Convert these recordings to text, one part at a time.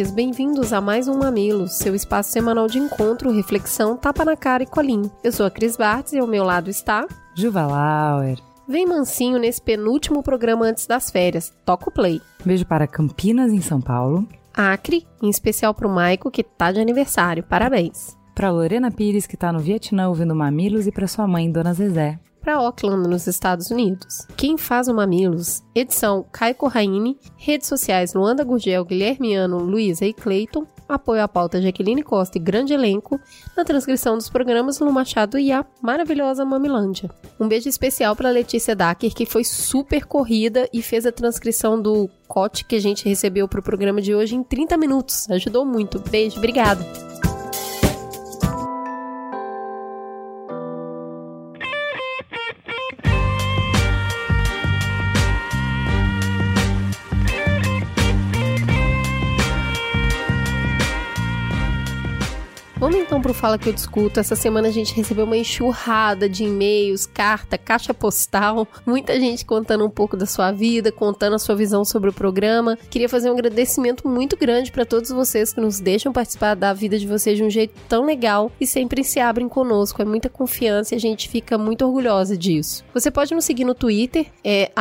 bem-vindos a mais um Mamilos, seu espaço semanal de encontro, reflexão, tapa na cara e colinho. Eu sou a Cris Bartz e ao meu lado está... Juva Lauer. Vem mansinho nesse penúltimo programa antes das férias. Toca o play. Beijo para Campinas, em São Paulo. Acre, em especial para o Maico, que tá de aniversário. Parabéns. Para Lorena Pires, que tá no Vietnã ouvindo Mamilos, e para sua mãe, Dona Zezé para Auckland, nos Estados Unidos. Quem faz o Mamilos? Edição Caio Corraine, redes sociais Luanda Gurgel, Guilhermiano, Luísa e Clayton, apoio à pauta Jaqueline Costa e grande elenco, na transcrição dos programas Lu Machado e a maravilhosa Mamilândia. Um beijo especial para Letícia Dacker, que foi super corrida e fez a transcrição do cote que a gente recebeu para o programa de hoje em 30 minutos. Ajudou muito. Beijo, obrigada. Vamos então pro Fala Que Eu Discuto. Essa semana a gente recebeu uma enxurrada de e-mails, carta, caixa postal, muita gente contando um pouco da sua vida, contando a sua visão sobre o programa. Queria fazer um agradecimento muito grande para todos vocês que nos deixam participar da vida de vocês de um jeito tão legal e sempre se abrem conosco. É muita confiança e a gente fica muito orgulhosa disso. Você pode nos seguir no Twitter, é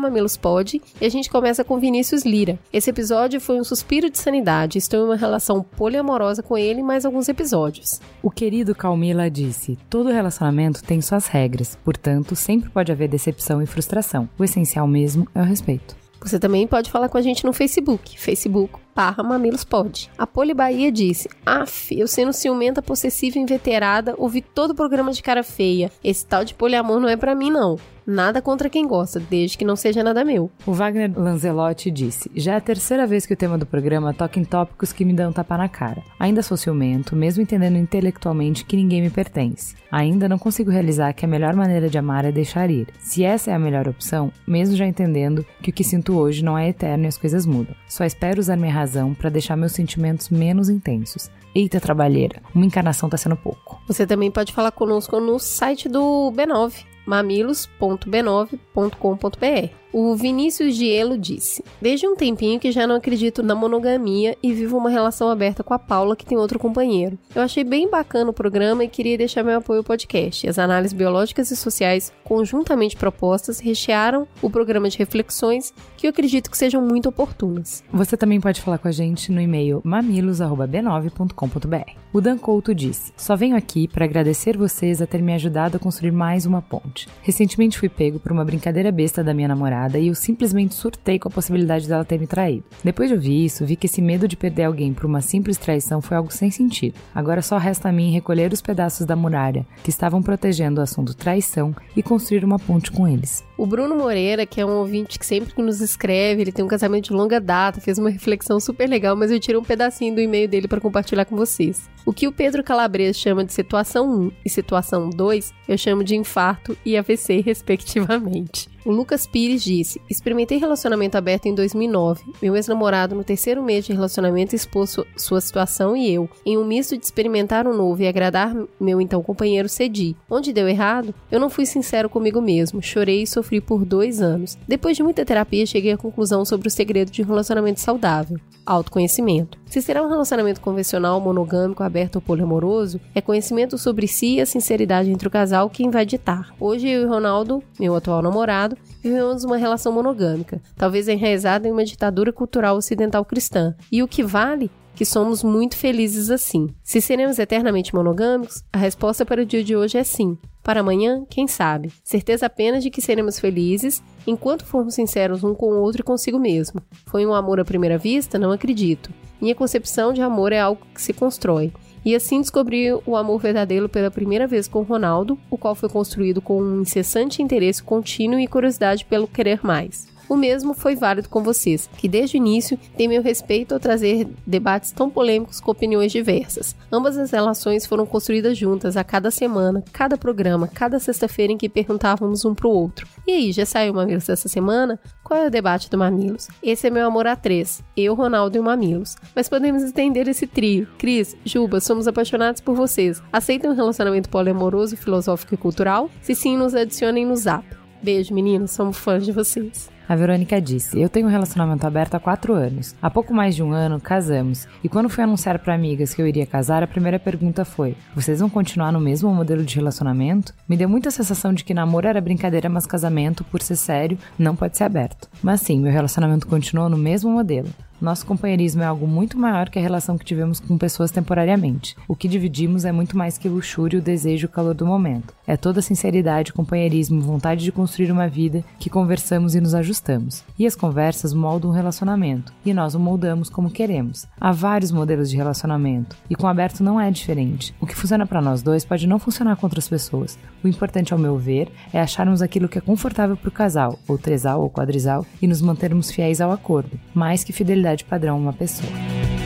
mamilospod, e a gente começa com Vinícius Lira. Esse episódio foi um suspiro de sanidade. Estou em uma relação poliamorosa com ele, mas alguns episódios episódios. O querido Calmila disse: todo relacionamento tem suas regras, portanto, sempre pode haver decepção e frustração. O essencial mesmo é o respeito. Você também pode falar com a gente no Facebook, Facebook barra Mamilos Pode. A Poli Bahia disse: Af, eu sendo ciumenta, possessiva e inveterada, ouvi todo o programa de cara feia. Esse tal de poliamor não é para mim, não. Nada contra quem gosta, desde que não seja nada meu. O Wagner Lanzelotti disse: Já é a terceira vez que o tema do programa toca em tópicos que me dão tapa na cara. Ainda sou ciumento, mesmo entendendo intelectualmente que ninguém me pertence. Ainda não consigo realizar que a melhor maneira de amar é deixar ir. Se essa é a melhor opção, mesmo já entendendo que o que sinto hoje não é eterno e as coisas mudam. Só espero usar minha razão para deixar meus sentimentos menos intensos. Eita, trabalheira, uma encarnação tá sendo pouco. Você também pode falar conosco no site do B9, mamilos.b9.com.br. O Vinícius Gielo disse: Desde um tempinho que já não acredito na monogamia e vivo uma relação aberta com a Paula, que tem outro companheiro. Eu achei bem bacana o programa e queria deixar meu apoio ao podcast. As análises biológicas e sociais, conjuntamente propostas, rechearam o programa de reflexões que eu acredito que sejam muito oportunas. Você também pode falar com a gente no e-mail mamilos.b9.com.br. O Dan Couto disse: Só venho aqui para agradecer vocês a ter me ajudado a construir mais uma ponte. Recentemente fui pego por uma brincadeira besta da minha namorada e eu simplesmente surtei com a possibilidade dela ter me traído. Depois de ouvir isso, vi que esse medo de perder alguém por uma simples traição foi algo sem sentido. Agora só resta a mim recolher os pedaços da muralha que estavam protegendo o assunto traição e construir uma ponte com eles. O Bruno Moreira, que é um ouvinte que sempre nos escreve, ele tem um casamento de longa data, fez uma reflexão super legal, mas eu tiro um pedacinho do e-mail dele para compartilhar com vocês. O que o Pedro Calabres chama de situação 1 e situação 2, eu chamo de infarto e AVC, respectivamente. O Lucas Pires disse: Experimentei relacionamento aberto em 2009. Meu ex-namorado, no terceiro mês de relacionamento, expôs sua situação e eu, em um misto de experimentar um novo e agradar meu então companheiro, cedi. Onde deu errado? Eu não fui sincero comigo mesmo, chorei e sofri por dois anos. Depois de muita terapia, cheguei à conclusão sobre o segredo de um relacionamento saudável: autoconhecimento. Se será um relacionamento convencional, monogâmico, aberto ou poliamoroso, é conhecimento sobre si e a sinceridade entre o casal quem vai ditar. Hoje eu e Ronaldo, meu atual namorado, vivemos uma relação monogâmica, talvez enraizada em uma ditadura cultural ocidental cristã. E o que vale que somos muito felizes assim. Se seremos eternamente monogâmicos, a resposta para o dia de hoje é sim. Para amanhã, quem sabe? Certeza apenas de que seremos felizes enquanto formos sinceros um com o outro e consigo mesmo. Foi um amor à primeira vista? Não acredito. Minha concepção de amor é algo que se constrói. E assim descobri o amor verdadeiro pela primeira vez com Ronaldo, o qual foi construído com um incessante interesse contínuo e curiosidade pelo querer mais. O mesmo foi válido com vocês, que desde o início têm meu respeito ao trazer debates tão polêmicos com opiniões diversas. Ambas as relações foram construídas juntas a cada semana, cada programa, cada sexta-feira em que perguntávamos um pro outro. E aí, já saiu Mamilos essa semana? Qual é o debate do Mamilos? Esse é meu amor a três, eu, Ronaldo e o Mamilos. Mas podemos estender esse trio. Cris, Juba, somos apaixonados por vocês. Aceitem um relacionamento poliamoroso, filosófico e cultural? Se sim, nos adicionem no zap. Beijo, meninos, somos fãs de vocês. A Verônica disse: Eu tenho um relacionamento aberto há quatro anos. Há pouco mais de um ano, casamos. E quando fui anunciar para amigas que eu iria casar, a primeira pergunta foi: Vocês vão continuar no mesmo modelo de relacionamento? Me deu muita sensação de que namoro era brincadeira, mas casamento, por ser sério, não pode ser aberto. Mas sim, meu relacionamento continuou no mesmo modelo. Nosso companheirismo é algo muito maior que a relação que tivemos com pessoas temporariamente. O que dividimos é muito mais que luxúria, o desejo e o calor do momento. É toda sinceridade, companheirismo, vontade de construir uma vida que conversamos e nos ajustamos. E as conversas moldam o relacionamento, e nós o moldamos como queremos. Há vários modelos de relacionamento, e com aberto não é diferente. O que funciona para nós dois pode não funcionar com outras pessoas. O importante, ao meu ver, é acharmos aquilo que é confortável para o casal, ou tresal ou quadrisal, e nos mantermos fiéis ao acordo, mais que fidelidade qualidade padrão uma pessoa.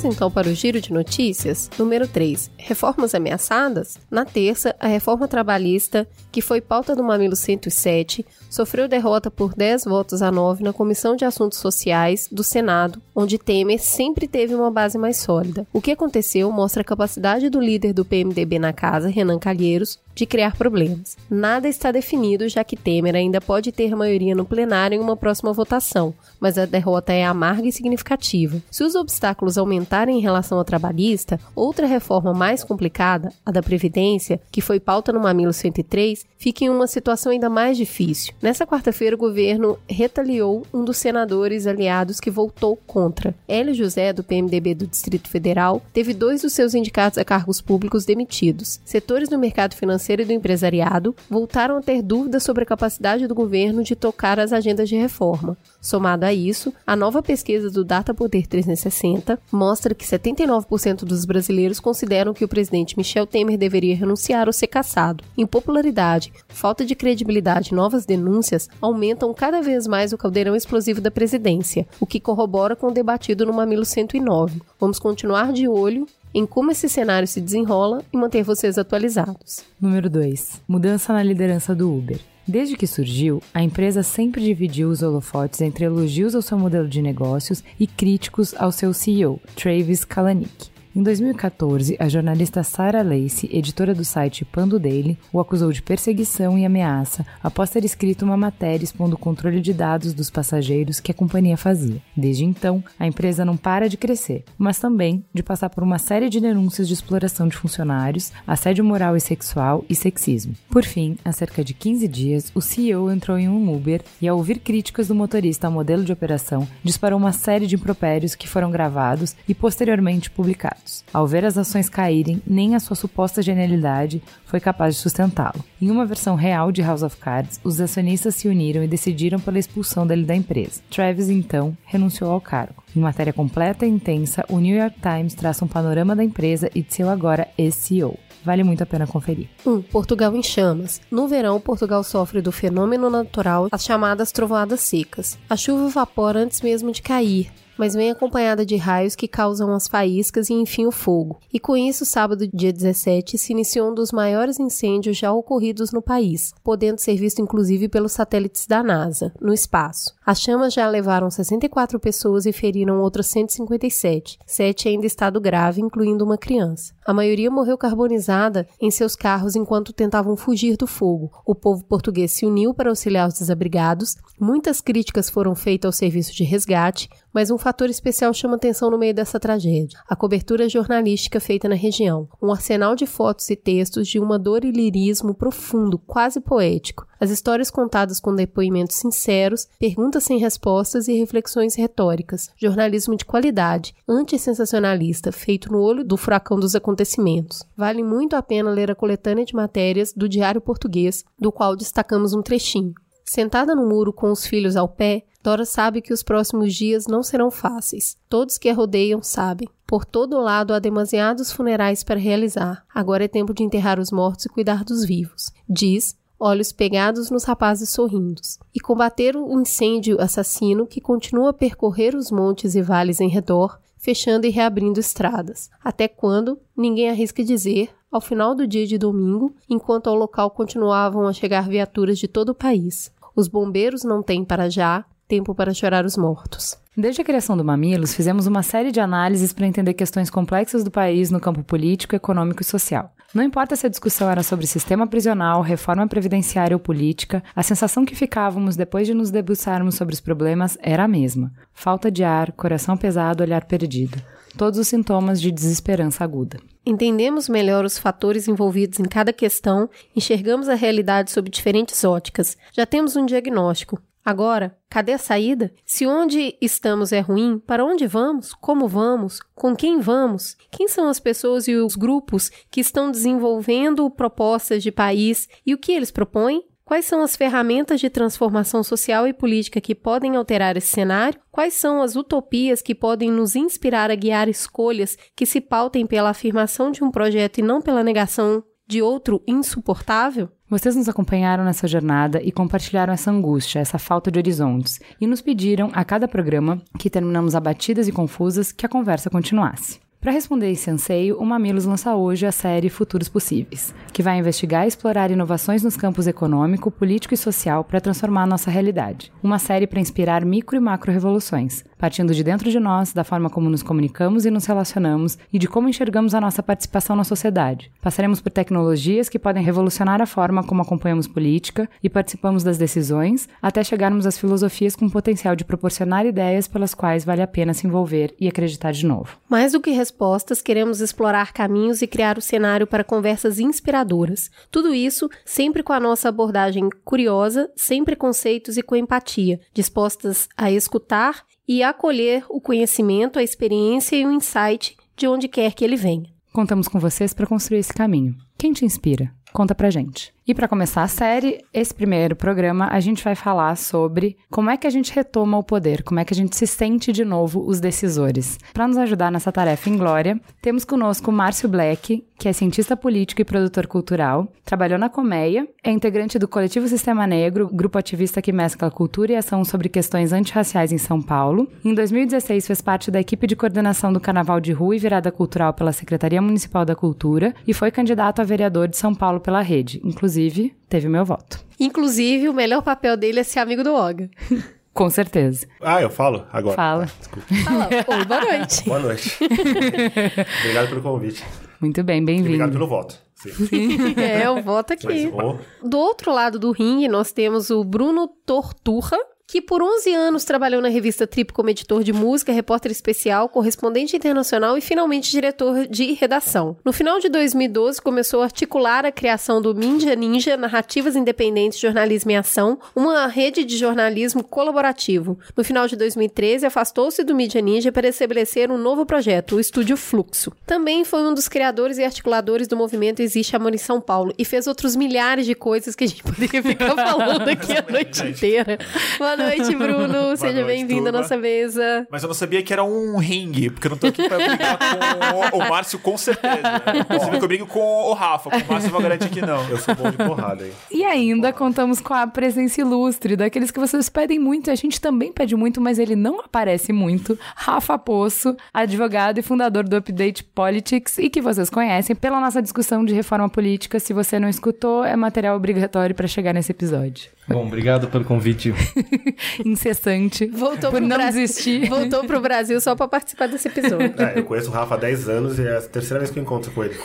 Vamos então para o giro de notícias. Número 3. Reformas ameaçadas? Na terça, a reforma trabalhista, que foi pauta do Mamilo 107, sofreu derrota por 10 votos a 9 na Comissão de Assuntos Sociais do Senado, onde Temer sempre teve uma base mais sólida. O que aconteceu mostra a capacidade do líder do PMDB na casa, Renan Calheiros, de criar problemas. Nada está definido, já que Temer ainda pode ter maioria no plenário em uma próxima votação, mas a derrota é amarga e significativa. Se os obstáculos aumentarem em relação ao trabalhista, outra reforma mais complicada, a da Previdência, que foi pauta no Mamilo 103, fica em uma situação ainda mais difícil. Nessa quarta-feira, o governo retaliou um dos senadores aliados que votou contra. Hélio José, do PMDB do Distrito Federal, teve dois dos seus indicados a cargos públicos demitidos. Setores do mercado financeiro e do empresariado voltaram a ter dúvidas sobre a capacidade do governo de tocar as agendas de reforma. Somado a isso, a nova pesquisa do Data Poder 360 mostra que 79% dos brasileiros consideram que o presidente Michel Temer deveria renunciar ou ser cassado. Impopularidade, falta de credibilidade e novas denúncias aumentam cada vez mais o caldeirão explosivo da presidência, o que corrobora com o debatido no Mamilo 109. Vamos continuar de olho em como esse cenário se desenrola e manter vocês atualizados. Número 2. Mudança na liderança do Uber. Desde que surgiu, a empresa sempre dividiu os holofotes entre elogios ao seu modelo de negócios e críticos ao seu CEO, Travis Kalanick. Em 2014, a jornalista Sarah Lacey, editora do site Pando Daily, o acusou de perseguição e ameaça após ter escrito uma matéria expondo o controle de dados dos passageiros que a companhia fazia. Desde então, a empresa não para de crescer, mas também de passar por uma série de denúncias de exploração de funcionários, assédio moral e sexual e sexismo. Por fim, há cerca de 15 dias, o CEO entrou em um Uber e, ao ouvir críticas do motorista ao modelo de operação, disparou uma série de impropérios que foram gravados e posteriormente publicados Ao ver as ações caírem, nem a sua suposta genialidade foi capaz de sustentá-lo. Em uma versão real de House of Cards, os acionistas se uniram e decidiram pela expulsão dele da empresa. Travis, então, renunciou ao cargo. Em matéria completa e intensa, o New York Times traça um panorama da empresa e de seu agora ex-CEO. Vale muito a pena conferir. 1. Um, Portugal em chamas. No verão, Portugal sofre do fenômeno natural, as chamadas trovoadas secas. A chuva evapora antes mesmo de cair, mas vem acompanhada de raios que causam as faíscas e enfim o fogo. E com isso, sábado, dia 17, se iniciou um dos maiores incêndios já ocorridos no país, podendo ser visto inclusive pelos satélites da NASA, no espaço. As chamas já levaram 64 pessoas e feriram outras 157, sete ainda em estado grave, incluindo uma criança. A maioria morreu carbonizada em seus carros enquanto tentavam fugir do fogo. O povo português se uniu para auxiliar os desabrigados. Muitas críticas foram feitas ao serviço de resgate, mas um fator especial chama atenção no meio dessa tragédia: a cobertura jornalística feita na região. Um arsenal de fotos e textos de uma dor e lirismo profundo, quase poético. As histórias contadas com depoimentos sinceros, perguntas sem respostas e reflexões retóricas. Jornalismo de qualidade, antissensacionalista, feito no olho do furacão dos acontecimentos. Vale muito a pena ler a coletânea de matérias do Diário Português, do qual destacamos um trechinho. Sentada no muro com os filhos ao pé, Dora sabe que os próximos dias não serão fáceis. Todos que a rodeiam sabem. Por todo lado há demasiados funerais para realizar. Agora é tempo de enterrar os mortos e cuidar dos vivos. Diz, olhos pegados nos rapazes sorrindos. E combater o incêndio assassino que continua a percorrer os montes e vales em redor, fechando e reabrindo estradas. Até quando, ninguém arrisca dizer, ao final do dia de domingo, enquanto ao local continuavam a chegar viaturas de todo o país. Os bombeiros não têm para já, Tempo para chorar os mortos. Desde a criação do Mamilos, fizemos uma série de análises para entender questões complexas do país no campo político, econômico e social. Não importa se a discussão era sobre sistema prisional, reforma previdenciária ou política, a sensação que ficávamos depois de nos debruçarmos sobre os problemas era a mesma: falta de ar, coração pesado, olhar perdido. Todos os sintomas de desesperança aguda. Entendemos melhor os fatores envolvidos em cada questão, enxergamos a realidade sob diferentes óticas. Já temos um diagnóstico, Agora, cadê a saída? Se onde estamos é ruim, para onde vamos? Como vamos? Com quem vamos? Quem são as pessoas e os grupos que estão desenvolvendo propostas de país e o que eles propõem? Quais são as ferramentas de transformação social e política que podem alterar esse cenário? Quais são as utopias que podem nos inspirar a guiar escolhas que se pautem pela afirmação de um projeto e não pela negação de outro insuportável? Vocês nos acompanharam nessa jornada e compartilharam essa angústia, essa falta de horizontes, e nos pediram a cada programa, que terminamos abatidas e confusas, que a conversa continuasse. Para responder esse anseio, o Mamilos lança hoje a série Futuros Possíveis, que vai investigar e explorar inovações nos campos econômico, político e social para transformar nossa realidade. Uma série para inspirar micro e macro revoluções, partindo de dentro de nós, da forma como nos comunicamos e nos relacionamos e de como enxergamos a nossa participação na sociedade. Passaremos por tecnologias que podem revolucionar a forma como acompanhamos política e participamos das decisões, até chegarmos às filosofias com potencial de proporcionar ideias pelas quais vale a pena se envolver e acreditar de novo. Mais do que respostas, queremos explorar caminhos e criar o cenário para conversas inspiradoras. Tudo isso sempre com a nossa abordagem curiosa, sem preconceitos e com empatia, dispostas a escutar e acolher o conhecimento, a experiência e o insight de onde quer que ele venha. Contamos com vocês para construir esse caminho. Quem te inspira? Conta pra gente. E para começar a série, esse primeiro programa, a gente vai falar sobre como é que a gente retoma o poder, como é que a gente se sente de novo os decisores. Para nos ajudar nessa tarefa em glória, temos conosco Márcio Black, que é cientista político e produtor cultural, trabalhou na Colmeia, é integrante do Coletivo Sistema Negro, grupo ativista que mescla cultura e ação sobre questões antirraciais em São Paulo. Em 2016 fez parte da equipe de coordenação do Carnaval de Rua e Virada Cultural pela Secretaria Municipal da Cultura e foi candidato a vereador de São Paulo pela rede. Inclusive teve meu voto. Inclusive, o melhor papel dele é ser amigo do Oga. Com certeza. Ah, eu falo agora. Fala. Ah, desculpa. Fala. Oi, boa noite. Boa noite. obrigado pelo convite. Muito bem, bem-vindo. Obrigado pelo voto. Sim. É, eu voto aqui. Mas, oh. Do outro lado do ringue, nós temos o Bruno Torturra, que por 11 anos trabalhou na revista Trip como editor de música, repórter especial, correspondente internacional e finalmente diretor de redação. No final de 2012, começou a articular a criação do Ninja Ninja Narrativas Independentes Jornalismo em Ação, uma rede de jornalismo colaborativo. No final de 2013, afastou-se do Mídia Ninja para estabelecer um novo projeto, o Estúdio Fluxo. Também foi um dos criadores e articuladores do movimento Existe Amor em São Paulo e fez outros milhares de coisas que a gente poderia ficar falando aqui a noite inteira. Boa noite, Bruno. Seja bem-vindo à nossa mesa. Mas eu não sabia que era um ringue, porque eu não tô aqui pra brigar com o, o Márcio, com certeza. Inclusive, que eu brigo com o Rafa. Com o Márcio, eu vou garantir que não. Eu sou bom de porrada aí. E ainda contamos com a presença ilustre daqueles que vocês pedem muito e a gente também pede muito, mas ele não aparece muito. Rafa Poço, advogado e fundador do Update Politics e que vocês conhecem pela nossa discussão de reforma política. Se você não escutou, é material obrigatório para chegar nesse episódio. Bom, obrigado pelo convite. Incessante. Voltou por pro não Brasil. desistir. Voltou pro Brasil só pra participar desse episódio. É, eu conheço o Rafa há 10 anos e é a terceira vez que eu encontro com ele.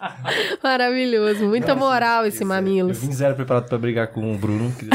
Maravilhoso. Muita moral esse isso é. Eu Mamilos. vim zero preparado pra brigar com o Bruno. que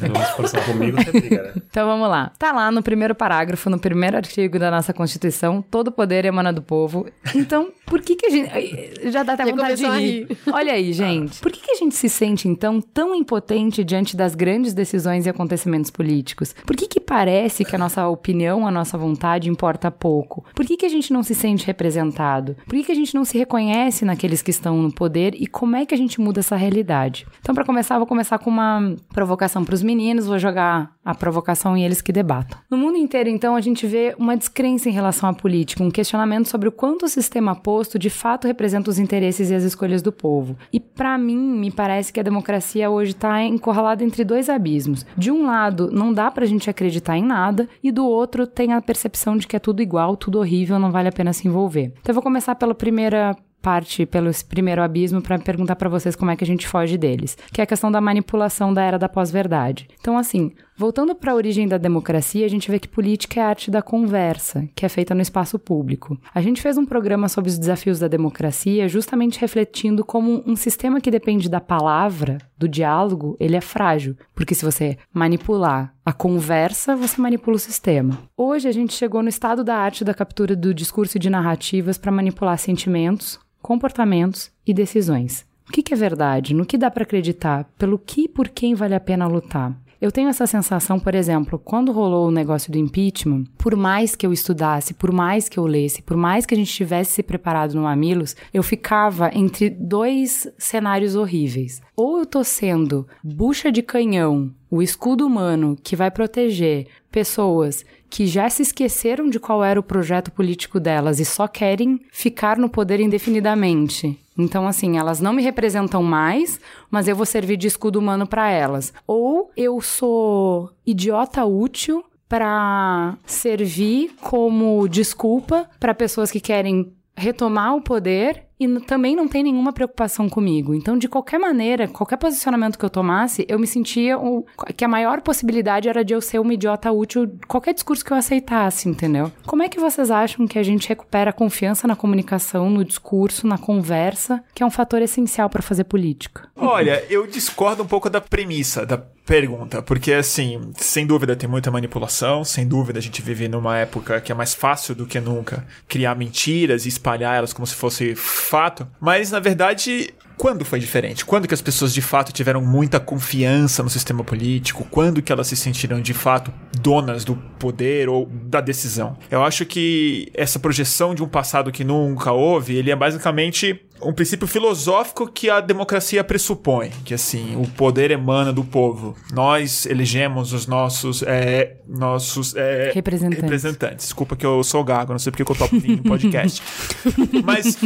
Vamos forçar. Comigo você briga, né? Então vamos lá. Tá lá no primeiro parágrafo, no primeiro artigo da nossa Constituição, todo poder emana do povo. Então, por que que a gente... Já dá até Já vontade de rir. rir. Olha aí, gente. Por que que a gente se sente, então, tão impotente diante das grandes decisões e acontecimentos políticos? Por que que parece que a nossa opinião, a nossa vontade importa pouco? Por que que a gente não se sente representado? Por que que a gente não se reconhece naqueles que estão no poder e como é que a gente muda essa realidade. Então, para começar, vou começar com uma provocação para os meninos, vou jogar a provocação e eles que debatam. No mundo inteiro, então, a gente vê uma descrença em relação à política, um questionamento sobre o quanto o sistema posto de fato representa os interesses e as escolhas do povo. E para mim, me parece que a democracia hoje está encurralada entre dois abismos. De um lado, não dá pra gente acreditar em nada, e do outro, tem a percepção de que é tudo igual, tudo horrível, não vale a pena se envolver. Então eu vou começar pela primeira parte pelo primeiro abismo para perguntar para vocês como é que a gente foge deles, que é a questão da manipulação da era da pós-verdade. Então, assim, voltando para a origem da democracia, a gente vê que política é a arte da conversa, que é feita no espaço público. A gente fez um programa sobre os desafios da democracia, justamente refletindo como um sistema que depende da palavra, do diálogo, ele é frágil, porque se você manipular a conversa, você manipula o sistema. Hoje a gente chegou no estado da arte da captura do discurso e de narrativas para manipular sentimentos, comportamentos e decisões. O que, é verdade? No que dá para acreditar? Pelo que e por quem vale a pena lutar? Eu tenho essa sensação, por exemplo, quando rolou o negócio do impeachment, por mais que eu estudasse, por mais que eu lesse, por mais que a gente tivesse se preparado no Mamilos, eu ficava entre dois cenários horríveis. Ou eu tô sendo bucha de canhão, o escudo humano que vai proteger pessoas que já se esqueceram de qual era o projeto político delas e só querem ficar no poder indefinidamente. Então, assim, elas não me representam mais, mas eu vou servir de escudo humano para elas. Ou eu sou idiota útil para servir como desculpa para pessoas que querem retomar o poder e também não tem nenhuma preocupação comigo. Então, de qualquer maneira, qualquer posicionamento que eu tomasse, eu me sentia o, que a maior possibilidade era de eu ser uma idiota útil, qualquer discurso que eu aceitasse, entendeu? Como é que vocês acham que a gente recupera a confiança na comunicação, no discurso, na conversa, que é um fator essencial para fazer política? Olha, eu discordo um pouco da premissa da pergunta, porque assim, sem dúvida tem muita manipulação, sem dúvida a gente vive numa época que é mais fácil do que nunca criar mentiras e espalhar elas como se fosse fato, mas na verdade quando foi diferente? Quando que as pessoas de fato tiveram muita confiança no sistema político? Quando que elas se sentiram de fato donas do poder ou da decisão? Eu acho que essa projeção de um passado que nunca houve, ele é basicamente um princípio filosófico que a democracia pressupõe, que assim, o poder emana do povo. Nós elegemos os nossos é, nossos é, representantes. representantes. Desculpa que eu sou gago, não sei porque eu topo no podcast. Mas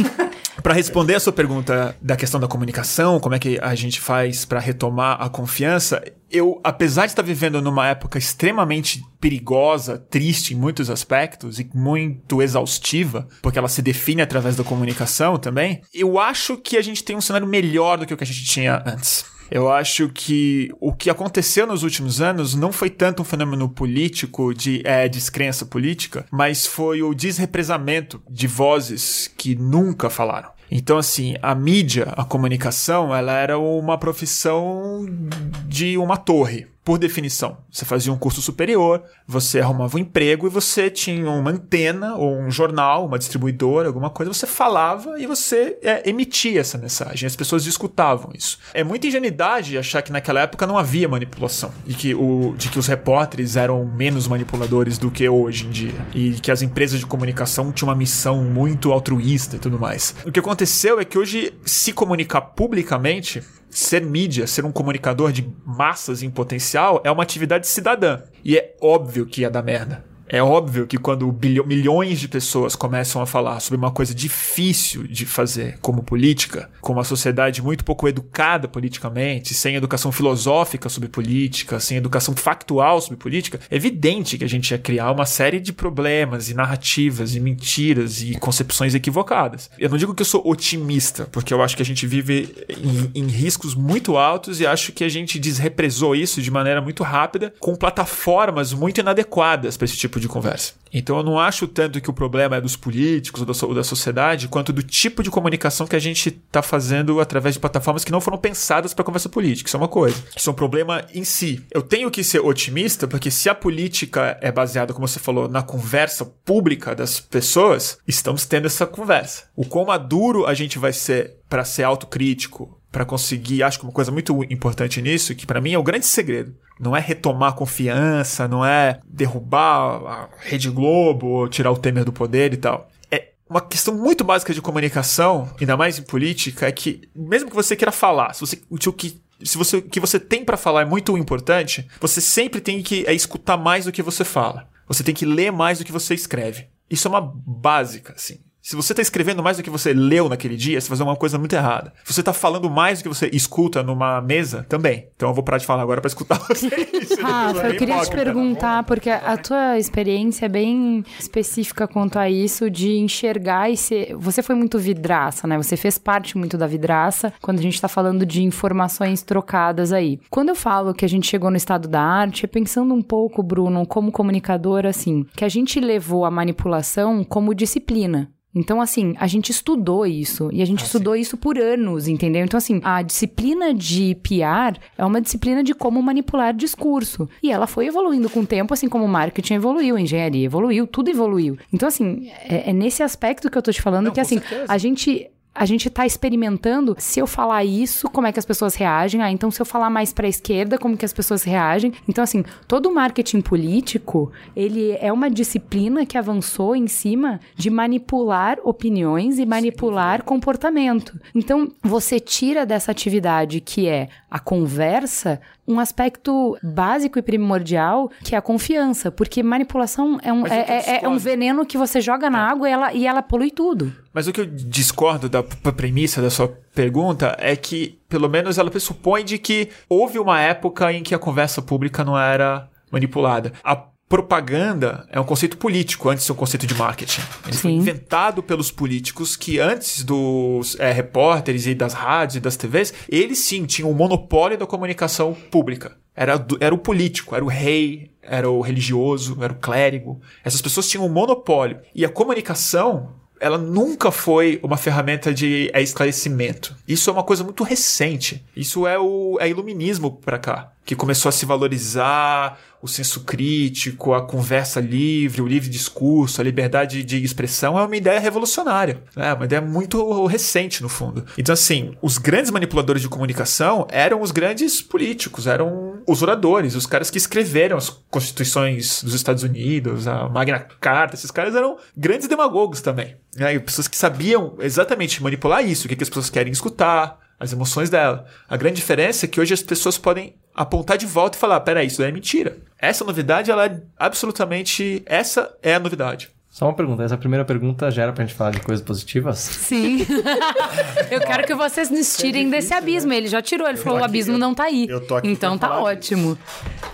para responder a sua pergunta da questão da comunicação, como é que a gente faz para retomar a confiança, eu, apesar de estar vivendo numa época extremamente perigosa, triste em muitos aspectos e muito exaustiva, porque ela se define através da comunicação também, eu acho que a gente tem um cenário melhor do que o que a gente tinha antes. Eu acho que o que aconteceu nos últimos anos não foi tanto um fenômeno político de é, descrença política, mas foi o desrepresamento de vozes que nunca falaram. Então, assim, a mídia, a comunicação, ela era uma profissão de uma torre por definição. Você fazia um curso superior, você arrumava um emprego e você tinha uma antena ou um jornal, uma distribuidora, alguma coisa, você falava e você é, emitia essa mensagem. As pessoas escutavam isso. É muita ingenuidade achar que naquela época não havia manipulação e que, o, de que os repórteres eram menos manipuladores do que hoje em dia e que as empresas de comunicação tinham uma missão muito altruísta e tudo mais. O que aconteceu é que hoje se comunicar publicamente ser mídia, ser um comunicador de massas em potencial é uma atividade cidadã. E é óbvio que ia dar merda. É óbvio que quando milhões de pessoas começam a falar sobre uma coisa difícil de fazer como política, com uma sociedade muito pouco educada politicamente, sem educação filosófica sobre política, sem educação factual sobre política, é evidente que a gente ia criar uma série de problemas e narrativas e mentiras e concepções equivocadas. Eu não digo que eu sou otimista, porque eu acho que a gente vive em, em riscos muito altos e acho que a gente desrepresou isso de maneira muito rápida com plataformas muito inadequadas para esse tipo tipo de conversa. Então eu não acho tanto que o problema é dos políticos ou da, ou da sociedade, quanto do tipo de comunicação que a gente está fazendo através de plataformas que não foram pensadas para conversa política. Isso é uma coisa. Isso é um problema em si. Eu tenho que ser otimista, porque se a política é baseada, como você falou, na conversa pública das pessoas, estamos tendo essa conversa. O quão maduro a gente vai ser para ser autocrítico, para conseguir, acho que uma coisa muito importante nisso, que para mim é o grande segredo. Não é retomar a confiança, não é derrubar a Rede Globo tirar o Temer do poder e tal. É uma questão muito básica de comunicação, ainda mais em política, é que mesmo que você queira falar, se você o que se você, que você tem pra falar é muito importante, você sempre tem que é, escutar mais do que você fala. Você tem que ler mais do que você escreve. Isso é uma básica, assim. Se você tá escrevendo mais do que você leu naquele dia, você vai fazer uma coisa muito errada. Se você tá falando mais do que você escuta numa mesa, também. Então eu vou parar de falar agora pra escutar vocês. Rafa, eu Bem queria te hipócrita. perguntar, porque a tua experiência é bem específica quanto a isso, de enxergar e ser. Você foi muito vidraça, né? Você fez parte muito da vidraça quando a gente tá falando de informações trocadas aí. Quando eu falo que a gente chegou no estado da arte, é pensando um pouco, Bruno, como comunicador, assim, que a gente levou a manipulação como disciplina. Então, assim, a gente estudou isso. E a gente estudou isso por anos, entendeu? Então, assim, a disciplina de PR é uma disciplina de como manipular discurso. E ela foi evoluindo com o tempo, assim como o marketing evoluiu, a engenharia evoluiu, tudo evoluiu. Então, assim, é, é nesse aspecto que eu tô te falando Não, que, assim, certeza. a gente. A gente tá experimentando se eu falar isso, como é que as pessoas reagem. Ah, então se eu falar mais pra esquerda, como que as pessoas reagem. Então, assim, todo o marketing político, ele é uma disciplina que avançou em cima de manipular opiniões e manipular comportamento. Então, você tira dessa atividade que é a conversa um aspecto básico e primordial que é a confiança, porque manipulação é um, é, é- é um veneno que você joga na água e ela, e ela polui tudo. Mas o que eu discordo da premissa da sua pergunta é que, pelo menos, ela pressupõe de que houve uma época em que a conversa pública não era manipulada. A propaganda é um conceito político antes de ser um conceito de marketing. Ele foi Sim. inventado pelos políticos que antes dos é, repórteres e das rádios e das TVs, eles sim tinham o monopólio da comunicação pública. Era, era o político, era o rei, era o religioso, era o clérigo. Essas pessoas tinham um monopólio. E a comunicação ela nunca foi uma ferramenta de é, esclarecimento. Isso é uma coisa muito recente. Isso é o é iluminismo pra cá, que começou a se valorizar o senso crítico, a conversa livre, o livre discurso, a liberdade de expressão é uma ideia revolucionária. É uma ideia muito recente, no fundo. Então, assim, os grandes manipuladores de comunicação eram os grandes políticos, eram os oradores, os caras que escreveram as constituições dos Estados Unidos, a Magna Carta, esses caras eram grandes demagogos também. Né? Pessoas que sabiam exatamente manipular isso, o que as pessoas querem escutar, as emoções dela. A grande diferença é que hoje as pessoas podem apontar de volta e falar: peraí, isso daí é mentira. Essa novidade, ela é absolutamente. Essa é a novidade. Só uma pergunta. Essa primeira pergunta já era pra gente falar de coisas positivas? Sim. eu quero que vocês nos tirem desse abismo. Ele já tirou, ele falou: o aqui, abismo eu- não tá aí. eu tô aqui então tá ótimo.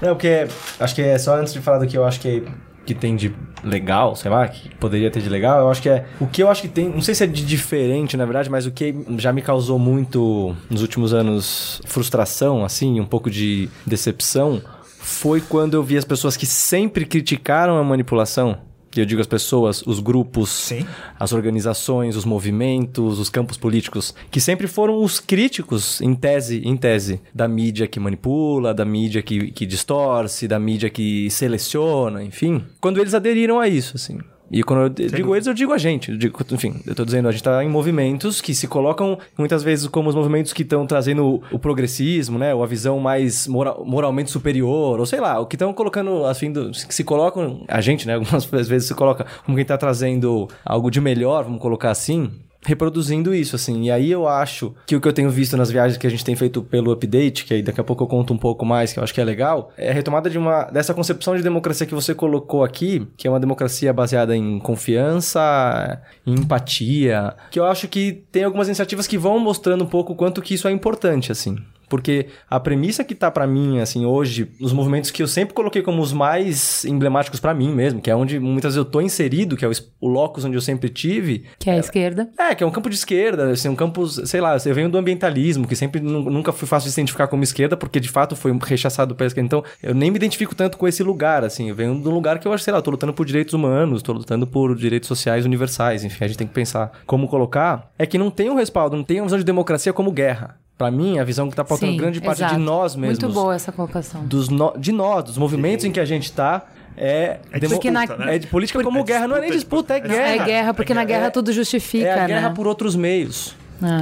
Não, porque acho que é só antes de falar do que eu acho que, que tem de legal, sei lá, que poderia ter de legal, eu acho que é. O que eu acho que tem. Não sei se é de diferente, na verdade, mas o que já me causou muito nos últimos anos frustração, assim, um pouco de decepção, foi quando eu vi as pessoas que sempre criticaram a manipulação. Que eu digo as pessoas, os grupos, Sim. as organizações, os movimentos, os campos políticos, que sempre foram os críticos, em tese, em tese, da mídia que manipula, da mídia que, que distorce, da mídia que seleciona, enfim. Quando eles aderiram a isso, assim. E quando eu digo eles, eu digo a gente. Eu digo, enfim, eu tô dizendo, a gente tá em movimentos que se colocam muitas vezes como os movimentos que estão trazendo o, progressismo, né? Ou a visão mais mora- moralmente superior, ou sei lá, o que estão colocando, assim, do, que se colocam, a gente, né? Algumas vezes se coloca como quem tá trazendo algo de melhor, vamos colocar assim. Reproduzindo isso, assim. E aí eu acho que o que eu tenho visto nas viagens que a gente tem feito pelo update, que aí daqui a pouco eu conto um pouco mais, que eu acho que é legal, é a retomada de uma dessa concepção de democracia que você colocou aqui, que é uma democracia baseada em confiança, em empatia, que eu acho que tem algumas iniciativas que vão mostrando um pouco quanto que isso é importante, assim. Porque a premissa que tá pra mim, assim, hoje, os movimentos que eu sempre coloquei como os mais emblemáticos pra mim mesmo, que é onde muitas vezes eu tô inserido, que é o, o locus onde eu sempre tive, Que é a esquerda. é, que é um campo de esquerda, assim, um campo, sei lá, eu venho do ambientalismo, que sempre nu- nunca fui fácil de se identificar como esquerda, porque de fato foi rechaçado pela esquerda. Então, eu nem me identifico tanto com esse lugar, assim, eu venho de um lugar que eu acho, sei lá, eu tô lutando por direitos humanos, tô lutando por direitos sociais universais, enfim, a gente tem que pensar como colocar. É que não tem um respaldo, não tem uma visão de democracia como guerra. Pra mim, a visão que tá faltando Sim, grande parte exato. de nós mesmos. Muito boa essa colocação. Dos no- de nós, dos movimentos em que a gente tá, é, É Porque na- disputa, né? é de política como É guerra, não é nem disputa, disputa, é é guerra. É guerra, porque na guerra é- tudo justifica, é a guerra né? por outros meios.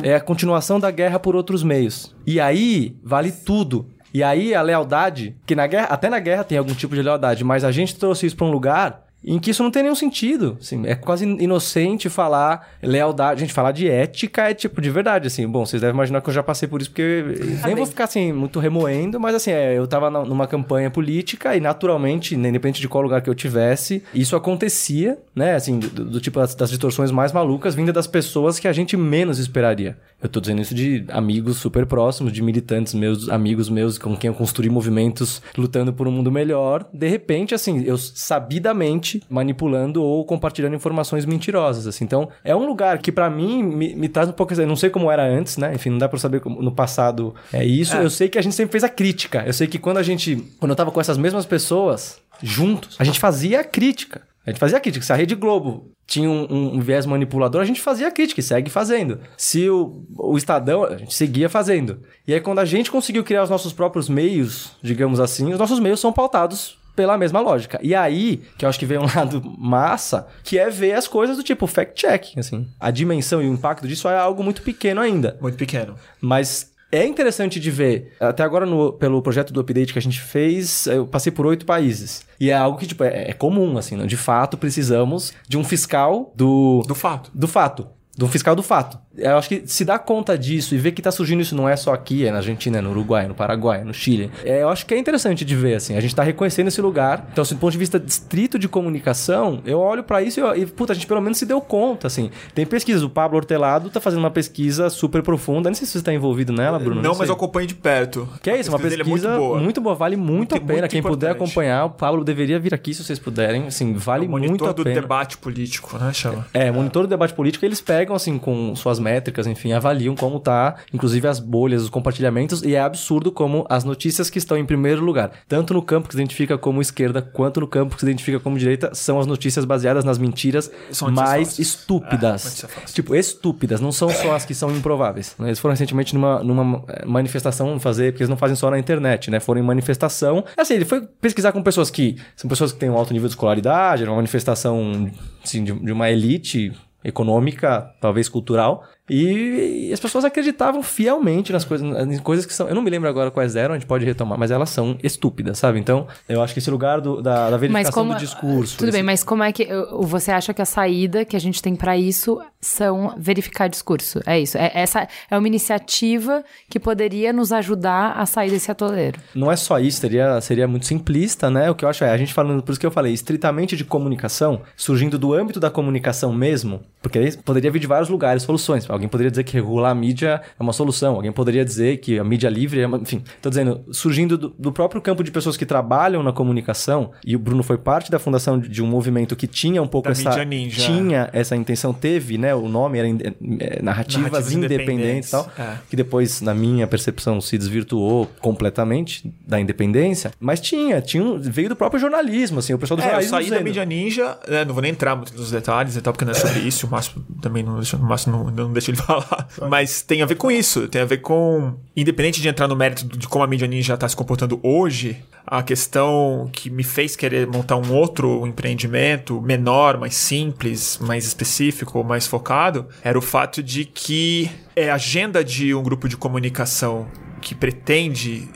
É. É. a continuação da guerra por outros meios. E aí, vale tudo. E aí, a lealdade, que na guerra, até na guerra tem algum tipo de lealdade, mas a gente trouxe isso pra um lugar em que isso não tem nenhum sentido. Assim, é quase inocente falar lealdade. Gente, falar de ética é tipo de verdade, assim. Bom, vocês devem imaginar que eu já passei por isso, porque nem vou ficar assim, muito remoendo, mas assim, é, eu tava na- numa campanha política e naturalmente, né, independente de qual lugar que eu tivesse, isso acontecia, né? Assim, do, do tipo das, das distorções mais malucas vinda das pessoas que a gente menos esperaria. Eu tô dizendo isso de amigos super próximos, de militantes meus, amigos meus com quem eu construí movimentos lutando por um mundo melhor. De repente, assim, eu sabidamente manipulando ou compartilhando informações mentirosas, assim. Então, é um lugar que pra mim me, me traz um pouco... Eu não sei como era antes, né? Enfim, não dá pra saber como no passado é isso. Eu sei que a gente sempre fez a crítica. Eu sei que quando a gente... Quando eu tava com essas mesmas pessoas juntos, a gente fazia a crítica. A gente fazia a crítica. Se a Rede Globo tinha um, um- um viés manipulador, a gente fazia a crítica e segue fazendo. Se o, o Estadão, a gente seguia fazendo. E aí, quando a gente conseguiu criar os nossos próprios meios, digamos assim, os nossos meios são pautados pela mesma lógica. E aí, que eu acho que vem um lado massa, que é ver as coisas do tipo fact-check, assim. A dimensão e o impacto disso é algo muito pequeno ainda. Muito pequeno. Mas é interessante de ver. Até agora, no- pelo projeto do update que a gente fez, eu passei por oito países. E é algo que, tipo, é, é comum, assim. né? De fato, precisamos de um fiscal do... Do fato. Do fato. Do fiscal do fato. Eu acho que se dá conta disso e ver que tá surgindo isso não é só aqui, é na Argentina, é no Uruguai, é no Paraguai, é no Chile. É, eu acho que é interessante de ver, assim. A gente tá reconhecendo esse lugar. Então, assim, do ponto de vista distrito de comunicação, eu olho pra isso e, eu- e, puta, a gente pelo menos se deu conta, assim. Tem pesquisas. O Pablo Hortelado tá fazendo uma pesquisa super profunda. Não sei se você tá envolvido nela, Bruno. não, mas sei. eu acompanho de perto. Que é isso, uma pesquisa é muito boa. vale muito, Muito- a pena. muito Quem puder importante. acompanhar, o Pablo deveria vir aqui se vocês puderem. Assim, vale o muito monitor a do pena. debate político, né, chama? É, monitor do debate político, eles pegam, assim, com suas métricas, enfim, avaliam como tá, inclusive as bolhas, os compartilhamentos, e é absurdo como as notícias que estão em primeiro lugar, tanto no campo que se identifica como esquerda, quanto no campo que se identifica como direita, são as notícias baseadas nas mentiras São mais estúpidas. É, tipo, estúpidas, não são só as que são improváveis. né? Eles foram recentemente numa, numa eh, manifestação fazer, porque eles não fazem só na internet, né? Foram em manifestação. Assim, ele foi pesquisar com pessoas que são pessoas que têm um alto nível de escolaridade, era uma manifestação assim, de, de uma elite econômica, talvez cultural. E, e as pessoas acreditavam fielmente nas coisas, em coisas que são. Eu não me lembro agora quais eram, a gente pode retomar, mas elas são estúpidas, sabe? Então, eu acho que esse lugar do- da, da verificação do discurso. Tudo esse- bem, mas como é que você acha que a saída que a gente tem pra isso são verificar discurso? É isso. É, essa é uma iniciativa que poderia nos ajudar a sair desse atoleiro. Não é só isso, seria, seria muito simplista, né? O que eu acho é, a gente falando, por isso que eu falei, estritamente de comunicação, surgindo do âmbito da comunicação mesmo, porque aí poderia vir de vários lugares soluções. Alguém poderia dizer que regular a mídia é uma solução, alguém poderia dizer que a mídia livre é uma. Enfim, tô dizendo, surgindo do, do próprio campo de pessoas que trabalham na comunicação, e o Bruno foi parte da fundação de, de um movimento que tinha um pouco Da essa. mídia ninja. Tinha essa intenção, teve, né? O nome era inde- é, narrativas, Narrativas independentes e tal é. que depois, na minha percepção, se desvirtuou completamente da independência. Mas tinha, tinha um- veio do próprio jornalismo, assim, o pessoal do É, eu jornalismo saí da mídia ninja, né, não vou nem entrar muito nos detalhes e tal, porque não é sobre isso, o Márcio também não o Márcio não, não deixa ele falar. Mas tem a ver com isso, tem a ver com, independente de entrar no mérito de como a mídia ninja está se comportando hoje, a questão que me fez querer montar um outro empreendimento menor, mais simples, mais específico, mais focado, era o fato de que é a agenda de um grupo de comunicação que pretende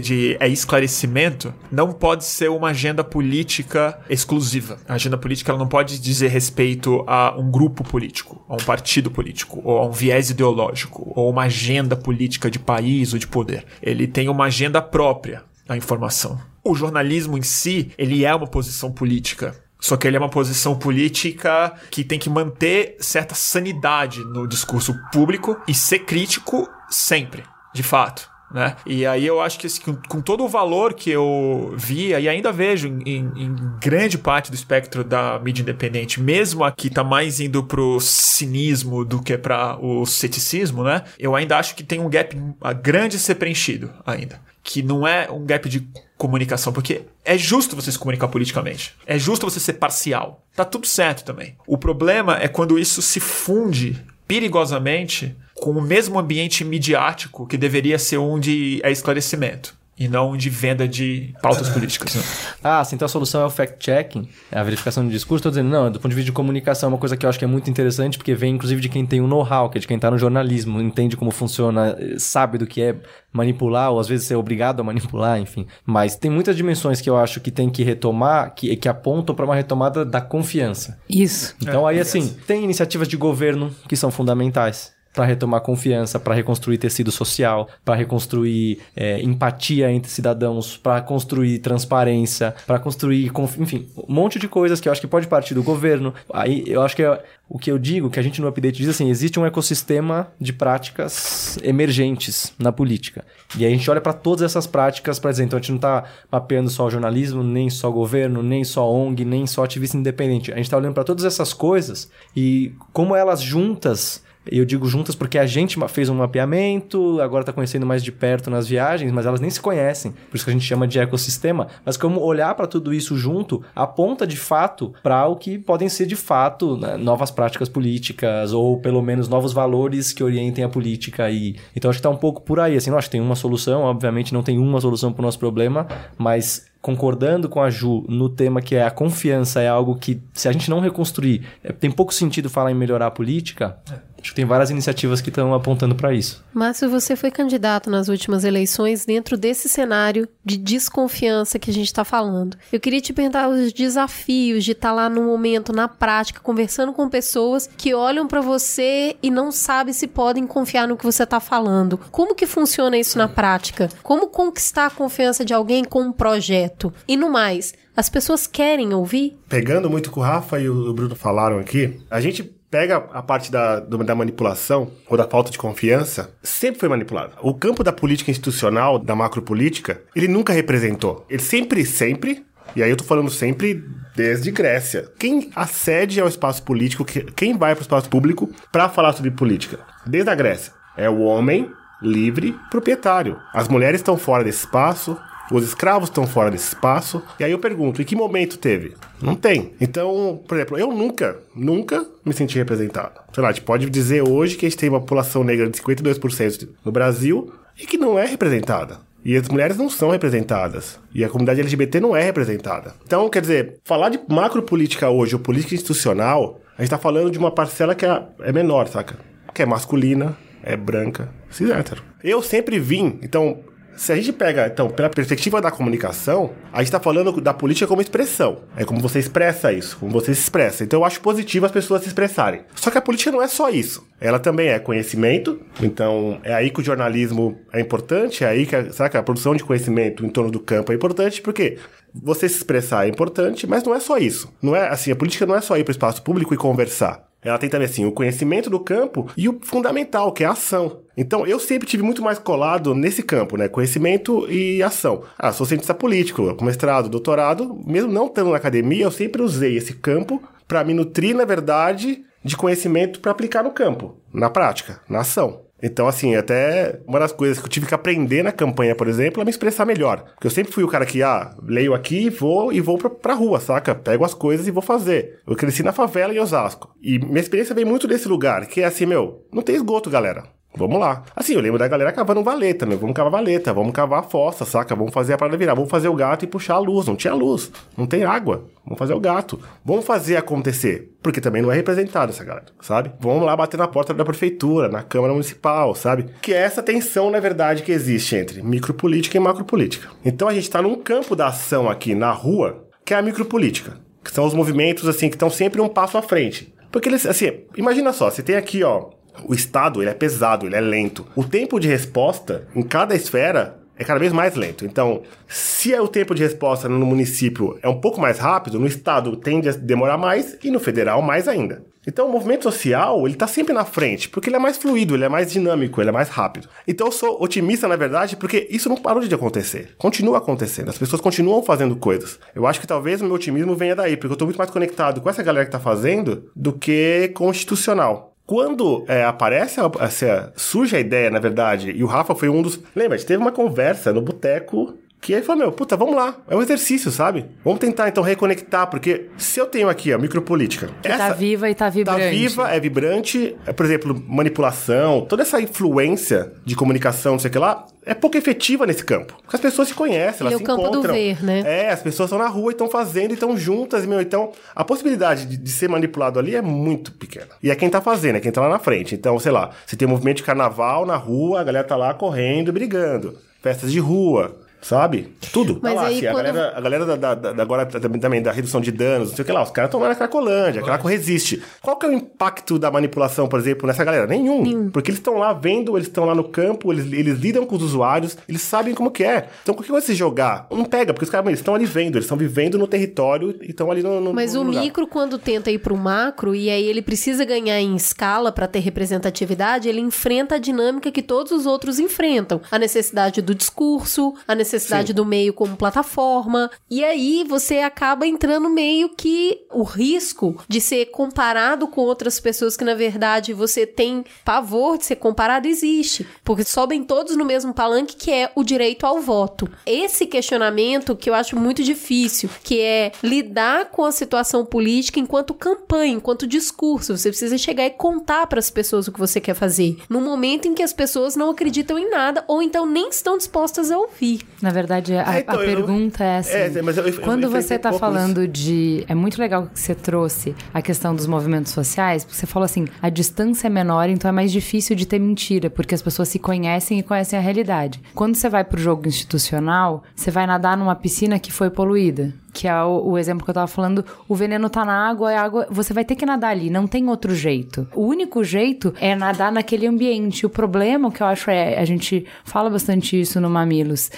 de é esclarecimento, não pode ser uma agenda política exclusiva. A agenda política ela não pode dizer respeito a um grupo político, a um partido político, ou a um viés ideológico, ou uma agenda política de país ou de poder. Ele tem uma agenda própria à informação. O jornalismo em si, ele é uma posição política. Só que ele é uma posição política que tem que manter certa sanidade no discurso público e ser crítico sempre, de fato. Né? E aí eu acho que assim, com, todo o valor que eu via e ainda vejo em, em- em grande parte do espectro da mídia independente, mesmo aqui tá mais indo pro cinismo do que para o ceticismo, né? Eu ainda acho que tem um gap grande a ser preenchido ainda. Que não é um gap de comunicação, porque é justo você se comunicar politicamente. É justo você ser parcial. Tá tudo certo também. O problema é quando isso se funde perigosamente com o mesmo ambiente midiático que deveria ser um de é esclarecimento. E não de venda de pautas políticas. né? Ah, sim, então a solução é o fact-checking, é a verificação do discurso. Estou dizendo, não, do ponto de vista de comunicação, é uma coisa que eu acho que é muito interessante, porque vem inclusive de quem tem um know-how, que é de quem está no jornalismo, entende como funciona, sabe do que é manipular, ou às vezes ser obrigado a manipular, enfim. Mas tem muitas dimensões que eu acho que tem que retomar, que, que apontam para uma retomada da confiança. Isso. Então aí, assim, tem iniciativas de governo que são fundamentais para retomar confiança, para reconstruir tecido social, para reconstruir é, empatia entre cidadãos, para construir transparência, para construir, enfim, um monte de coisas que eu acho que pode partir do governo. Aí eu acho que é o que eu digo, que a gente no update diz assim, existe um ecossistema de práticas emergentes na política. E aí a gente olha para todas essas práticas para dizer, então a gente não está mapeando só o jornalismo, nem só governo, nem só ONG, nem só ativista independente. A gente está olhando para todas essas coisas e como elas juntas eu digo juntas porque a gente fez um mapeamento, agora está conhecendo mais de perto nas viagens, mas elas nem se conhecem. Por isso que a gente chama de ecossistema. Mas como olhar para tudo isso junto aponta de fato para o que podem ser de fato né, novas práticas políticas ou pelo menos novos valores que orientem a política. E então acho que está um pouco por aí. Assim, não acho que tem uma solução, obviamente não tem uma solução para o nosso problema, mas concordando com a Ju no tema que é a confiança é algo que, se a gente não reconstruir, é, tem pouco sentido falar em melhorar a política. Acho que tem várias iniciativas que estão apontando para isso. Márcio, você foi candidato nas últimas eleições dentro desse cenário de desconfiança que a gente está falando. Eu queria te perguntar os desafios de estar lá no momento, na prática, conversando com pessoas que olham para você e não sabem se podem confiar no que você está falando. Como que funciona isso na prática? Como conquistar a confiança de alguém com um projeto? E no mais, as pessoas querem ouvir? Pegando muito o que o Rafa e o Bruno falaram aqui, a gente pega a parte da, da manipulação ou da falta de confiança, sempre foi manipulado. O campo da política institucional, da macropolítica, ele nunca representou. Ele sempre, sempre, e aí eu tô falando sempre desde Grécia. Quem acede ao espaço político, que- quem vai para o espaço público para falar sobre política? Desde a Grécia. É o homem livre proprietário. As mulheres estão fora desse espaço, os escravos estão fora desse espaço. E aí eu pergunto, em que momento teve? Não tem. Então, por exemplo, eu nunca, nunca me senti representado. Sei lá, a gente pode dizer hoje que a gente tem uma população negra de 52% no Brasil e que não é representada. E as mulheres não são representadas. E a comunidade LGBT não é representada. Então, quer dizer, falar de macropolítica hoje, ou política institucional, a gente tá falando de uma parcela que é, é menor, saca? Que é masculina, é branca, cis hétero. Eu sempre vim, então, se a gente pega, então, pela perspectiva da comunicação, a gente tá falando da política como expressão. É como você expressa isso, como você se expressa. Então eu acho positivo as pessoas se expressarem. Só que a política não é só isso. Ela também é conhecimento, então é aí que o jornalismo é importante, é aí que a, saca, a produção de conhecimento em torno do campo é importante, porque você se expressar é importante, mas não é só isso. Não é assim, a política não é só ir para o espaço público e conversar. Ela tem também assim o conhecimento do campo e o fundamental, que é a ação. Então eu sempre tive muito mais colado nesse campo, né? Conhecimento e ação. Ah, sou cientista político, com mestrado, doutorado, mesmo não estando na academia, eu sempre usei esse campo para me nutrir, na verdade, de conhecimento para aplicar no campo, na prática, na ação. Então, assim, até uma das coisas que eu tive que aprender na campanha, por exemplo, é me expressar melhor. Porque eu sempre fui o cara que, ah, leio aqui, vou e vou pra, pra rua, saca? Pego as coisas e vou fazer. Eu cresci na favela em Osasco. E minha experiência vem muito desse lugar, que é assim, meu, não tem esgoto, galera. Vamos lá. Assim, eu lembro da galera cavando valeta, meu. Vamos cavar valeta, vamos cavar a fossa, saca? Vamos fazer a parada virar. Vamos fazer o gato e puxar a luz. Não tinha luz. Não tem água. Vamos fazer o gato. Vamos fazer acontecer. Porque também não é representado essa galera, sabe? Vamos lá bater na porta da prefeitura, na Câmara Municipal, sabe? Que é essa tensão, na verdade, que existe entre micropolítica e macropolítica. Então a gente tá num campo da ação aqui na rua, que é a micropolítica. Que são os movimentos, assim, que estão sempre um passo à frente. Porque eles, assim, imagina só, você tem aqui, ó, o Estado, ele é pesado, ele é lento. O tempo de resposta em cada esfera é cada vez mais lento. Então, se é o tempo de resposta no município é um pouco mais rápido, no Estado tende a demorar mais e no federal mais ainda. Então, o movimento social, ele tá sempre na frente, porque ele é mais fluido, ele é mais dinâmico, ele é mais rápido. Então, eu sou otimista, na verdade, porque isso não parou de acontecer. Continua acontecendo, as pessoas continuam fazendo coisas. Eu acho que talvez o meu otimismo venha daí, porque eu tô muito mais conectado com essa galera que tá fazendo do que institucional. Quando é, aparece, a, essa, surge a ideia, na verdade, e o Rafa foi um dos. Lembra, a gente teve uma conversa no boteco que aí falou: Meu, puta, vamos lá. É um exercício, sabe? Vamos tentar então reconectar, porque se eu tenho aqui a micropolítica. Que tá viva e tá vibrante. Tá viva, é vibrante. É, por exemplo, manipulação, toda essa influência de comunicação, não sei o que lá, é pouco efetiva nesse campo. Porque as pessoas se conhecem, elas é o se campo do encontram. ver, né? É, as pessoas estão na rua e estão fazendo e estão juntas, meu. Então, a possibilidade de, de ser manipulado ali é muito pequena. E é quem tá fazendo, é quem tá lá na frente. Então, sei lá, você tem um movimento de carnaval na rua, a galera tá lá correndo, brigando. Festas de rua. Sabe? Tudo. Mas tá lá, aí assim, a quando- galera, a galera da, da- da- agora também, também da redução de danos, não sei o que lá, os caras estão lá na Cracolândia, a Craco resiste. Qual que é o impacto da manipulação, por exemplo, nessa galera? Nenhum. Porque eles estão lá vendo, eles estão lá no campo, eles, eles lidam com os usuários, eles sabem como que é. Então, qualquer coisa que você jogar, não pega, porque os caras estão ali vendo, eles estão vivendo no território e estão ali no, no Mas no o lugar. micro, quando tenta ir pro macro, e aí ele precisa ganhar em escala para ter representatividade, ele enfrenta a dinâmica que todos os outros enfrentam. A necessidade do discurso, a necessidade Sim. do meio como plataforma. E aí você acaba entrando meio que o risco de ser comparado com outras pessoas que, na verdade, você tem pavor de ser comparado, existe. Porque sobem todos no mesmo palanque, que é o direito ao voto. Esse questionamento que eu acho muito difícil, que é lidar com a situação política enquanto campanha, enquanto discurso. Você precisa chegar e contar para as pessoas o que você quer fazer. No momento em que as pessoas não acreditam em nada ou então nem estão dispostas a ouvir. Na verdade, a, É, então, a eu- pergunta é assim: É, mas eu- eu- eu quando enfrentei você está falando de. É muito legal que você trouxe a questão dos movimentos sociais, porque você falou assim: a distância é menor, então é mais difícil de ter mentira, porque as pessoas se conhecem e conhecem a realidade. Quando você vai pro jogo institucional, você vai nadar numa piscina que foi poluída. Que é o, o exemplo que eu tava falando, o veneno tá na água, a água, você vai ter que nadar ali, não tem outro jeito. O único jeito é nadar naquele ambiente. O problema, o que eu acho é, a gente fala bastante isso no Mamilos,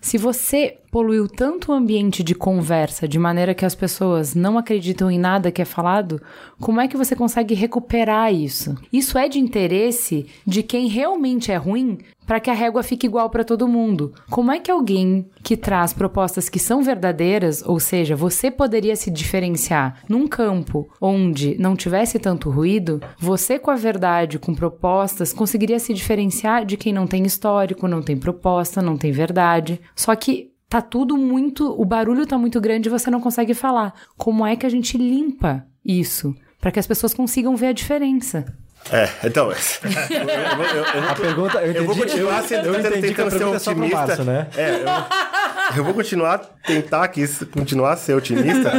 se você poluiu tanto o ambiente de conversa de maneira que as pessoas não acreditam em nada que é falado, como é que você consegue recuperar isso? Isso é de interesse de quem realmente é ruim para que a régua fique igual para todo mundo. Como é que alguém que traz propostas que são verdadeiras, ou seja, você poderia se diferenciar num campo onde não tivesse tanto ruído, você com a verdade, com propostas, conseguiria se diferenciar de quem não tem histórico, não tem proposta, não tem verdade. Só que tá tudo muito, o barulho tá muito grande e você não consegue falar. Como é que a gente limpa isso para que as pessoas consigam ver a diferença? É, então. eu- eu- eu- eu- A pergunta, eu entendi, Eu vou continuar sendo- eu tentando- entendi que a tentando ser pergunta é só pro otimista. Márcio, né? É, eu, eu vou continuar, tentar aqui, continuar a ser otimista.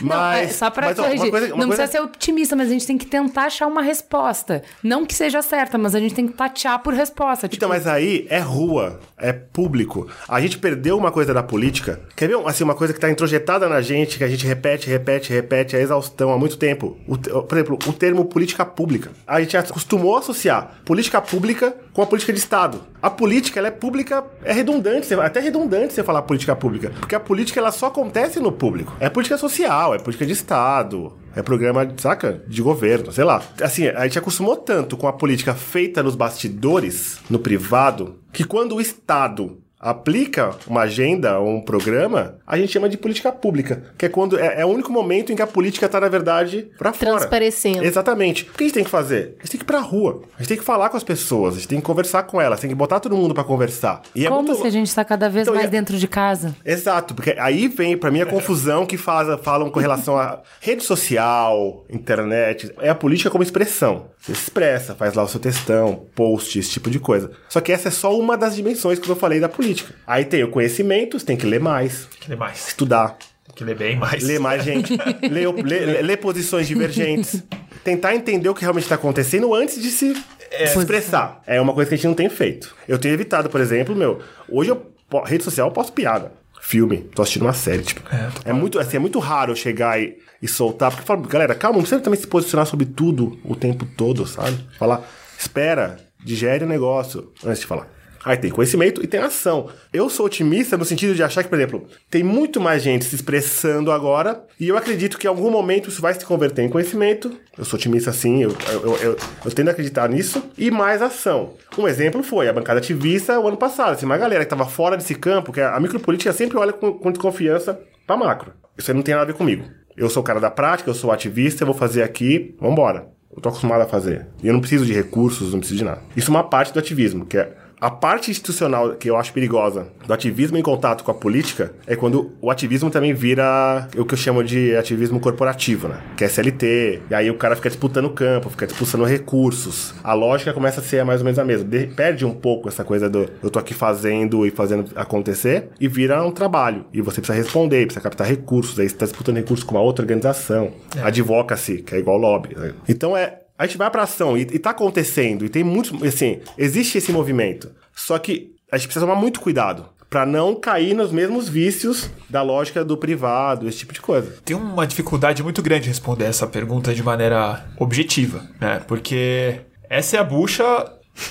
Mas. é só pra mas, ó, uma corrigir. coisa- uma não coisa- precisa ser otimista, mas a gente tem que tentar achar uma resposta. Não que seja certa, mas a gente tem que tatear por resposta. Tipo, Então, mas aí é rua, é público. A gente perdeu uma coisa da política. Quer ver, assim, uma coisa que tá introjetada na gente, que a gente repete, repete, repete, a exaustão há muito tempo. O por exemplo, o termo política pública. A gente acostumou a associar política pública com a política de Estado. A política, ela é pública, é redundante, até redundante você falar política pública. Porque a política, ela só acontece no público. É política social, é política de Estado. É programa, saca? De governo, sei lá. Assim, a gente acostumou tanto com a política feita nos bastidores, no privado, que quando o Estado aplica uma agenda ou um programa, a gente chama de política pública. Que é quando é, é o único momento em que a política tá, na verdade, pra fora. Transparecendo. Exatamente. O que a gente tem que fazer? A gente tem que ir pra rua. A gente tem que falar com as pessoas, a gente tem que conversar com elas, tem que botar todo mundo pra conversar. E é como muito se a gente tá cada vez Então, mais e- dentro de casa? Exato, porque aí vem pra mim a confusão que faz, falam com relação a rede social, internet. É a política como expressão. Você se expressa, faz lá o seu textão, post, esse tipo de coisa. Só que essa é só uma das dimensões que eu falei da política. Aí tem o conhecimento, você tem que ler mais, Tem que ler mais. estudar, Tem que ler bem mais. ler mais gente, ler, ler- ler posições divergentes, tentar entender o que realmente está acontecendo antes de se é, expressar. É uma coisa que a gente não tem feito. Eu tenho evitado, por exemplo, meu, hoje eu, rede social eu posto piada. Filme, tô assistindo uma série, tipo. É, muito, assim, é muito raro eu chegar e, e soltar, porque eu falo, galera, calma, não precisa também se posicionar sobre tudo o tempo todo, sabe? Falar, espera, digere o negócio antes de falar. Aí tem conhecimento e tem ação. Eu sou otimista no sentido de achar que, por exemplo, tem muito mais gente se expressando agora e eu acredito que em algum momento isso vai se converter em conhecimento. Eu sou otimista sim, eu, eu, eu, eu, tendo a acreditar nisso. E mais ação. Um exemplo foi a bancada ativista o ano passado. Assim, uma galera que estava fora desse campo, que a micropolítica sempre olha com, com desconfiança pra macro. Isso aí não tem nada a ver comigo. Eu sou o cara da prática, eu sou ativista, eu vou fazer aqui, vambora. Eu tô acostumado a fazer. E eu não preciso de recursos, não preciso de nada. Isso é uma parte do ativismo, que é A parte institucional que eu acho perigosa do ativismo em contato com a política é quando o ativismo também vira o que eu chamo de ativismo corporativo, né? Que é SLT, e aí o cara fica disputando campo, fica disputando recursos. A lógica começa a ser mais ou menos a mesma. De- perde um pouco essa coisa do eu tô aqui fazendo e fazendo acontecer e vira um trabalho. E você precisa responder, precisa captar recursos, aí você tá disputando recursos com uma outra organização. Advocacy, que é igual lobby. né? Então é. A gente vai pra ação e, e tá acontecendo, e tem muitos. Assim, existe esse movimento. Só que a gente precisa tomar muito cuidado pra não cair nos mesmos vícios da lógica do privado, esse tipo de coisa. Tem uma dificuldade muito grande de responder essa pergunta de maneira objetiva, né? Porque essa é a bucha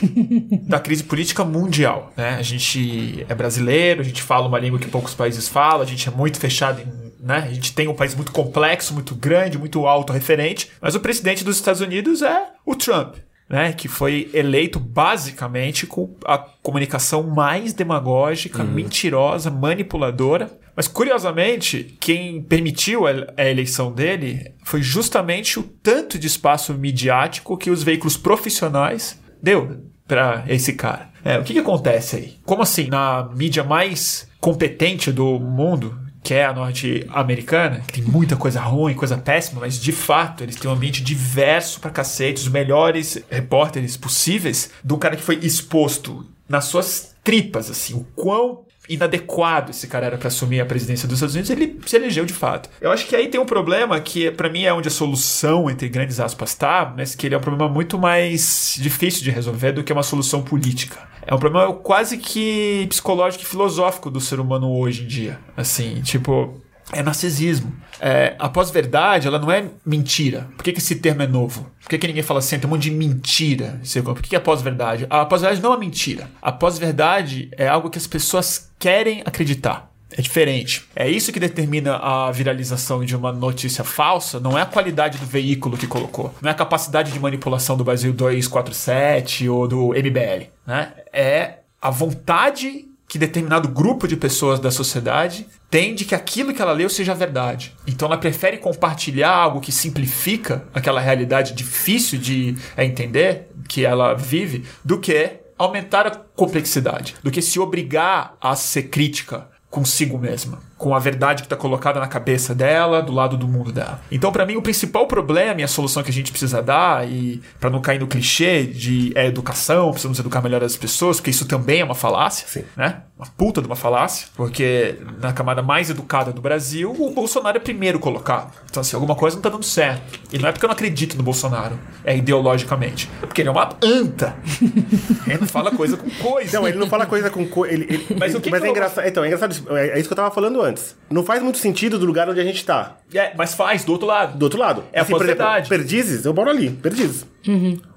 da crise política mundial, né? A gente é brasileiro, a gente fala uma língua que poucos países falam, a gente é muito fechado em né? A gente tem um país muito complexo, muito grande, muito autorreferente, mas o presidente dos Estados Unidos é o Trump, né? Que foi eleito basicamente com a comunicação mais demagógica, mentirosa, manipuladora. Mas curiosamente, quem permitiu a a eleição dele foi justamente o tanto de espaço midiático que os veículos profissionais deu para esse cara. É, o que, que acontece aí? Como assim, na mídia mais competente do mundo, que é a norte-americana, que tem muita coisa ruim, coisa péssima, mas de fato eles têm um ambiente diverso pra cacete, os melhores repórteres possíveis, do cara que foi exposto nas suas tripas, assim, o quão inadequado esse cara era pra assumir a presidência dos Estados Unidos, ele se elegeu de fato. Eu acho que aí tem um problema que pra mim é onde a solução entre grandes aspas tá, mas que ele é um problema muito mais difícil de resolver do que uma solução política. É um problema quase que psicológico e filosófico do ser humano hoje em dia. Assim, tipo, é narcisismo. É, a pós-verdade, ela não é mentira. Por que, que esse termo é novo? Por que, que ninguém fala assim, tem um monte de mentira? Por que, que é pós-verdade? A pós-verdade não é mentira. A pós-verdade é algo que as pessoas querem acreditar. É diferente. É isso que determina a viralização de uma notícia falsa, não é a qualidade do veículo que colocou, não é a capacidade de manipulação do Brasil 247 ou do MBL, né? É a vontade que determinado grupo de pessoas da sociedade tem de que aquilo que ela leu seja verdade. Então ela prefere compartilhar algo que simplifica aquela realidade difícil de é, entender que ela vive do que aumentar a complexidade, do que se obrigar a ser crítica consigo mesma, com a verdade que está colocada na cabeça dela, do lado do mundo dela. Então, para mim, o principal problema e a solução que a gente precisa dar, e para não cair no clichê de é educação, precisamos educar melhor as pessoas, porque isso também é uma falácia, Sim. né? Uma puta de uma falácia, porque na camada mais educada do Brasil, o Bolsonaro é primeiro colocado. Então, assim, alguma coisa não tá dando certo. E não é porque eu não acredito no Bolsonaro, é ideologicamente. É porque ele é uma anta. ele não fala coisa com coisa. Não, ele não fala coisa com coisa. Mas ele- o que mas que é engraçado. Então, é engraçado. isso- É, é isso que eu tava falando antes. Não faz muito sentido do lugar onde a gente tá. É, mas faz, do outro lado. Do outro lado. É a por exemplo. Perdizes, eu moro ali, Perdizes.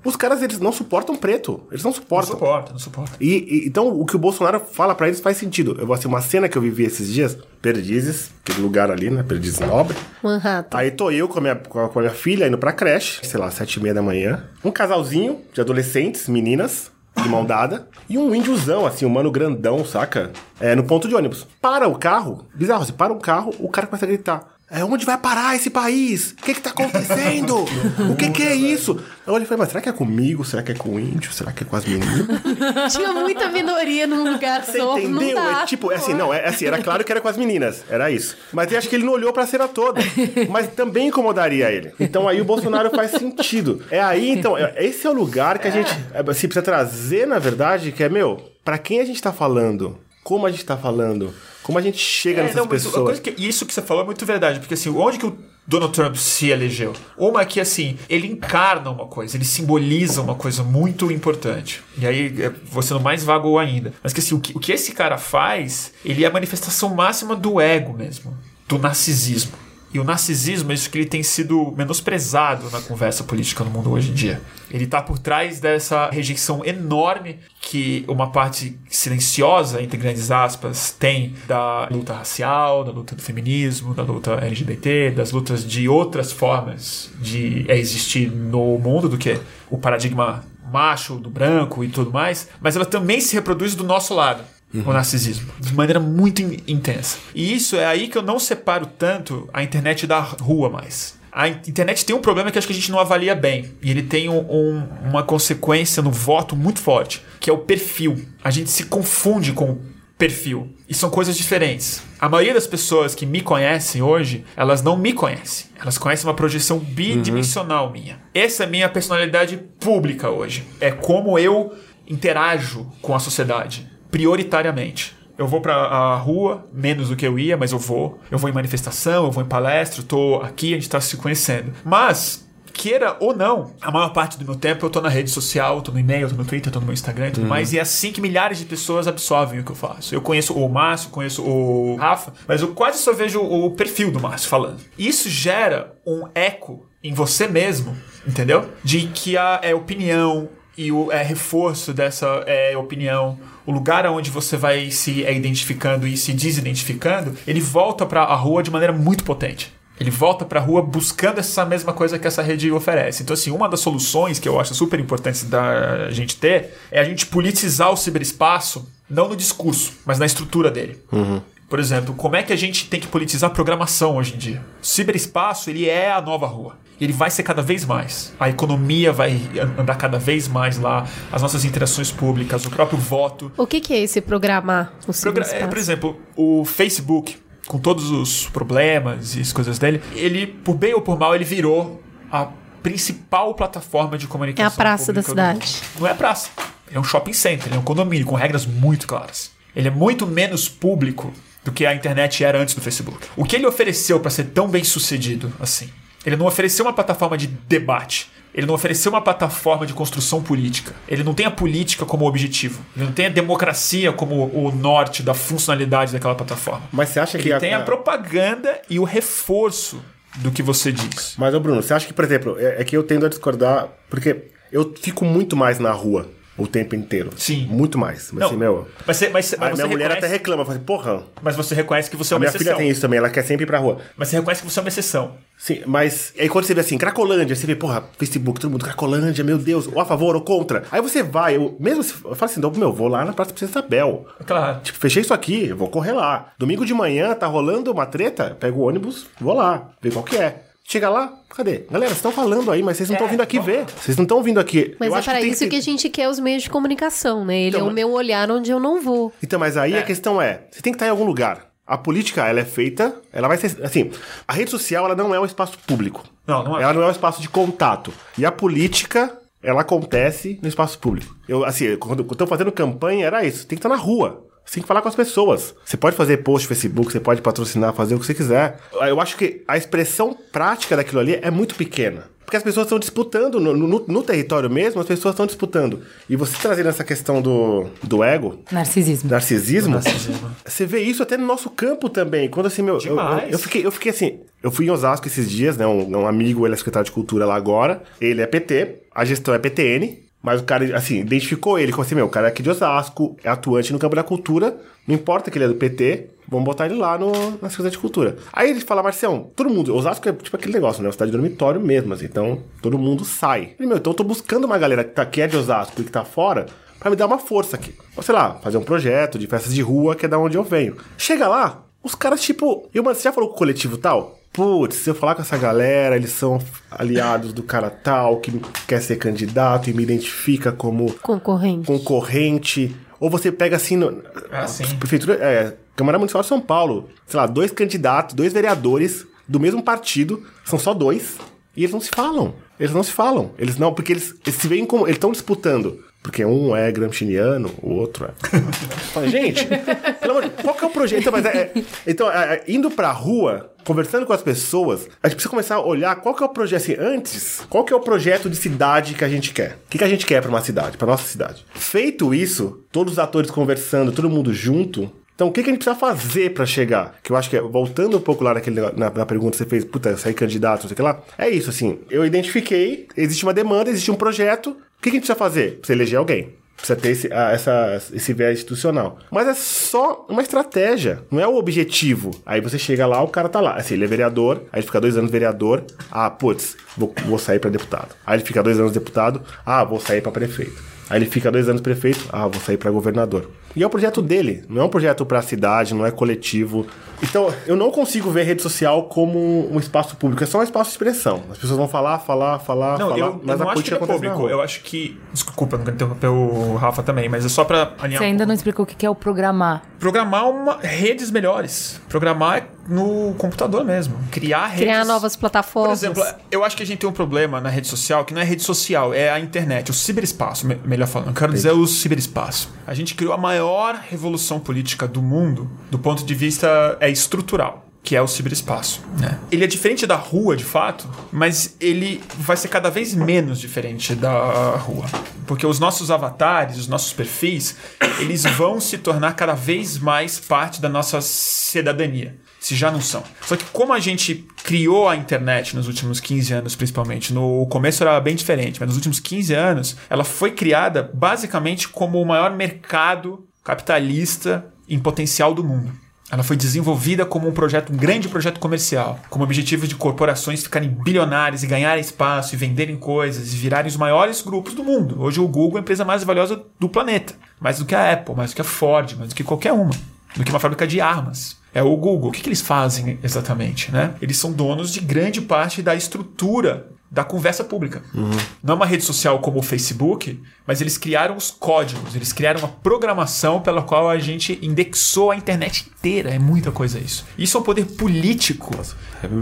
Os caras, eles não suportam preto. Eles não Não suportam. suporta, não suporta. E, e- então o que o Bolsonaro fala pra eles faz sentido. Eu vou assim, uma cena que eu vivi esses dias, Perdizes, aquele lugar ali, né? Perdizes Nobre. Manhattan. Aí tô eu com a, minha, com a- com a minha filha indo pra creche, sei lá, sete e meia da manhã. Um casalzinho de adolescentes, meninas, de mão dada. E um índiozão, assim, um mano grandão, saca? É, no ponto de ônibus. Para o carro, bizarro, assim, para o carro, o cara começa a gritar. É, onde vai parar esse país? O que que tá acontecendo? o que que é isso? Eu olhei e falei, mas será que é comigo? Será que é com o índio? Será que é com as meninas? Tinha muita minoria num lugar Você só, não entendeu? dá. É tipo, é assim, não, é assim, era claro que era com as meninas, era isso. Mas eu acho que ele não olhou pra cena toda. Mas também incomodaria ele. Então aí o Bolsonaro faz sentido. É aí, então, é- esse é o lugar que a gente é, assim, precisa trazer, na verdade, que é, meu, pra quem a gente tá falando, como a gente tá falando, como a gente chega É, nessas não, pessoas. que- e isso que você falou é muito verdade, porque assim, onde que o Donald Trump se elegeu? Uma que assim, ele encarna uma coisa, ele simboliza uma coisa muito importante. E aí, é, você não mais vago ainda. Mas que assim, o que, o que esse cara faz, ele é a manifestação máxima do ego mesmo, do narcisismo. E o narcisismo é isso que ele tem sido menosprezado na conversa política no mundo hoje em dia. Ele está por trás dessa rejeição enorme que uma parte silenciosa, entre grandes aspas, tem da luta racial, da luta do feminismo, da luta LGBT, das lutas de outras formas de existir no mundo do que o paradigma macho, do branco e tudo mais, mas ela também se reproduz do nosso lado. O narcisismo, de maneira muito in- intensa. E isso é aí que eu não separo tanto a internet da rua mais. A internet tem um problema que acho que a gente não avalia bem. E ele tem um- um- uma consequência no voto muito forte, que é o perfil. A gente se confunde com o perfil. E são coisas diferentes. A maioria das pessoas que me conhecem hoje, elas não me conhecem. Elas conhecem uma projeção bidimensional minha. Essa é a minha personalidade pública hoje. É como eu interajo com a sociedade, prioritariamente. Eu vou pra a rua, menos do que eu ia, mas eu vou. Eu vou em manifestação, eu vou em palestra, eu tô aqui, a gente tá se conhecendo. Mas, queira ou não, a maior parte do meu tempo eu tô na rede social, tô no e-mail, tô no Twitter, tô no meu Instagram e tudo mais, e é assim que milhares de pessoas absorvem o que eu faço. Eu conheço o Márcio, conheço o Rafa, mas eu quase só vejo o perfil do Márcio falando. Isso gera um eco em você mesmo, entendeu? De que a é, opinião e o é, reforço dessa é, opinião, o lugar onde você vai se é, identificando e se desidentificando, ele volta para a rua de maneira muito potente. Ele volta para a rua buscando essa mesma coisa que essa rede oferece. Então, assim, uma das soluções que eu acho super importante da gente ter é a gente politizar o ciberespaço, não no discurso, mas na estrutura dele. Por exemplo, como é que a gente tem que politizar a programação hoje em dia? O ciberespaço, ele é a nova rua. Ele vai ser cada vez mais. A economia vai an- andar cada vez mais lá, as nossas interações públicas, o próprio voto. O que, que é esse programar o Progra- é, por exemplo, o Facebook, com todos os problemas e as coisas dele, ele, por bem ou por mal, ele virou a principal plataforma de comunicação. É a praça da cidade. Não é a praça. É um shopping center, é um condomínio com regras muito claras. Ele é muito menos público do que a internet era antes do Facebook. O que ele ofereceu para ser tão bem sucedido assim? Ele não ofereceu uma plataforma de debate. Ele não ofereceu uma plataforma de construção política. Ele não tem a política como objetivo. Ele não tem a democracia como o norte da funcionalidade daquela plataforma. Mas você acha que Ele tem a propaganda e o reforço do que você diz. Mas, ô Bruno, você acha que, por exemplo, é, é que eu tendo a discordar, porque eu fico muito mais na rua o tempo inteiro. Sim. Muito mais. Mas, Não, assim, meu. mas, você, mas, A mas minha mulher reconhece, até reclama, fala assim, porra, mas você reconhece que você é uma minha exceção. filha tem isso também, ela quer sempre ir pra rua. Mas você reconhece que você é uma exceção. Sim, mas aí quando você vê assim, Cracolândia, você vê, porra, Facebook, todo mundo, Cracolândia, meu Deus, ou a favor ou contra. Aí você vai, eu, mesmo se, eu falo assim, não, meu, vou lá na Praça Princesa Isabel. Claro. Tipo, fechei isso aqui, eu vou correr lá. Domingo de manhã, tá rolando uma treta, pego o ônibus, vou lá, ver qual que é. Chega lá, cadê? Galera, vocês estão falando aí, mas vocês não estão vindo aqui ver. Vocês não estão vindo aqui. Mas Eu é acho para tem isso que a gente quer os meios de comunicação, né? Ele Então, é o mas- meu olhar onde eu não vou. Então, mas aí a questão é, você tem que estar em algum lugar. A política, ela é feita, ela vai ser, assim, a rede social, ela não é um espaço público. Não, não é. Ela não é um espaço de contato. E a política, ela acontece no espaço público. Eu, assim, quando eu tô fazendo campanha, era isso. Tem que estar na rua. Você tem que falar com as pessoas. Você pode fazer post no Facebook, você pode patrocinar, fazer o que você quiser. Eu acho que a expressão prática daquilo ali é muito pequena. Porque as pessoas estão disputando, no, no- no território mesmo, as pessoas estão disputando. E você trazendo essa questão do, do ego, Narcisismo. narcisismo, você vê isso até no nosso campo também. Quando assim, meu. Eu, eu fiquei, eu fiquei assim. Eu fui em Osasco esses dias, né? Um, um amigo, ele é secretário de cultura lá agora. Ele é PT, a gestão é PTN. Mas o cara, assim, identificou ele como assim, meu, o cara é aqui de Osasco, é atuante no campo da cultura, não importa que ele é do PT, vamos botar ele lá no, na Secretaria de Cultura. Aí ele fala, Marcião, todo mundo, Osasco é tipo aquele negócio, né? Uma cidade de dormitório mesmo, assim, então todo mundo sai. Ele, meu, então eu tô buscando uma galera que, tá, que é de Osasco e que tá fora, pra me dar uma força aqui. Ou sei lá, fazer um projeto de festas de rua, que é da onde eu venho. Chega lá, os caras, tipo, eu, mano, você já falou com o coletivo tal? Putz, se eu falar com essa galera, eles são aliados do cara tal, que quer ser candidato e me identifica como Concorrente. concorrente. Ou você pega assim, no, Ah, sim. Prefeitura, é, Câmara Municipal de São Paulo, sei lá, dois candidatos, dois vereadores do mesmo partido, são só dois, e eles não se falam. Eles não se falam. Eles não, porque eles, eles se veem como. Eles estão disputando. Porque um é gramsciano, o outro é. Gente, pelo amor de qual que é o projeto? Então, mas é- é- então é, é, indo pra rua, conversando com as pessoas, a gente precisa começar a olhar qual que é o projeto. Assim, antes, qual que é o projeto de cidade que a gente quer? O que, que a gente quer pra uma cidade, pra nossa cidade? Feito isso, todos os atores conversando, todo mundo junto, então, o que, que a gente precisa fazer pra chegar? Que eu acho que é, voltando um pouco lá naquele, na, na pergunta que você fez, puta, sair candidato, não sei o que lá. É isso, assim. Eu identifiquei, existe uma demanda, existe um projeto. Que, a gente precisa fazer? Precisa eleger alguém. Precisa ter esse, essa, esse viés institucional. Mas é só uma estratégia, não é o objetivo. Aí você chega lá, o cara tá lá. Assim, ele é vereador, aí ele fica dois anos vereador. Ah, putz, vou, vou sair pra deputado. Aí ele fica dois anos deputado. Ah, vou sair pra prefeito. Aí ele fica dois anos prefeito. Ah, vou sair pra governador. E é um projeto dele, não é um projeto para a cidade, não é coletivo. Então, eu não consigo ver rede social como um espaço público, é só um espaço de expressão. As pessoas vão falar, falar, falar, Não, falar, eu, mas eu a não acho que é público. Eu acho que. Desculpa, não quero interromper o Rafa também, mas é só pra alinhar. Você ainda não explicou o que é o programar. Programar uma, redes melhores. Programar é no computador mesmo. Criar redes. Criar novas Por plataformas. exemplo, eu acho que a gente tem um problema na rede social que não é rede social, é a internet, o ciberespaço, me- melhor falando. Eu quero dizer o ciberespaço. A gente criou a maior revolução política do mundo do ponto de vista é estrutural. Que é o ciberespaço. Né? Ele é diferente da rua, de fato, mas ele vai ser cada vez menos diferente da rua. Porque os nossos avatares, os nossos perfis, eles vão se tornar cada vez mais parte da nossa cidadania se já não são. Só que como a gente criou a internet nos últimos 15 anos, principalmente, no começo era bem diferente, mas nos últimos 15 anos, ela foi criada basicamente como o maior mercado capitalista em potencial do mundo. Ela foi desenvolvida como um projeto, um grande projeto comercial, com o objetivo de corporações ficarem bilionárias e ganharem espaço e venderem coisas e virarem os maiores grupos do mundo. Hoje o Google é a empresa mais valiosa do planeta, mais do que a Apple, mais do que a Ford, mais do que qualquer uma do que uma fábrica de armas. É o Google. O que, que eles fazem exatamente? Né? Eles são donos de grande parte da estrutura da conversa pública. Não é uma rede social como o Facebook, mas eles criaram os códigos, eles criaram uma programação pela qual a gente indexou a internet inteira. É muita coisa isso. Isso é um poder político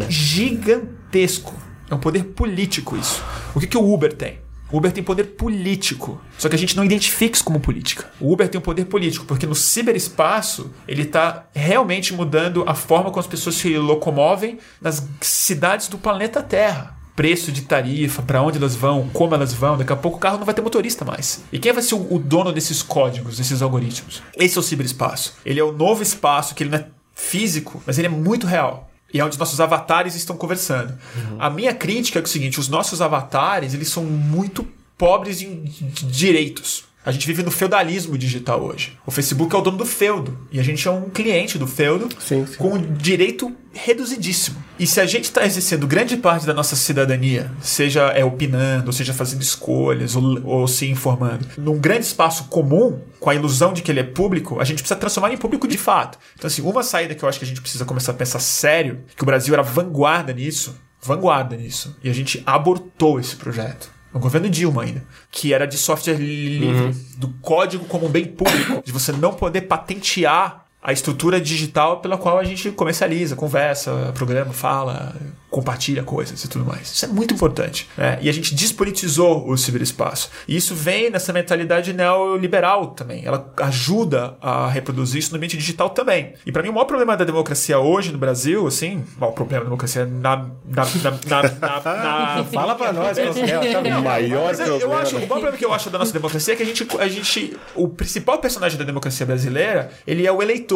gigantesco. É um poder político isso. O que, que o Uber tem? O Uber tem poder político. Só que a gente não identifica isso como política. O Uber tem um poder político, porque no ciberespaço ele está realmente mudando a forma como as pessoas se locomovem nas cidades do planeta Terra. Preço de tarifa, para onde elas vão, como elas vão. Daqui a pouco o carro não vai ter motorista mais. E quem vai ser o dono desses códigos, desses algoritmos? Esse é o ciberespaço. Ele é o novo espaço que ele não é físico, mas ele é muito real. E é onde nossos avatares estão conversando. A minha crítica é, o seguinte: os nossos avatares eles são muito pobres em d- direitos. A gente vive no feudalismo digital hoje. O Facebook é o dono do feudo. E a gente é um cliente do feudo Sim, sim. com um direito reduzidíssimo. E se a gente está exercendo grande parte da nossa cidadania, seja é opinando, seja fazendo escolhas, ou, ou se informando, num grande espaço comum, com a ilusão de que ele é público, a gente precisa transformar ele em público de fato. Então, assim, uma saída que eu acho que a gente precisa começar a pensar sério, que o Brasil era vanguarda nisso, vanguarda nisso, e a gente abortou esse projeto. No governo Dilma ainda, que era de software livre, do código como um bem público, de você não poder patentear a estrutura digital pela qual a gente comercializa, conversa, programa, fala, compartilha coisas e tudo mais. Isso é muito importante. né? E a gente despolitizou o ciberespaço. E isso vem nessa mentalidade neoliberal também. Ela ajuda a reproduzir isso no ambiente digital também. E para mim o maior problema da democracia hoje no Brasil, assim, o maior problema da democracia na... na, na, na, na, Fala pra nós, é, tá O maior mas eu, problema. acho, o maior problema que eu acho da nossa democracia é que a gente, a gente. O principal personagem da democracia brasileira, ele é o eleitor,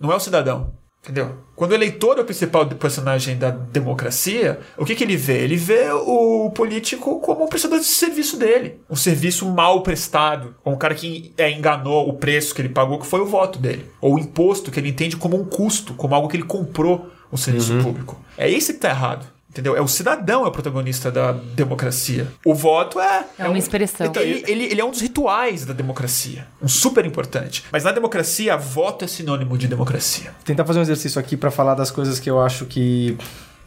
não é o cidadão. Entendeu? Quando o eleitor é o principal personagem da democracia, o que, que ele vê? Ele vê o político como um prestador de serviço dele. Um serviço mal prestado. Ou um cara que é, enganou o preço que ele pagou, que foi o voto dele. Ou o imposto que ele entende como um custo, como algo que ele comprou um serviço público. É esse que tá errado. Entendeu? É o cidadão é o protagonista da democracia. O voto é. É uma expressão. Então, ele, ele, ele é um dos rituais da democracia. Um super importante. Mas na democracia, voto é sinônimo de democracia. Tentar fazer um exercício aqui pra falar das coisas que eu acho que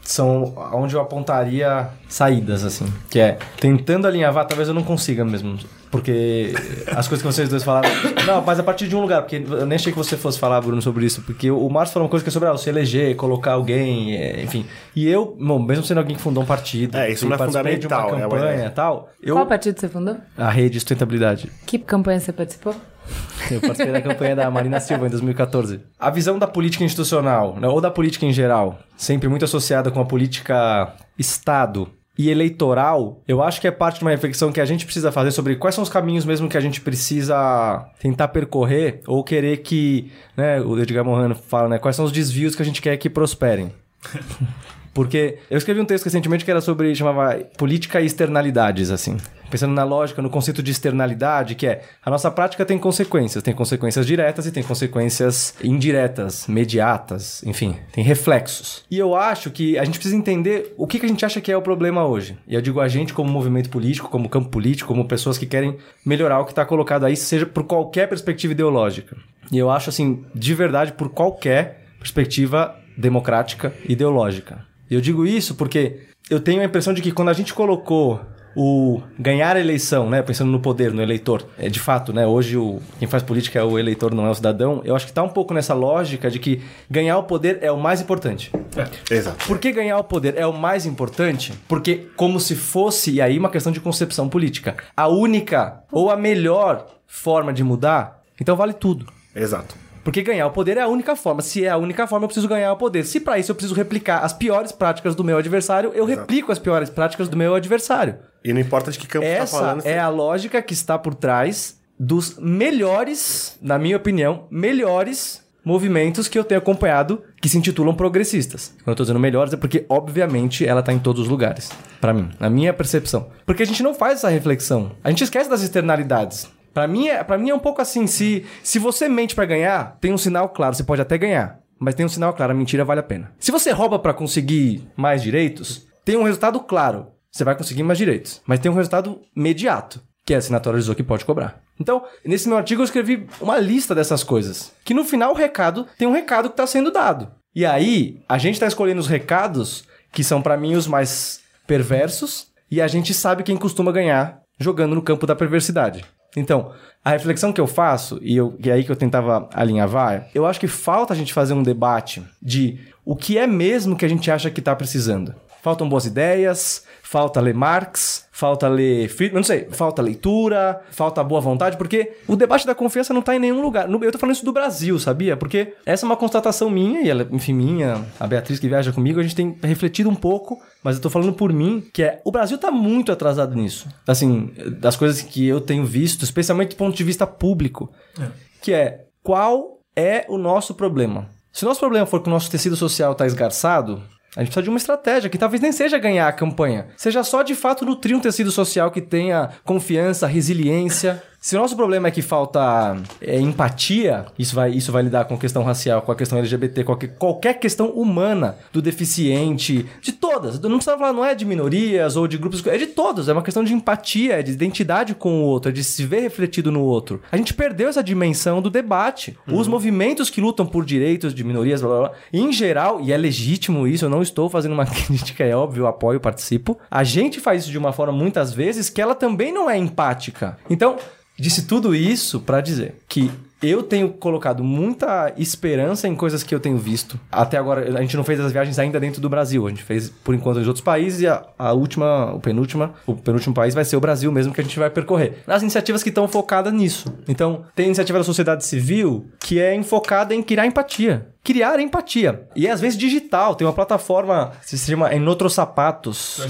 são onde eu apontaria saídas, assim. Que é, tentando alinhavar, talvez eu não consiga mesmo. Porque as coisas que vocês dois falaram. Não, mas a partir de um lugar, porque eu nem achei que você fosse falar, Bruno, sobre isso. Porque o Márcio falou uma coisa que é sobre ah, se eleger, colocar alguém, é, enfim. E eu, bom, mesmo sendo alguém que fundou um partido, É, isso não é participei de fundamental, uma é campanha ideia. e tal, eu. Qual partido você fundou? A rede de sustentabilidade. Que campanha você participou? Eu participei da campanha da Marina Silva em 2014. A visão da política institucional, né, ou da política em geral, sempre muito associada com a política Estado e eleitoral, eu acho que é parte de uma reflexão que a gente precisa fazer sobre quais são os caminhos mesmo que a gente precisa tentar percorrer ou querer que, né, o Edgar Morin fala, né, quais são os desvios que a gente quer que prosperem. Porque eu escrevi um texto recentemente que era sobre, chamava Política e Externalidades, assim. Pensando na lógica, no conceito de externalidade, que é a nossa prática tem consequências. Tem consequências diretas e tem consequências indiretas, mediatas, enfim, tem reflexos. E eu acho que a gente precisa entender o que, que a gente acha que é o problema hoje. E eu digo a gente como movimento político, como campo político, como pessoas que querem melhorar o que está colocado aí, seja por qualquer perspectiva ideológica. E eu acho, assim, de verdade, por qualquer perspectiva democrática ideológica. Eu digo isso porque eu tenho a impressão de que quando a gente colocou o ganhar a eleição, né, pensando no poder, no eleitor, é de fato, né, hoje o quem faz política é o eleitor, não é o cidadão. Eu acho que tá um pouco nessa lógica de que ganhar o poder é o mais importante. Exato. Por que ganhar o poder é o mais importante? Porque como se fosse, e aí uma questão de concepção política, a única ou a melhor forma de mudar, então vale tudo. Exato. Porque ganhar o poder é a única forma. Se é a única forma, eu preciso ganhar o poder. Se para isso eu preciso replicar as piores práticas do meu adversário, eu replico as piores práticas do meu adversário. E não importa de que campo você tá Essa falando. é a lógica que está por trás dos melhores, na minha opinião, melhores movimentos que eu tenho acompanhado que se intitulam progressistas. Quando eu tô dizendo melhores é porque, obviamente, ela tá em todos os lugares. Pra mim, na minha percepção. Porque a gente não faz essa reflexão. A gente esquece das externalidades. Pra mim, é, pra mim é um pouco assim, se, se você mente pra ganhar, tem um sinal claro, você pode até ganhar. Mas tem um sinal claro, a mentira vale a pena. Se você rouba pra conseguir mais direitos, tem um resultado claro. Você vai conseguir mais direitos. Mas tem um resultado imediato, que é a assinatura avisou que pode cobrar. Então, nesse meu artigo eu escrevi uma lista dessas coisas. Que no final o recado tem um recado que está sendo dado. E aí, a gente está escolhendo os recados que são pra mim os mais perversos e a gente sabe quem costuma ganhar jogando no campo da perversidade. Então, a reflexão que eu faço, e, eu, e é aí que eu tentava alinhavar, eu acho que falta a gente fazer um debate de o que é mesmo que a gente acha que está precisando. Faltam boas ideias, falta ler Marx, falta ler Friedman, não sei, falta leitura, falta boa vontade, porque o debate da confiança não tá em nenhum lugar. Eu tô falando isso do Brasil, sabia? Porque essa é uma constatação minha, e ela, enfim, minha, a Beatriz que viaja comigo, a gente tem refletido um pouco, mas eu tô falando por mim, que é, o Brasil tá muito atrasado nisso. Assim, das coisas que eu tenho visto, especialmente do ponto de vista público, que é, qual é o nosso problema? Se o nosso problema for que o nosso tecido social tá esgarçado, a gente precisa de uma estratégia que talvez nem seja ganhar a campanha, seja só de fato nutrir um tecido social que tenha confiança, resiliência. Se o nosso problema é que falta é, empatia, isso vai, isso vai lidar com a questão racial, com a questão LGBT, que- qualquer questão humana do deficiente, de todas. Não precisa falar, não é de minorias ou de grupos, é de todos. É uma questão de empatia, é de identidade com o outro, é de se ver refletido no outro. A gente perdeu essa dimensão do debate. Os movimentos que lutam por direitos de minorias, blá, blá, blá, em geral, e é legítimo isso, eu não estou fazendo uma crítica, é óbvio, eu apoio, participo. A gente faz isso de uma forma, muitas vezes, que ela também não é empática. Então, disse tudo isso pra dizer que eu tenho colocado muita esperança em coisas que eu tenho visto. Até agora, a gente não fez as viagens ainda dentro do Brasil. A gente fez, por enquanto, nos outros países. E a, a última, o penúltima, o penúltimo país vai ser o Brasil mesmo que a gente vai percorrer. As iniciativas que estão focadas nisso. Então, tem iniciativa da sociedade civil que é enfocada em criar empatia. Criar empatia. E é às vezes digital. Tem uma plataforma que se chama Em Outros Sapatos.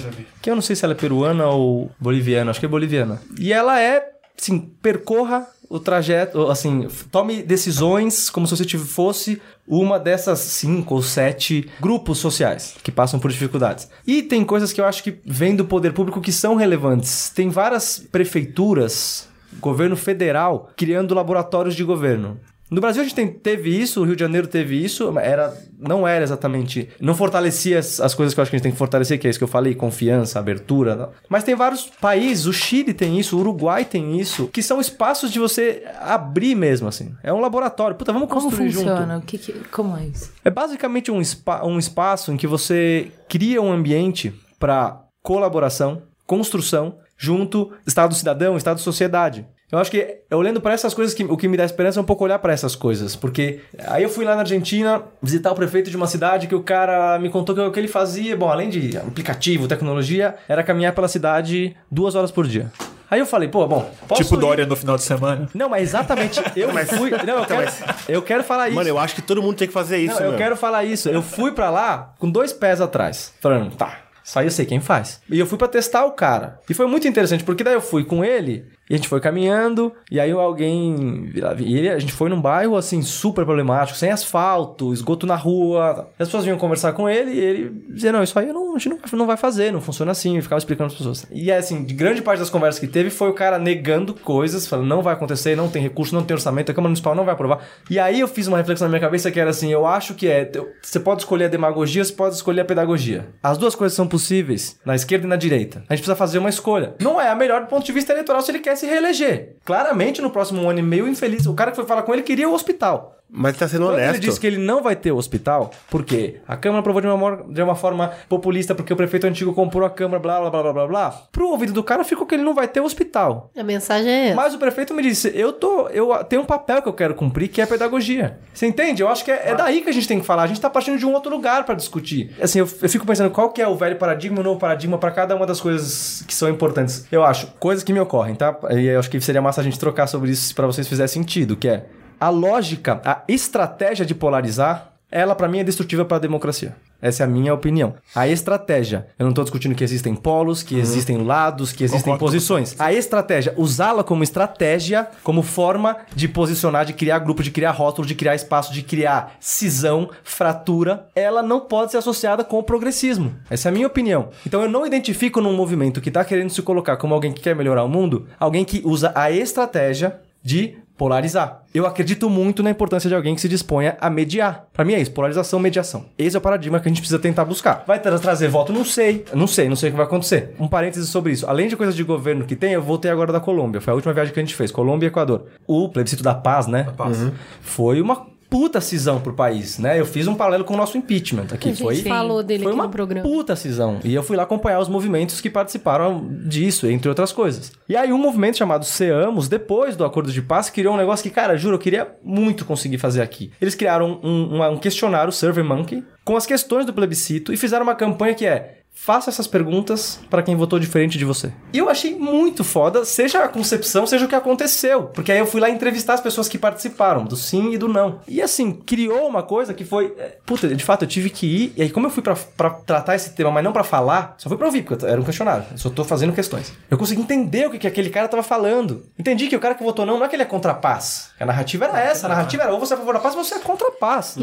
Que eu não sei se ela é peruana ou boliviana. Acho que é boliviana. E ela é assim, percorra o trajeto, assim, tome decisões como se você fosse uma dessas cinco ou sete grupos sociais que passam por dificuldades. E tem coisas que eu acho que vêm do poder público que são relevantes. Tem várias prefeituras, governo federal, criando laboratórios de governo. No Brasil a gente tem- teve isso, o Rio de Janeiro teve isso, mas era, não era exatamente. Não fortalecia as, as coisas que eu acho que a gente tem que fortalecer, que é isso que eu falei, confiança, abertura. não. Mas tem vários países, o Chile tem isso, o Uruguai tem isso, que são espaços de você abrir mesmo, assim. É um laboratório. Puta, vamos Como construir funciona? junto. O que que- como é isso? É basicamente um, spa- um espaço em que você cria um ambiente para colaboração, construção, junto Estado cidadão, Estado sociedade. Eu acho que olhando para essas coisas, que, o que me dá esperança é um pouco olhar para essas coisas. Porque aí eu fui lá na Argentina visitar o prefeito de uma cidade que o cara me contou que o que ele fazia, bom, além de aplicativo, tecnologia, era caminhar pela cidade duas horas por dia. Aí eu falei, pô, bom, posso tipo ir? Dória no final de semana. Não, mas exatamente, eu fui... Não, eu quero, eu quero falar isso. Mano, eu acho que todo mundo tem que fazer isso, Não, eu quero falar isso. Eu fui pra lá com dois pés atrás. Falando, tá, isso aí eu sei quem faz. E eu fui pra testar o cara. E foi muito interessante, porque daí eu fui com ele E a gente foi caminhando, e aí alguém. E ele, a gente foi num bairro assim, super problemático, sem asfalto, esgoto na rua. As pessoas vinham conversar com ele e ele dizia: Não, isso aí não, a gente não, não vai fazer, não funciona assim. E ficava explicando as pessoas. E assim, de grande parte das conversas que teve foi o cara negando coisas, falando: Não vai acontecer, não tem recurso, não tem orçamento, a Câmara Municipal não vai aprovar. E aí eu fiz uma reflexão na minha cabeça que era assim: Eu acho que é. Você pode escolher a demagogia, você pode escolher a pedagogia. As duas coisas são possíveis, na esquerda e na direita. A gente precisa fazer uma escolha. Não é a melhor do ponto de vista eleitoral se ele quer se reeleger. Claramente, no próximo ano e meio, infeliz, o cara que foi falar com ele queria o hospital. Mas tá sendo Quando honesto. ele disse que ele não vai ter o hospital, por quê? A Câmara aprovou de uma, de uma forma populista porque o prefeito antigo comprou a Câmara, blá, blá, blá, blá, blá, blá. Pro ouvido do cara ficou que ele não vai ter o hospital. A mensagem é essa. Mas o prefeito me disse, eu tô, eu tenho um papel que eu quero cumprir, que é a pedagogia. Você entende? Eu acho que é, é daí que a gente tem que falar. A gente tá partindo de um outro lugar pra discutir. Assim, eu, eu fico pensando qual que é o velho paradigma o novo paradigma pra cada uma das coisas que são importantes. Eu acho, coisas que me ocorrem, tá? E eu acho que seria massa a gente trocar sobre isso pra vocês fizer sentido, que é a lógica, a estratégia de polarizar, ela pra mim é destrutiva pra democracia. Essa é a minha opinião. A estratégia, eu não tô discutindo que existem polos, que existem lados, que existem Concordo posições. A estratégia, usá-la como estratégia, como forma de posicionar, de criar grupo, de criar rótulo, de criar espaço, de criar cisão, fratura, ela não pode ser associada com o progressismo. Essa é a minha opinião. Então eu não identifico num movimento que tá querendo se colocar como alguém que quer melhorar o mundo, alguém que usa a estratégia de polarizar. Eu acredito muito na importância de alguém que se disponha a mediar. Pra mim é isso, polarização, mediação. Esse é o paradigma que a gente precisa tentar buscar. Vai tra- trazer voto? Não sei. Não sei, não sei o que vai acontecer. Um parêntese sobre isso. Além de coisas de governo que tem, eu voltei agora da Colômbia. Foi a última viagem que a gente fez. Colômbia e Equador. O plebiscito da paz, né? paz. Uhum. Foi uma puta cisão pro país, né? Eu fiz um paralelo com o nosso impeachment aqui. a gente Foi falou dele foi aqui uma no programa. puta cisão. E eu fui lá acompanhar os movimentos que participaram disso, entre outras coisas. E aí um movimento chamado Seamos, depois do acordo de paz, criou um negócio que, cara, juro, eu queria muito conseguir fazer aqui. Eles criaram um, um, um questionário, SurveyMonkey, com as questões do plebiscito e fizeram uma campanha que é Faça essas perguntas para quem votou diferente de você. E eu achei muito foda, seja a concepção, seja o que aconteceu. Porque aí eu fui lá entrevistar as pessoas que participaram, do sim e do não. E assim, criou uma coisa que foi. é, Puta, de fato, eu tive que ir. E aí, como eu fui pra, pra tratar esse tema, mas não pra falar, só fui pra ouvir, porque era um questionário. Eu só tô fazendo questões. Eu consegui entender o que, que aquele cara tava falando. Entendi que o cara que votou não, não é que ele é contra a paz. A narrativa era essa. A narrativa era ou você é a favor da paz ou você é contra a paz.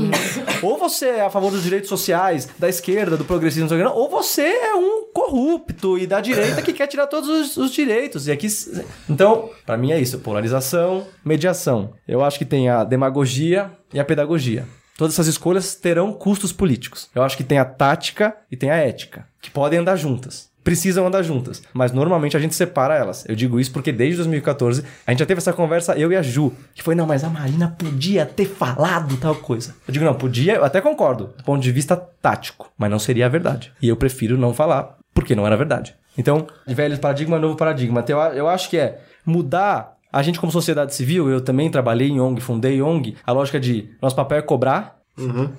ou você é a favor dos direitos sociais, da esquerda, do progressismo, ou você é um corrupto e da direita que quer tirar todos os, os direitos. E aqui. Então, pra mim é isso: polarização, mediação. Eu acho que tem a demagogia e a pedagogia. Todas essas escolhas terão custos políticos. Eu acho que tem a tática e tem a ética, que podem andar juntas. Precisam andar juntas, mas normalmente a gente separa elas. Eu digo isso porque desde 2014 a gente já teve essa conversa, eu e a Ju, que foi: não, mas a Marina podia ter falado tal coisa. Eu digo: não, podia, eu até concordo, do ponto de vista tático, mas não seria a verdade. E eu prefiro não falar, porque não era verdade. Então, de velho paradigma, novo paradigma. Então, eu, eu acho que é mudar a gente, como sociedade civil, eu também trabalhei em ONG, fundei ONG, a lógica de nosso papel é cobrar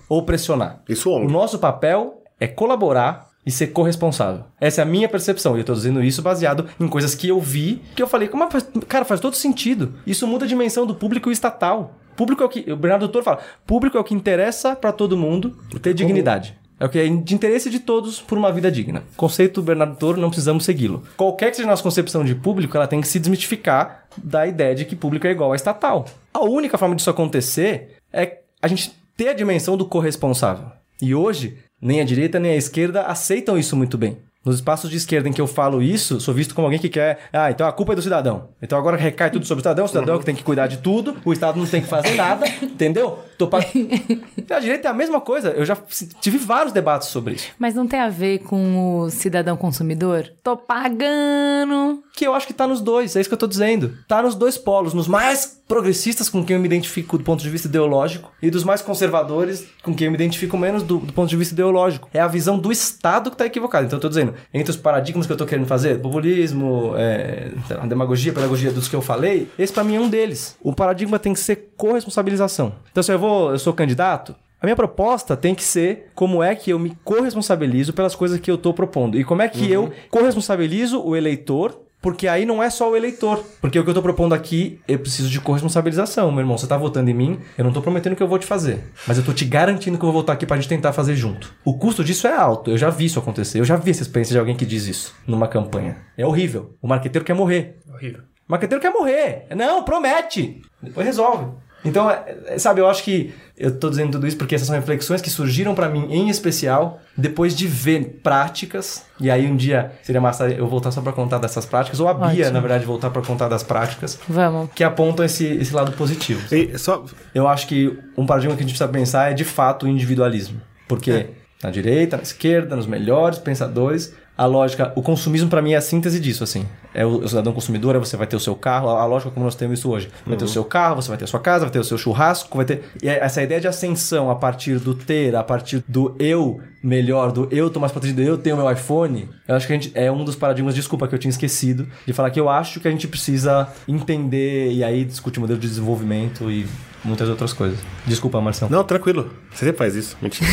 ou pressionar. Isso, O ONG. nosso papel é colaborar e ser corresponsável. Essa é a minha percepção. E eu tô dizendo isso baseado em coisas que eu vi, que eu falei, como é, faz- cara, faz todo sentido. Isso muda a dimensão do público e estatal. Público é o que. O Bernardo Doutor fala: público é o que interessa pra todo mundo ter dignidade. É o que é de interesse de todos por uma vida digna. Conceito Bernardo Toro, não precisamos segui-lo. Qualquer que seja a nossa concepção de público, ela tem que se desmitificar da ideia de que público é igual a estatal. A única forma disso acontecer é a gente ter a dimensão do corresponsável. E hoje, nem a direita nem a esquerda aceitam isso muito bem. Nos espaços de esquerda em que eu falo isso, sou visto como alguém que quer. Ah, então a culpa é do cidadão. Então agora recai tudo sobre o cidadão, o cidadão é que tem que cuidar de tudo, o Estado não tem que fazer nada, entendeu? Tô pa... A direita é a mesma coisa. Eu já tive vários debates sobre isso. Mas não tem a ver com o cidadão consumidor? Tô pagando. Que eu acho que tá nos dois, é isso que eu tô dizendo. Tá nos dois polos, nos mais progressistas com quem eu me identifico do ponto de vista ideológico e dos mais conservadores com quem eu me identifico menos do, do ponto de vista ideológico. É a visão do Estado que tá equivocada. Então eu tô dizendo, entre os paradigmas que eu tô querendo fazer, populismo, é, a demagogia, pedagogia dos que eu falei, esse pra mim é um deles. O paradigma tem que ser corresponsabilização. Então se eu vou, eu sou candidato, a minha proposta tem que ser como é que eu me corresponsabilizo pelas coisas que eu tô propondo. E como é que eu corresponsabilizo o eleitor porque aí não é só o eleitor. Porque o que eu tô propondo aqui, eu preciso de corresponsabilização, meu irmão. Você tá votando em mim, eu não tô prometendo que eu vou te fazer. Mas eu tô te garantindo que eu vou voltar aqui pra gente tentar fazer junto. O custo disso é alto. Eu já vi isso acontecer. Eu já vi essa experiência de alguém que diz isso numa campanha. É horrível. O marqueteiro quer morrer. Horrível. O marqueteiro quer morrer. Não, promete. Depois resolve. Então, é- é- sabe, eu acho que eu tô dizendo tudo isso porque essas são reflexões que surgiram pra mim, em especial, depois de ver práticas. E aí um dia seria massa eu voltar só pra contar dessas práticas, ou a Bia, Ótimo. na verdade, voltar pra contar das práticas, Vamos. que apontam esse, esse lado positivo. E só, Eu acho que um paradigma que a gente precisa pensar é de fato o individualismo. Porque na direita, na esquerda, nos melhores pensadores, a lógica, o consumismo pra mim é a síntese disso, assim. É o, o cidadão consumidor, é você vai ter o seu carro, a, a lógica como nós temos isso hoje. Vai ter o seu carro, você vai ter a sua casa, vai ter o seu churrasco, vai ter. E é essa ideia de ascensão a partir do ter, a partir do eu melhor, do eu tô mais protegido, eu tenho meu iPhone, eu acho que a gente é um dos paradigmas, desculpa que eu tinha esquecido, de falar que eu acho que a gente precisa entender e aí discutir modelo de desenvolvimento e muitas outras coisas. Desculpa, Marcelo. Não, tranquilo. Você sempre faz isso. Mentira.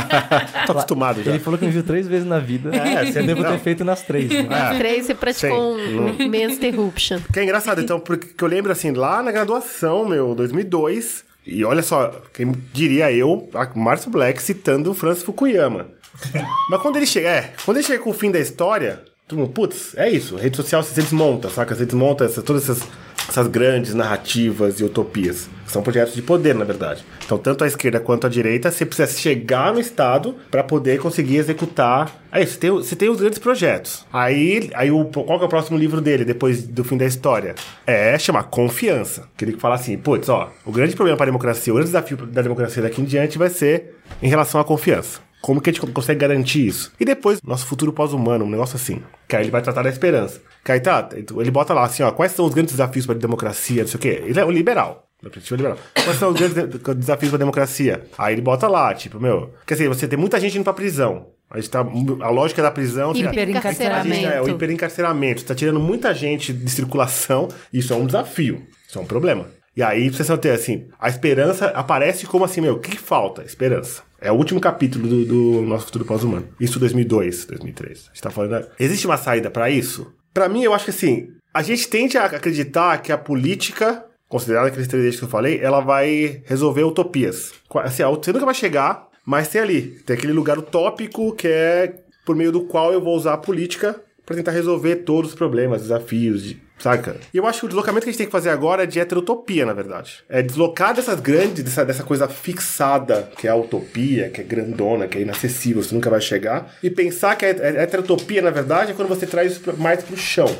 Tô acostumado já. Ele falou que me viu três vezes na vida. É, você devo não. ter feito nas três. Né? Ah, Três, você praticou sim. um, interruption. Que é engraçado, então, porque eu lembro assim, lá na graduação, meu, 2002, e olha só, quem diria eu, Márcio Black citando o Francis Fukuyama. Mas quando ele chega, é, quando ele chega com o fim da história, todo mundo, putz, é isso, rede social você desmonta, saca? Você desmonta essa, todas essas, essas grandes narrativas e utopias. São projetos de poder, na verdade. Então, tanto a esquerda quanto a direita, você precisa chegar no Estado para poder conseguir executar. Aí, você tem, você tem os grandes projetos. Aí, aí o, qual é o próximo livro dele, depois do fim da história? É chamar Confiança. Que ele fala assim, putz, ó, o grande problema para a democracia, o grande desafio da democracia daqui em diante vai ser em relação à confiança. Como que a gente consegue garantir isso? E depois, nosso futuro pós-humano, um negócio assim. Que aí ele vai tratar da esperança. Que aí tá, ele bota lá assim, ó, quais são os grandes desafios para a democracia, não sei o quê. Ele é o liberal. Da perspectiva liberal. Quais são os grandes de- desafios para a democracia? Aí ele bota lá, tipo, meu. Quer dizer, você tem muita gente indo pra prisão. A, gente tá, a lógica da prisão. você- Hiperencarceramento. gente, é, o hiperencarceramento. Você tá tirando muita gente de circulação. Isso é um desafio. Isso é um problema. E aí vocês vão ter assim: a esperança aparece como assim, meu, o que, que falta? Esperança. É o último capítulo do, do nosso futuro pós-humano. Isso 2002, 2003. A gente tá falando. Existe uma saída pra isso? Pra mim, eu acho que assim, a gente tende a acreditar que a política, considerada aqueles três eixos que eu falei, ela vai resolver utopias. Assim, você nunca vai chegar, mas tem ali, tem aquele lugar utópico que é por meio do qual eu vou usar a política pra tentar resolver todos os problemas, desafios, de, saca? E eu acho que o deslocamento que a gente tem que fazer agora é de heterotopia, na verdade. É deslocar dessas grandes, dessa, dessa coisa fixada, que é a utopia, que é grandona, que é inacessível, você nunca vai chegar, e pensar que a he- a heterotopia, na verdade, é quando você traz isso mais pro chão.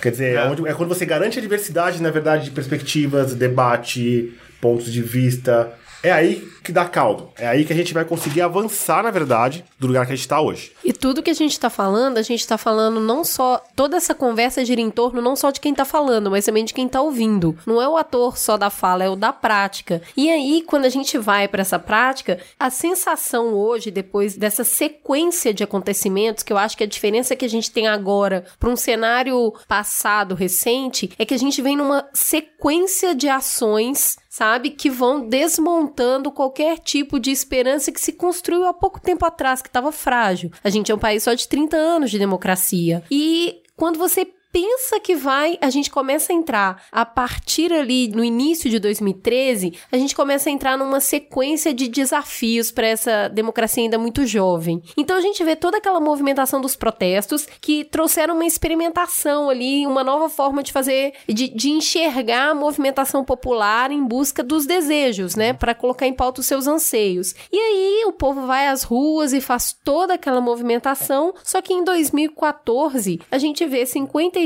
Quer dizer, é. onde- é quando você garante a diversidade, na verdade, de perspectivas, debate, pontos de vista. É aí que dá caldo. É aí que a gente vai conseguir avançar, na verdade, do lugar que a gente tá hoje. E tudo que a gente tá falando, a gente tá falando não só. Toda essa conversa gira em torno não só de quem tá falando, mas também de quem tá ouvindo. Não é o ator só da fala, é o da prática. E aí, quando a gente vai pra essa prática, a sensação hoje, depois dessa sequência de acontecimentos, que eu acho que a diferença que a gente tem agora pra um cenário passado, recente, é que a gente vem numa sequência de ações sabe? Que vão desmontando qualquer tipo de esperança que se construiu há pouco tempo atrás, que estava frágil. A gente é um país só de 30 anos de democracia. E quando você pensa que vai, a gente começa a entrar a partir ali no início de 2013, a gente começa a entrar numa sequência de desafios para essa democracia ainda muito jovem. Então a gente vê toda aquela movimentação dos protestos que trouxeram uma experimentação ali, uma nova forma de fazer, de, de enxergar a movimentação popular em busca dos desejos, né, para colocar em pauta os seus anseios. E aí o povo vai às ruas e faz toda aquela movimentação, só que em 2014 a gente vê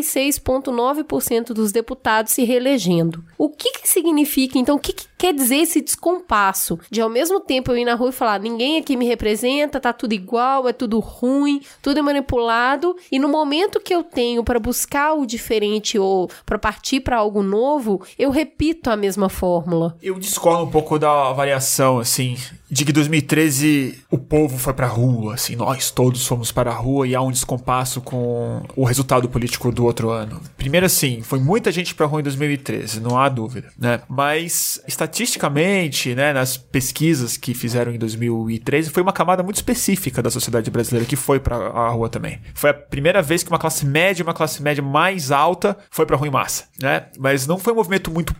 56,9% dos deputados se reelegendo. O que que significa, então, o que, que quer dizer esse descompasso de ao mesmo tempo eu ir na rua e falar ninguém aqui me representa, tá tudo igual, é tudo ruim, tudo é manipulado, e no momento que eu tenho para buscar o diferente ou para partir para algo novo, eu repito a mesma fórmula. Eu discordo um pouco da avaliação, assim, de que 2013 o povo foi pra rua, assim, nós todos fomos para a rua e há um descompasso com o resultado político do outro ano. Primeiro, assim, foi muita gente pra rua em 2013, não há dúvida, né? Mas, estatisticamente, né, nas pesquisas que fizeram em 2013, foi uma camada muito específica da sociedade brasileira que foi pra a rua também. Foi a primeira vez que uma classe média, uma classe média mais alta, foi pra rua em massa, né? Mas não foi um movimento muito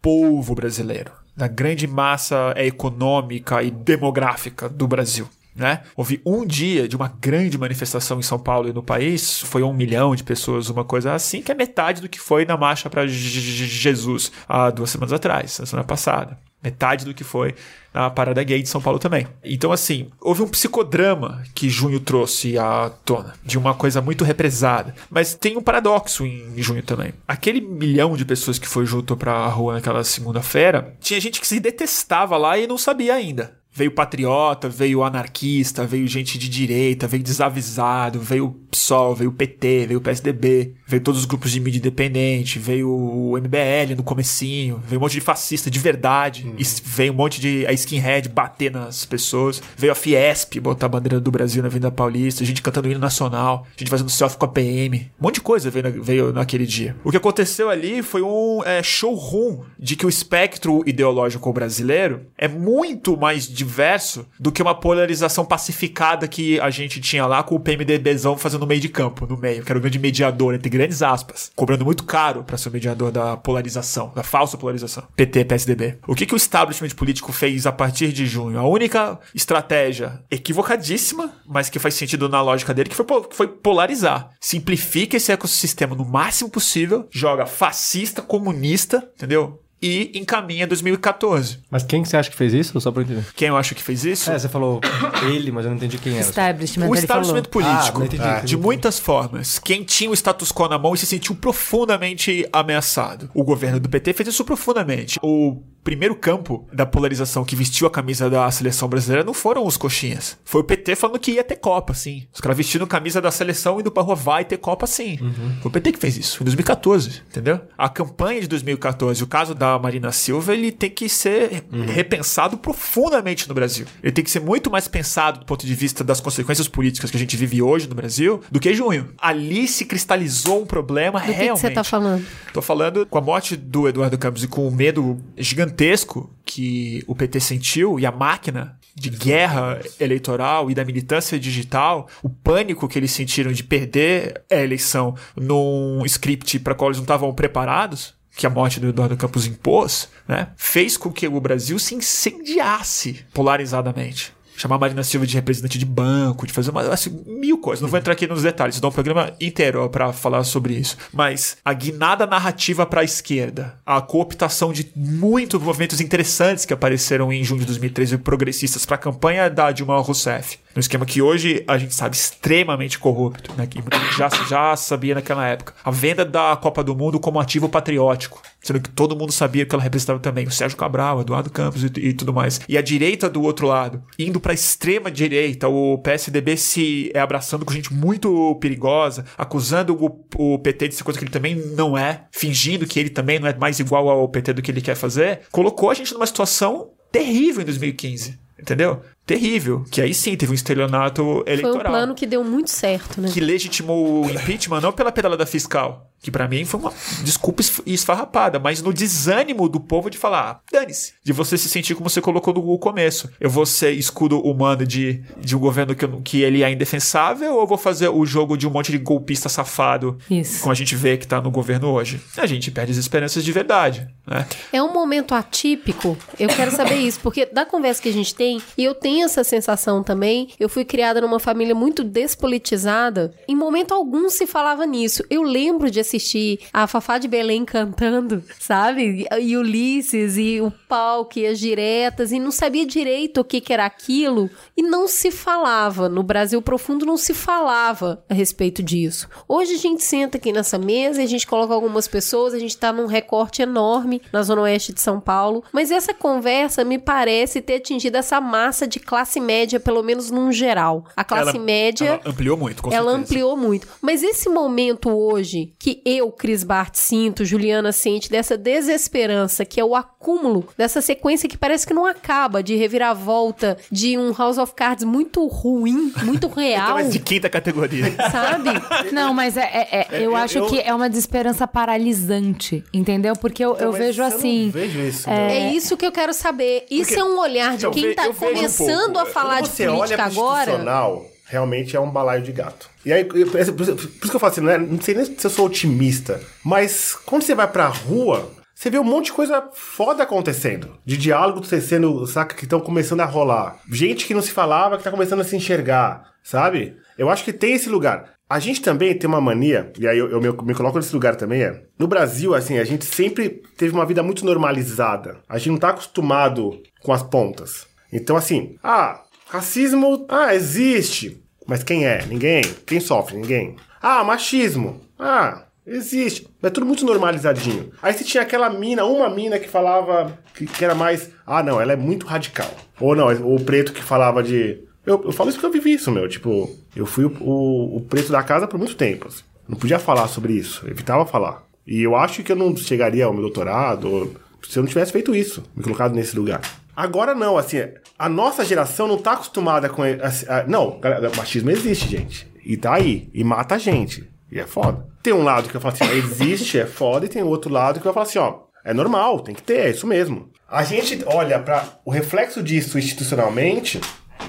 povo brasileiro, da grande massa econômica e demográfica do Brasil. né? Houve um dia de uma grande manifestação em São Paulo e no país, foi um milhão de pessoas, uma coisa assim, que é metade do que foi na marcha para Jesus há duas semanas atrás, na semana passada. Metade do que foi na parada gay de São Paulo também. Então, assim, houve um psicodrama que junho trouxe à tona, de uma coisa muito represada. Mas tem um paradoxo em junho também. Aquele milhão de pessoas que foi junto pra rua naquela segunda-feira, tinha gente que se detestava lá e não sabia ainda. Veio patriota, veio anarquista, veio gente de direita, veio desavisado, veio PSOL, veio PT, veio PSDB, veio todos os grupos de mídia independente, veio o MBL no comecinho, veio um monte de fascista de verdade, uhum. veio um monte de a skinhead bater nas pessoas, veio a Fiesp botar a bandeira do Brasil na Avenida Paulista, gente cantando hino nacional, gente fazendo selfie com a PM, um monte de coisa veio, veio naquele dia. O que aconteceu ali foi um é, showroom de que o espectro ideológico brasileiro é muito mais diverso do que uma polarização pacificada que a gente tinha lá com o PMDBzão fazendo meio de campo, no meio, que era o grande mediador, entre grandes aspas, cobrando muito caro para ser o mediador da polarização, da falsa polarização. PT, PSDB. O que, que o establishment político fez a partir de junho? A única estratégia equivocadíssima, mas que faz sentido na lógica dele, que foi, foi polarizar. Simplifica esse ecossistema no máximo possível, joga fascista, comunista, entendeu? E encaminha 2014. Mas quem que você acha que fez isso? Só pra entender. Quem eu acho que fez isso? É, você falou ele, mas eu não entendi quem era. Establishment, o establishment político. Ah, entendi, entendi. De muitas formas. Quem tinha o status quo na mão e se sentiu profundamente ameaçado. O governo do PT fez isso profundamente. O primeiro campo da polarização que vestiu a camisa da seleção brasileira não foram os coxinhas. Foi o PT falando que ia ter Copa, sim. Os caras vestindo camisa da seleção indo pra rua, vai ter Copa, sim. Uhum. Foi o PT que fez isso, em 2014, entendeu? A campanha de 2014, o caso da Marina Silva, ele tem que ser uhum. repensado profundamente no Brasil. Ele tem que ser muito mais pensado do ponto de vista das consequências políticas que a gente vive hoje no Brasil do que junho. Ali se cristalizou um problema do realmente. O que você tá falando? Tô falando com a morte do Eduardo Campos e com o medo gigantesco gigantesco que o PT sentiu e a máquina de guerra eleitoral e da militância digital, o pânico que eles sentiram de perder a eleição num script para qual eles não estavam preparados, que a morte do Eduardo Campos impôs, né, fez com que o Brasil se incendiasse polarizadamente chamar Marina Silva de representante de banco, de fazer uma, assim, mil coisas. Não vou entrar aqui nos detalhes, dá um programa inteiro para falar sobre isso. Mas a guinada narrativa para a esquerda, a cooptação de muitos movimentos interessantes que apareceram em junho de 2013 progressistas para a campanha da Dilma Rousseff, no esquema que hoje a gente sabe extremamente corrupto, né? que já, já sabia naquela época. A venda da Copa do Mundo como ativo patriótico, sendo que todo mundo sabia que ela representava também o Sérgio Cabral, Eduardo Campos e, e tudo mais. E a direita do outro lado, indo para a extrema direita, o PSDB se é abraçando com gente muito perigosa, acusando o, o PT de ser coisa que ele também não é, fingindo que ele também não é mais igual ao PT do que ele quer fazer, colocou a gente numa situação terrível em 2015. Entendeu? Terrível. Que aí sim teve um estelionato eleitoral. Foi um plano que deu muito certo, né? Que legitimou o impeachment não pela pedalada fiscal, que para mim foi uma desculpa esfarrapada, mas no desânimo do povo de falar, ah, dane-se, de você se sentir como você colocou no começo. Eu vou ser escudo humano de, de um governo que, que ele é indefensável ou eu vou fazer o jogo de um monte de golpista safado, Isso. como a gente vê que tá no governo hoje? A gente perde as esperanças de verdade, né? É um momento atípico, eu quero saber isso, porque da conversa que a gente tem, e eu tenho essa sensação também, eu fui criada numa família muito despolitizada, em momento algum se falava nisso. Eu lembro de assistir a Fafá de Belém cantando, sabe? E Ulisses, e o palco, e as diretas, e não sabia direito o que, que era aquilo, e não se falava. No Brasil Profundo não se falava a respeito disso. Hoje a gente senta aqui nessa mesa e a gente coloca algumas pessoas, a gente tá num recorte enorme na Zona Oeste de São Paulo, mas essa conversa me parece ter atingido essa massa de classe média, pelo menos num geral. A classe ela, média. Ela ampliou muito, com Ela certeza. ampliou muito. Mas esse momento hoje, que eu, Cris Bart, sinto, Juliana sente, dessa desesperança, que é o acúmulo dessa sequência que parece que não acaba, de reviravolta, de um House of Cards muito ruim, muito real. Mas de quinta categoria. Sabe? Não, mas é, é- é- eu eu- acho eu- que é uma desesperança paralisante, entendeu? Porque eu, eu Mas vejo eu assim. Não vejo isso, não. É isso que eu quero saber. Isso Porque- é um olhar de Então, quem tá eu um começando pouco. a falar Quando de política agora. Realmente é um balaio de gato. E aí, por isso que eu falo assim, não, é- não sei nem se eu sou otimista, mas quando você vai pra rua, você vê um monte de coisa foda acontecendo. De diálogo sendo, saca, que estão começando a rolar. Gente que não se falava, que tá começando a se enxergar, sabe? Eu acho que tem esse lugar. A gente também tem uma mania, e aí eu, eu me, me coloco nesse lugar também, é. No Brasil, assim, a gente sempre teve uma vida muito normalizada. A gente não tá acostumado com as pontas. Então, assim, ah, racismo, ah, existe. Mas quem é? Ninguém. Quem sofre? Ninguém. Ah, machismo. Ah, existe. É tudo muito normalizadinho. Aí você tinha aquela mina, uma mina que falava que, que era mais. Ah, não, ela é muito radical. Ou não, o preto que falava de. Eu, eu falo isso porque eu vivi isso, meu. Tipo, eu fui o, o, o preto da casa por muito tempo. assim. Não podia falar sobre isso. Evitava falar. E eu acho que eu não chegaria ao meu doutorado ou se eu não tivesse feito isso, me colocado nesse lugar. Agora não, assim, a nossa geração não tá acostumada com. assim, ah, não, machismo existe, gente. E tá aí. E mata a gente. E é foda. Tem um lado que eu falo assim, existe, é foda, e tem outro lado que eu falo assim, ó, é normal, tem que ter, é isso mesmo. A gente olha para o reflexo disso institucionalmente,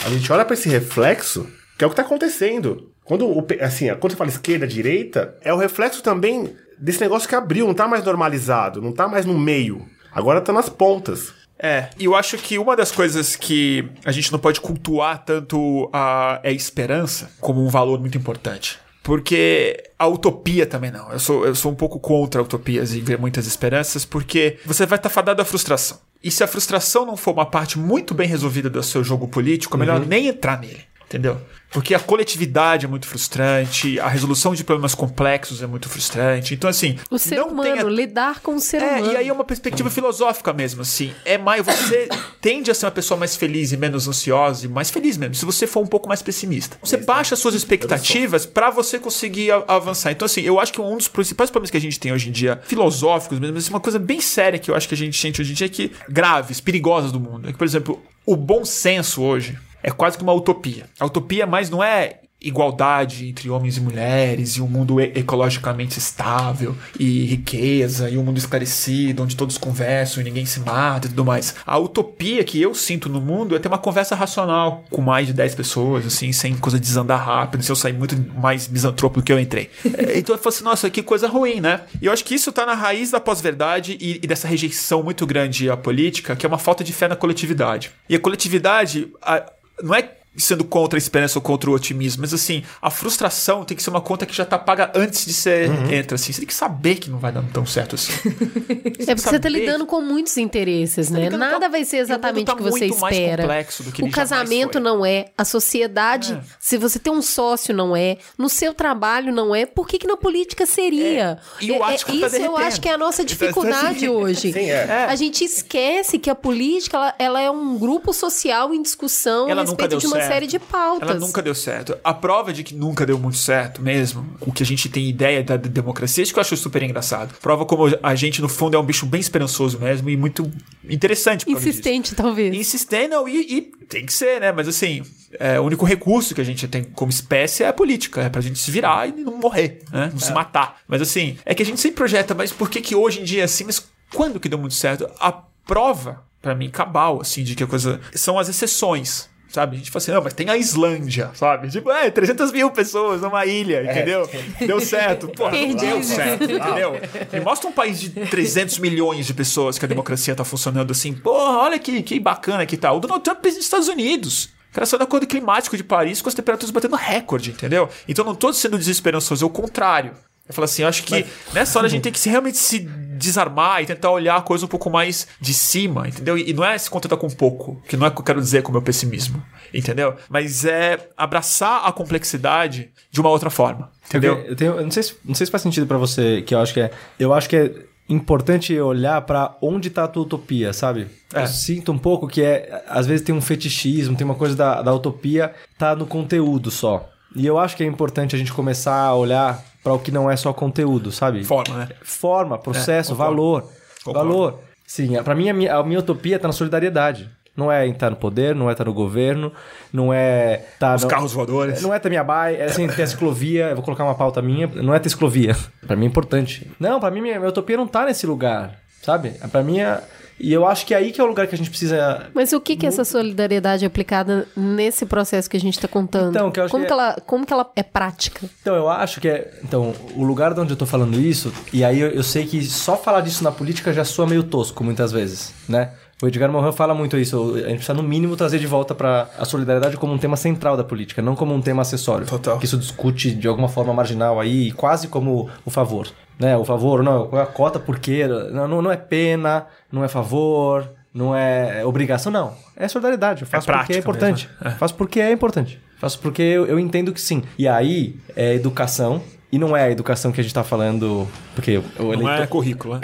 a gente olha para esse reflexo, que é o que tá acontecendo. Quando, assim, quando você fala esquerda, direita, é o reflexo também desse negócio que abriu, não tá mais normalizado, não tá mais no meio. Agora tá nas pontas. É, e eu acho que uma das coisas que a gente não pode cultuar tanto a, é a esperança como um valor muito importante. Porque a utopia também não. Eu sou, eu sou um pouco contra utopias e ver muitas esperanças, porque você vai estar fadado à frustração. E se a frustração não for uma parte muito bem resolvida do seu jogo político, é melhor nem entrar nele. Entendeu? Porque a coletividade é muito frustrante, a resolução de problemas complexos é muito frustrante. Então, assim. O ser não humano, tenha lidar com o ser é, humano. e aí é uma perspectiva filosófica mesmo, assim. É mais, você tende a ser uma pessoa mais feliz e menos ansiosa e mais feliz mesmo, se você for um pouco mais pessimista. Você baixa as suas expectativas pra você conseguir avançar. Então, assim, eu acho que um dos principais problemas que a gente tem hoje em dia, filosóficos mesmo, assim, uma coisa bem séria que eu acho que a gente sente hoje em dia é que, graves, perigosas do mundo. É que, por exemplo, o bom senso hoje é quase que uma utopia. A utopia mais não é igualdade entre homens e mulheres e um mundo ecologicamente estável e riqueza e um mundo esclarecido onde todos conversam e ninguém se mata e tudo mais. A utopia que eu sinto no mundo é ter uma conversa racional com mais de 10 pessoas, assim, sem coisa de desandar rápido, se eu sair muito mais misantropo do que eu entrei. Então eu falo assim, nossa, que coisa ruim, né? E eu acho que isso tá na raiz da pós-verdade e, e dessa rejeição muito grande à política, que é uma falta de fé na coletividade. E a coletividade a- não é sendo contra a esperança ou contra o otimismo, mas assim, a frustração tem que ser uma conta que já tá paga antes de você entra, assim. Você tem que saber que não vai dar tão certo assim. É porque você tá lidando com muitos interesses, né? lidando Nada com- vai ser o mundo exatamente tá o que você muito mais espera. complexo do que o casamento foi. não é, a sociedade, se você tem um sócio não é, no seu trabalho não é, por que, que na política seria? É, e o É- é- tá isso eu acho que é a nossa dificuldade hoje. Sim, é. A gente esquece que a política ela, ela é um grupo social em discussão Ela a nunca respeito deu de uma. Série de pautas. Ela nunca deu certo. A prova de que nunca deu muito certo mesmo, o que a gente tem ideia da democracia, isso que eu acho super engraçado. Prova como a gente, no fundo, é um bicho bem esperançoso mesmo e muito interessante. causa disso. Insistente, talvez. Insistente, não, e, e tem que ser, né? Mas assim, é, o único recurso que a gente tem como espécie é a política, é pra gente se virar e não morrer, né? Não se matar. Mas assim, é que a gente sempre projeta, mas por que que hoje em dia é assim? Mas quando que deu muito certo? A prova, pra mim, cabal, assim, de que a coisa. São as exceções. Sabe? A gente fala assim, não, mas tem a Islândia, sabe? Tipo, é, 300 mil pessoas numa ilha, entendeu? Deu certo. Porra, não deu certo, entendeu? Me mostra um país de 300 milhões de pessoas que a democracia tá funcionando assim. Porra, olha que, que bacana que tá. O Donald Trump é dos Estados Unidos. O cara saiu do acordo climático de Paris com as temperaturas batendo recorde, entendeu? Então não tô sendo desesperançoso, é o contrário. Eu falo assim, eu acho que nessa hora a gente tem que se- realmente se desarmar e tentar olhar a coisa um pouco mais de cima, entendeu? E, e não é se contentar com pouco, que não é o que eu quero dizer com o meu pessimismo, entendeu? Mas é abraçar a complexidade de uma outra forma, entendeu? Eu, tenho- eu não, sei se, não sei se faz sentido pra você, que eu acho que é. Eu acho que é importante olhar pra onde tá a tua utopia, sabe? É. Eu sinto um pouco que é. Às vezes tem um fetichismo, tem uma coisa da, da utopia, tá no conteúdo só. E eu acho que é importante a gente começar a olhar pra o que não é só conteúdo, sabe? Forma, né? Forma, processo, É, valor. Concordo. Valor. Sim, pra mim a minha, a minha utopia tá na solidariedade. Não é estar no poder, não é estar no governo, não é estar Os no- carros voadores. não é ter minha baia, é assim, ter a ciclovia, eu vou colocar uma pauta minha, não é ter ciclovia. Pra mim é importante. Não, pra mim minha, minha utopia não tá nesse lugar. sabe? Pra mim é... E eu acho que é aí que é o lugar que a gente precisa Mas o que que é essa solidariedade aplicada nesse processo que a gente tá contando? Então, que eu acho como que que, é- ela, como que ela é prática? Então, eu acho que é. Então, o lugar de onde eu tô falando isso, e aí eu, eu sei que só falar disso na política já soa meio tosco muitas vezes, né? O Edgar Morin fala muito isso. A gente precisa, no mínimo, trazer de volta para a solidariedade como um tema central da política, não como um tema acessório. Total. Que isso discute de alguma forma marginal aí, quase como o favor. Né? O favor, não, qual é a cota porque. Não, não é pena, não é favor, não é obrigação, não. É solidariedade. Eu faço porque prática é importante. mesmo, é. Faço porque é importante. Faço porque eu, eu entendo que sim. E aí, é educação. E não é a educação que a gente tá falando. Porque o Não eleitor. é currículo, né?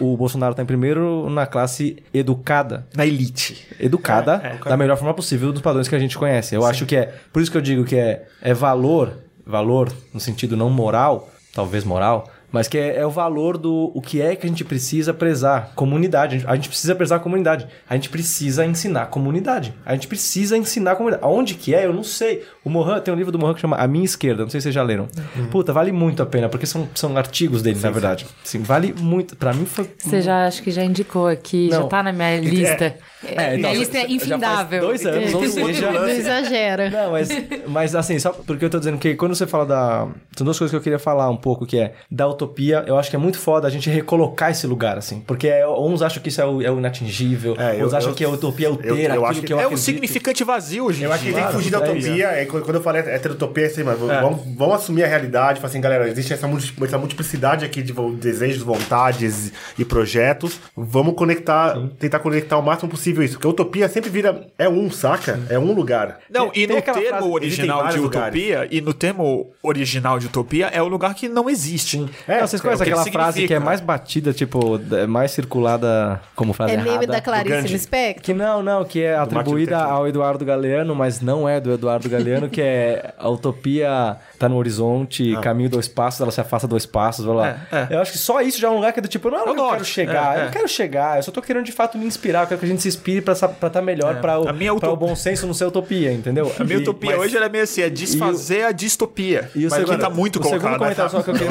o, o- o Bolsonaro tá em primeiro na classe educada. Na elite. Educada É, é. da melhor forma possível dos padrões que a gente conhece. Eu acho que é. Por isso que eu digo que é, é valor, valor no sentido não moral, talvez moral, mas que é, é o valor do o que é que a gente precisa prezar. Comunidade. A gente, a gente precisa prezar a comunidade. A gente precisa ensinar a comunidade. A gente precisa ensinar a comunidade. Aonde que é? Eu não sei. O Mohan, tem um livro do Mohan que chama A Minha Esquerda. Não sei se vocês já leram. Uhum. Puta, vale muito a pena, porque são, são artigos dele, na verdade. Sim, vale muito. Pra mim foi. Você já acho que já indicou aqui, já Não. tá na minha lista. É, minha não, lista é já faz infindável. dois anos, ou Não seja. exagera. Não, mas, mas assim, só porque eu tô dizendo que quando você fala da. São duas coisas que eu queria falar um pouco, que é da utopia, eu acho que é muito foda a gente recolocar esse lugar, assim. Porque é- uns acham que isso é o, é o inatingível, É, eu- uns acham eu- que a utopia é o ter, eu- eu aquilo acho que, que eu É um acredito. significante vazio, gente. Eu acho que tem que fugir da é utopia. É, quando quando eu falei é ter utopia, é assim, mas vamos, vamos assumir a realidade. Falar assim, galera, existe essa, essa multiplicidade aqui de desejos, vontades e projetos. Vamos conectar, tentar conectar o máximo possível isso. Porque a utopia sempre vira. É um, saca? É um lugar. Não, e Tem no termo frase, original de utopia, e no termo original de utopia, é o lugar que não existe. É, vocês é conhecem que aquela ele frase que é mais batida, tipo, é mais circulada como frase É errada? meme da Clarice. Lispector? Que não, não, que é atribuída ao Eduardo Galeano, mas não é do Eduardo Galeano, que é a utopia tá no horizonte, caminho dois passos, ela se afasta dois passos, vai lá. É, é. Eu acho que só isso já é um lugar que é do tipo, não é um É que eu quero chegar, é, eu é. não quero chegar, eu só tô querendo de fato me inspirar, eu quero que a gente se inspire pra estar melhor, pra, o, A minha pra o utopia- bom senso não ser utopia, entendeu? A minha E- utopia mas- hoje ela é meio assim, é desfazer a distopia. E o mas segundo- que tá muito o segundo colocado. comentário só que eu queria.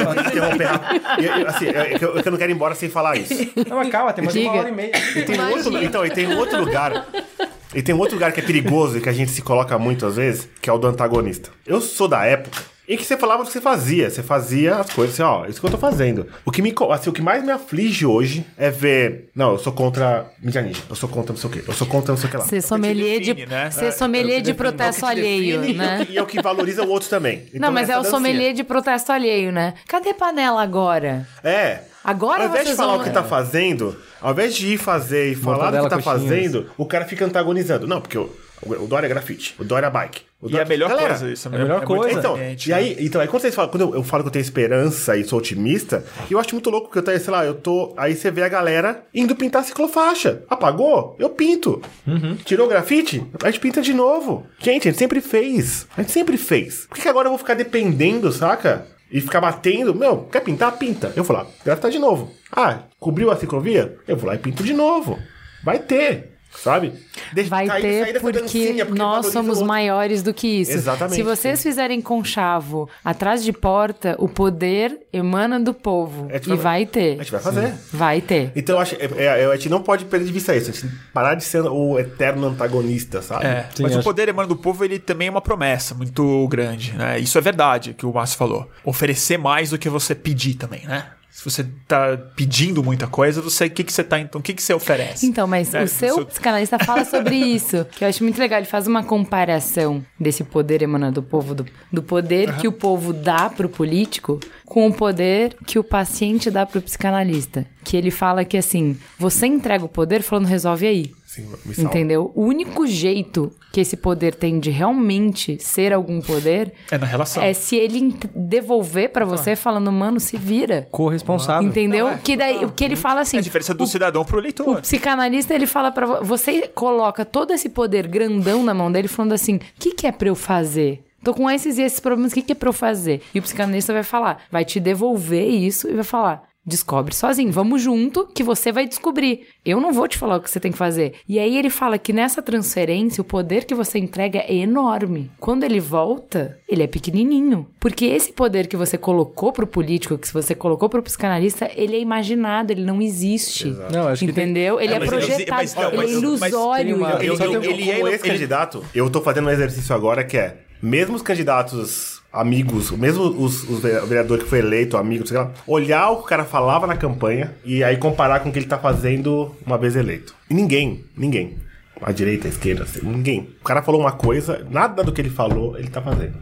E, e, assim, é que eu, é que eu não quero ir embora sem falar isso. Não, mas calma, tem mais Diga. uma hora e meia. E tem um outro, então, e tem um outro lugar. E tem um outro lugar que é perigoso e que a gente se coloca muito às vezes, que é o do antagonista. Eu sou da época em que você falava o que você fazia. Você fazia as coisas assim, ó, isso que eu tô fazendo. O que, me, assim, o que mais me aflige hoje é ver. Não, eu sou contra mídia ninja. Eu sou contra não sei o quê. Eu sou contra não sei o que lá. Ser sommelier define, de, né? ser sommelier de protesto É o que te alheio, define né? E é o que- e é valoriza o outro também. Então, Não, mas é o dancinha. sommelier de protesto alheio, né? Cadê panela agora? É. Agora Ao invés de falar vão- o que tá fazendo, ao invés de ir fazer e falar do que tá coxinhas. fazendo, o cara fica antagonizando. Não, porque o, o Dória é grafite, o Dória é bike. E é a melhor Galera, coisa isso. é a melhor muito coisa. Então, e né? aí, então, aí quando vocês falam, quando eu, eu falo que eu tenho esperança e sou otimista, eu acho muito louco que eu tô, sei lá, eu tô. Aí você vê a galera indo pintar ciclofaixa. Apagou? Eu pinto. Uhum. Tirou o grafite? A gente pinta de novo. Gente, a gente sempre fez. A gente sempre fez. Por que, que agora eu vou ficar dependendo, saca? E ficar batendo? Meu, quer pintar? Pinta. Eu vou lá, grafitar de novo. Ah, cobriu a ciclovia? Eu vou lá e pinto de novo. Vai ter. Sabe? Deixa- Vai sair ter porque, porque nós o somos outro. maiores do que isso. Exatamente, Se vocês fizerem conchavo atrás de porta, o poder emana do povo. Gente E vai- vai A ter. gente vai fazer. Vai ter. Então eu acho, é, é, a gente não pode perder de vista isso, a gente parar de ser o eterno antagonista, sabe? É, Sim, mas o acho- poder emana do povo, ele também é uma promessa muito grande, né? Isso é verdade, que o Márcio falou. Oferecer mais do que você pedir também, né? Se você tá pedindo muita coisa, você, o que que você tá, então, o que que você oferece? Então, mas É, o seu, seu- psicanalista fala sobre isso, que eu acho muito legal. Ele faz uma comparação desse poder emanando do povo, do, do poder que o povo dá pro político com o poder que o paciente dá pro psicanalista. Que ele fala que, assim, você entrega o poder falando resolve aí. Sim. Entendeu? O único jeito que esse poder tem de realmente ser algum poder É na relação. é se ele devolver pra você falando, mano, se vira. Corresponsável. Entendeu? que daí, o que ele fala assim. É a diferença do o- cidadão pro o eleitor. psicanalista, ele fala pra vo- você, coloca todo esse poder grandão na mão dele, falando assim: o que, que é pra eu fazer? Tô com esses e esses problemas, o que, que é pra eu fazer? E o psicanalista vai falar, vai te devolver isso e vai falar: Descobre sozinho. Vamos junto que você vai descobrir. Eu não vou te falar o que você tem que fazer. E aí ele fala que nessa transferência o poder que você entrega é enorme. Quando ele volta, ele é pequenininho. Porque esse poder que você colocou pro político, que você colocou pro psicanalista, ele é imaginado, ele não existe. Não, acho que tem- Entendeu? Ele é, mas eu- projetado, mas não, ele mas- é mas ilusório. tem uma- Eu, entendeu? eu, eu, ele é- como ele- ex-candidato, eu tô fazendo um exercício agora que é, mesmo os candidatos amigos, mesmo os, os vereador que foi eleito, amigo, sei lá, olhar o que o cara falava na campanha e aí comparar com o que ele tá fazendo uma vez eleito. E ninguém, ninguém. A direita, a esquerda, assim, ninguém. O cara falou uma coisa, nada do que ele falou, ele tá fazendo.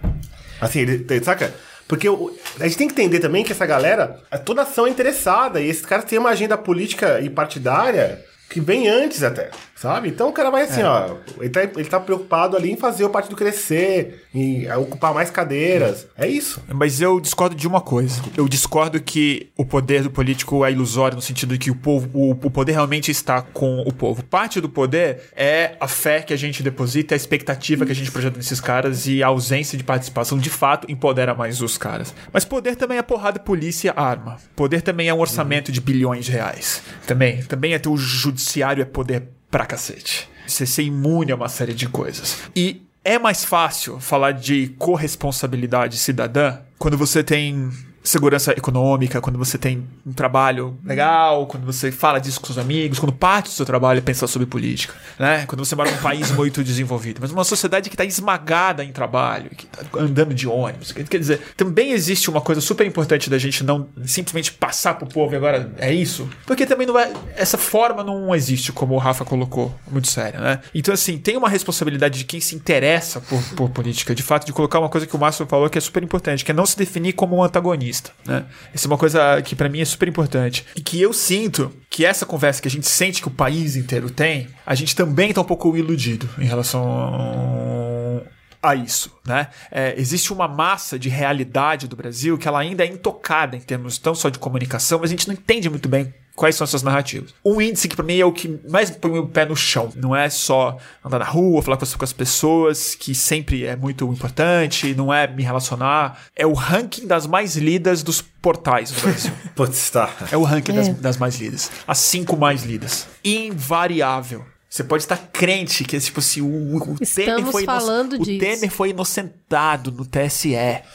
Assim, ele, ele- saca? Porque a gente tem que entender também que essa galera, toda ação é interessada, e esses caras têm uma agenda política e partidária que vem antes até, sabe? Então o cara vai assim, ó, ele tá, ele tá preocupado ali em fazer o partido crescer, em ocupar mais cadeiras. É isso. Mas eu discordo de uma coisa. Eu discordo que o poder do político é ilusório no sentido de que o povo, o, o poder realmente está com o povo. Parte do poder é a fé que a gente deposita, a expectativa que a gente projeta nesses caras e a ausência de participação de fato empodera mais os caras. Mas poder também é porrada, polícia, arma. Poder também é um orçamento de bilhões de reais. Também, também é ter o judiciário é poder pra cacete. Você ser imune a uma série de coisas. E é mais fácil falar de corresponsabilidade cidadã quando você tem segurança econômica, quando você tem um trabalho legal, quando você fala disso com seus amigos, quando parte do seu trabalho é pensar sobre política, né? Quando você mora num país muito desenvolvido, mas uma sociedade que está esmagada em trabalho, que está andando de ônibus, quer dizer, também existe uma coisa super importante da gente não simplesmente passar pro povo e agora é isso, porque também não vai, essa forma não existe, como o Rafa colocou, muito sério, né? Então assim, tem uma responsabilidade de quem se interessa por, por política, de fato, de colocar uma coisa que o Márcio falou que é super importante, que é não se definir como um antagonista, né? Essa é uma coisa que pra mim é super importante. E que eu sinto que essa conversa que a gente sente que o país inteiro tem, a gente também tá um pouco iludido em relação a isso, né? É, existe uma massa de realidade do Brasil que ela ainda é intocada em termos tão só de comunicação, mas a gente não entende muito bem quais são essas narrativas. Um índice que pra mim é o que mais põe o pé no chão. Não é só andar na rua, falar com as, com as pessoas, que sempre é muito importante, não é me relacionar. É o ranking das mais lidas dos portais do Brasil. Putz, tá. É o ranking das, das mais lidas. As cinco mais lidas. Invariável. Você pode estar crente que é tipo assim, o, o Temer foi falando o disso. Temer foi inocentado no TSE. Yeah.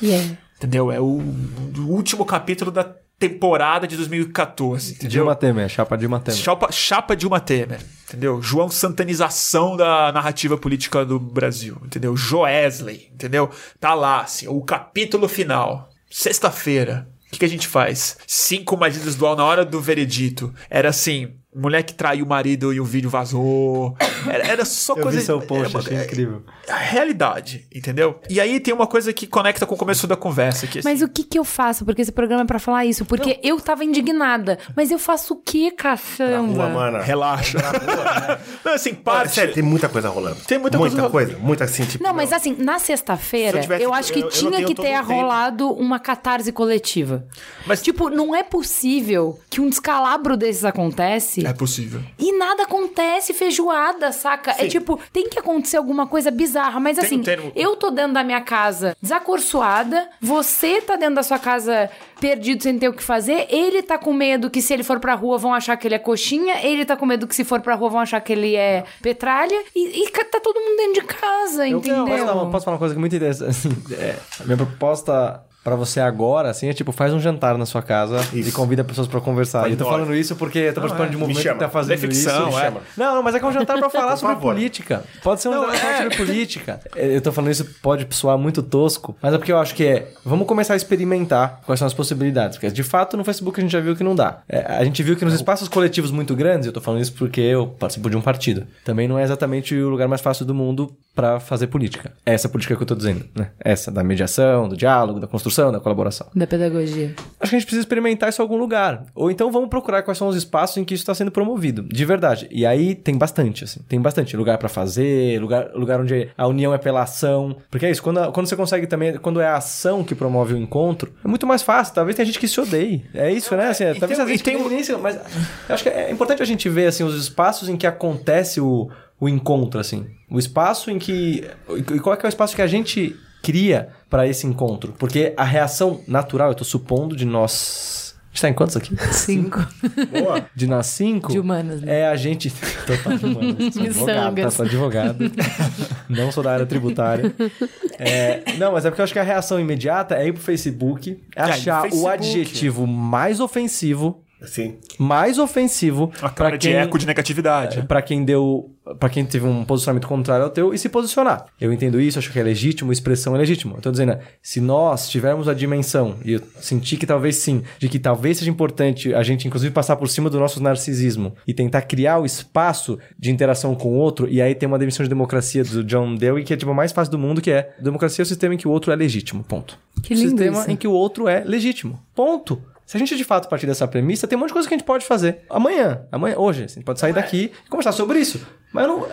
Entendeu? É o, o último capítulo da temporada de 2014. Entendeu? Dilma Temer, chapa Dilma Temer. Chapa, chapa Dilma Temer, entendeu? João Santanização da narrativa política do Brasil, entendeu? Joesley, entendeu? Tá lá, assim, o capítulo final. Sexta-feira. O que, que a gente faz? Cinco medidas do na hora do veredito. Era assim, mulher que traiu o marido e o vídeo vazou. Era, era só Eu coisa... vi seu post, era- achei incrível. a realidade, entendeu? E aí tem uma coisa que conecta com o começo da conversa. Que, Mas assim, o que que eu faço? Porque esse programa é pra falar isso. Porque eu tava indignada. Mas eu faço o quê, Rua, caçamba? mana. Relaxa. Não, assim, parte... sério, tem muita coisa rolando. Tem muita coisa muita rolando. coisa. Muita assim, tipo. Não, mas meu, assim, na sexta-feira, Se eu eu acho que eu- não tinha que ter rolado uma catarse coletiva. Mas- Tipo, não é possível que um descalabro desses acontece É possível. e nada acontece feijoada, saca? É tipo, tem que acontecer alguma coisa bizarra. Mas Tem assim, um termo- eu tô dentro da minha casa desacorçoada, você tá dentro da sua casa perdido sem ter o que fazer, ele tá com medo que se ele for pra rua vão achar que ele é coxinha, ele tá com medo que se for pra rua vão achar que ele é petralha, e, e tá todo mundo dentro de casa, Eu- entendeu? Posso, falar uma- posso falar uma coisa que é muito interessante? Assim, é, a minha proposta pra você agora, assim, é tipo, faz um jantar na sua casa e Isso. convida pessoas pra conversar. E eu tô falando isso porque eu tô participando de um me movimento que tá fazendo Reflexão, isso. é. Não, não, mas é que é um jantar pra falar sobre política. Pode ser um Não, jantar é. sobre política. É, Eu tô falando isso, pode soar muito tosco, mas é porque eu acho que é, vamos começar a experimentar quais são as possibilidades. Porque de fato no Facebook a gente já viu que não dá. É, a gente viu que nos espaços coletivos muito grandes, eu tô falando isso porque eu participo de um partido, também não é exatamente o lugar mais fácil do mundo pra fazer política. Essa política que eu tô dizendo, né? Essa da mediação, do diálogo, da construção, da colaboração. Da pedagogia. Acho que a gente precisa experimentar isso em algum lugar. Ou então vamos procurar quais são os espaços em que isso está sendo promovido, de verdade. E aí tem bastante, assim. Tem bastante. Lugar pra fazer, lugar, lugar onde a união é pela ação. Porque é isso, quando, a- quando você consegue também, quando é a ação que promove o encontro, é muito mais fácil. Talvez tenha gente que se odeie. É isso, né? Assim, e talvez tem- a gente tem se- Mas eu acho que é importante a gente ver, assim, os espaços em que acontece o, o encontro, assim. O espaço em que... E qual é, que é o espaço que a gente cria para esse encontro? Porque a reação natural, eu tô supondo de nós gente tá em quantos aqui? Cinco. Boa. De nós cinco? De humanas, né? É a gente. Total de humanas. Sou advogado, tá? Sou advogado. não sou da área tributária. É, não, mas é porque eu acho que a reação imediata é ir pro Facebook, é achar o Facebook. adjetivo mais ofensivo, Assim. mais ofensivo A cara de quem, eco de negatividade. pra quem deu. Pra quem teve um posicionamento contrário ao teu e se posicionar. Eu entendo isso, acho que é legítimo, expressão é legítimo. Eu tô dizendo, se nós tivermos a dimensão, e eu senti que talvez sim, de que talvez seja importante a gente, inclusive, passar por cima do nosso narcisismo e tentar criar o espaço de interação com o outro, e aí tem uma definição de democracia do John Dewey que é tipo a mais fácil do mundo, que é democracia é o sistema em que o outro é legítimo. Ponto. Que lindo sistema isso. em que o outro é legítimo. Ponto. Se a gente de fato partir dessa premissa, tem um monte de coisa que a gente pode fazer amanhã, amanhã, hoje. A gente pode sair daqui e conversar sobre isso. Mas não.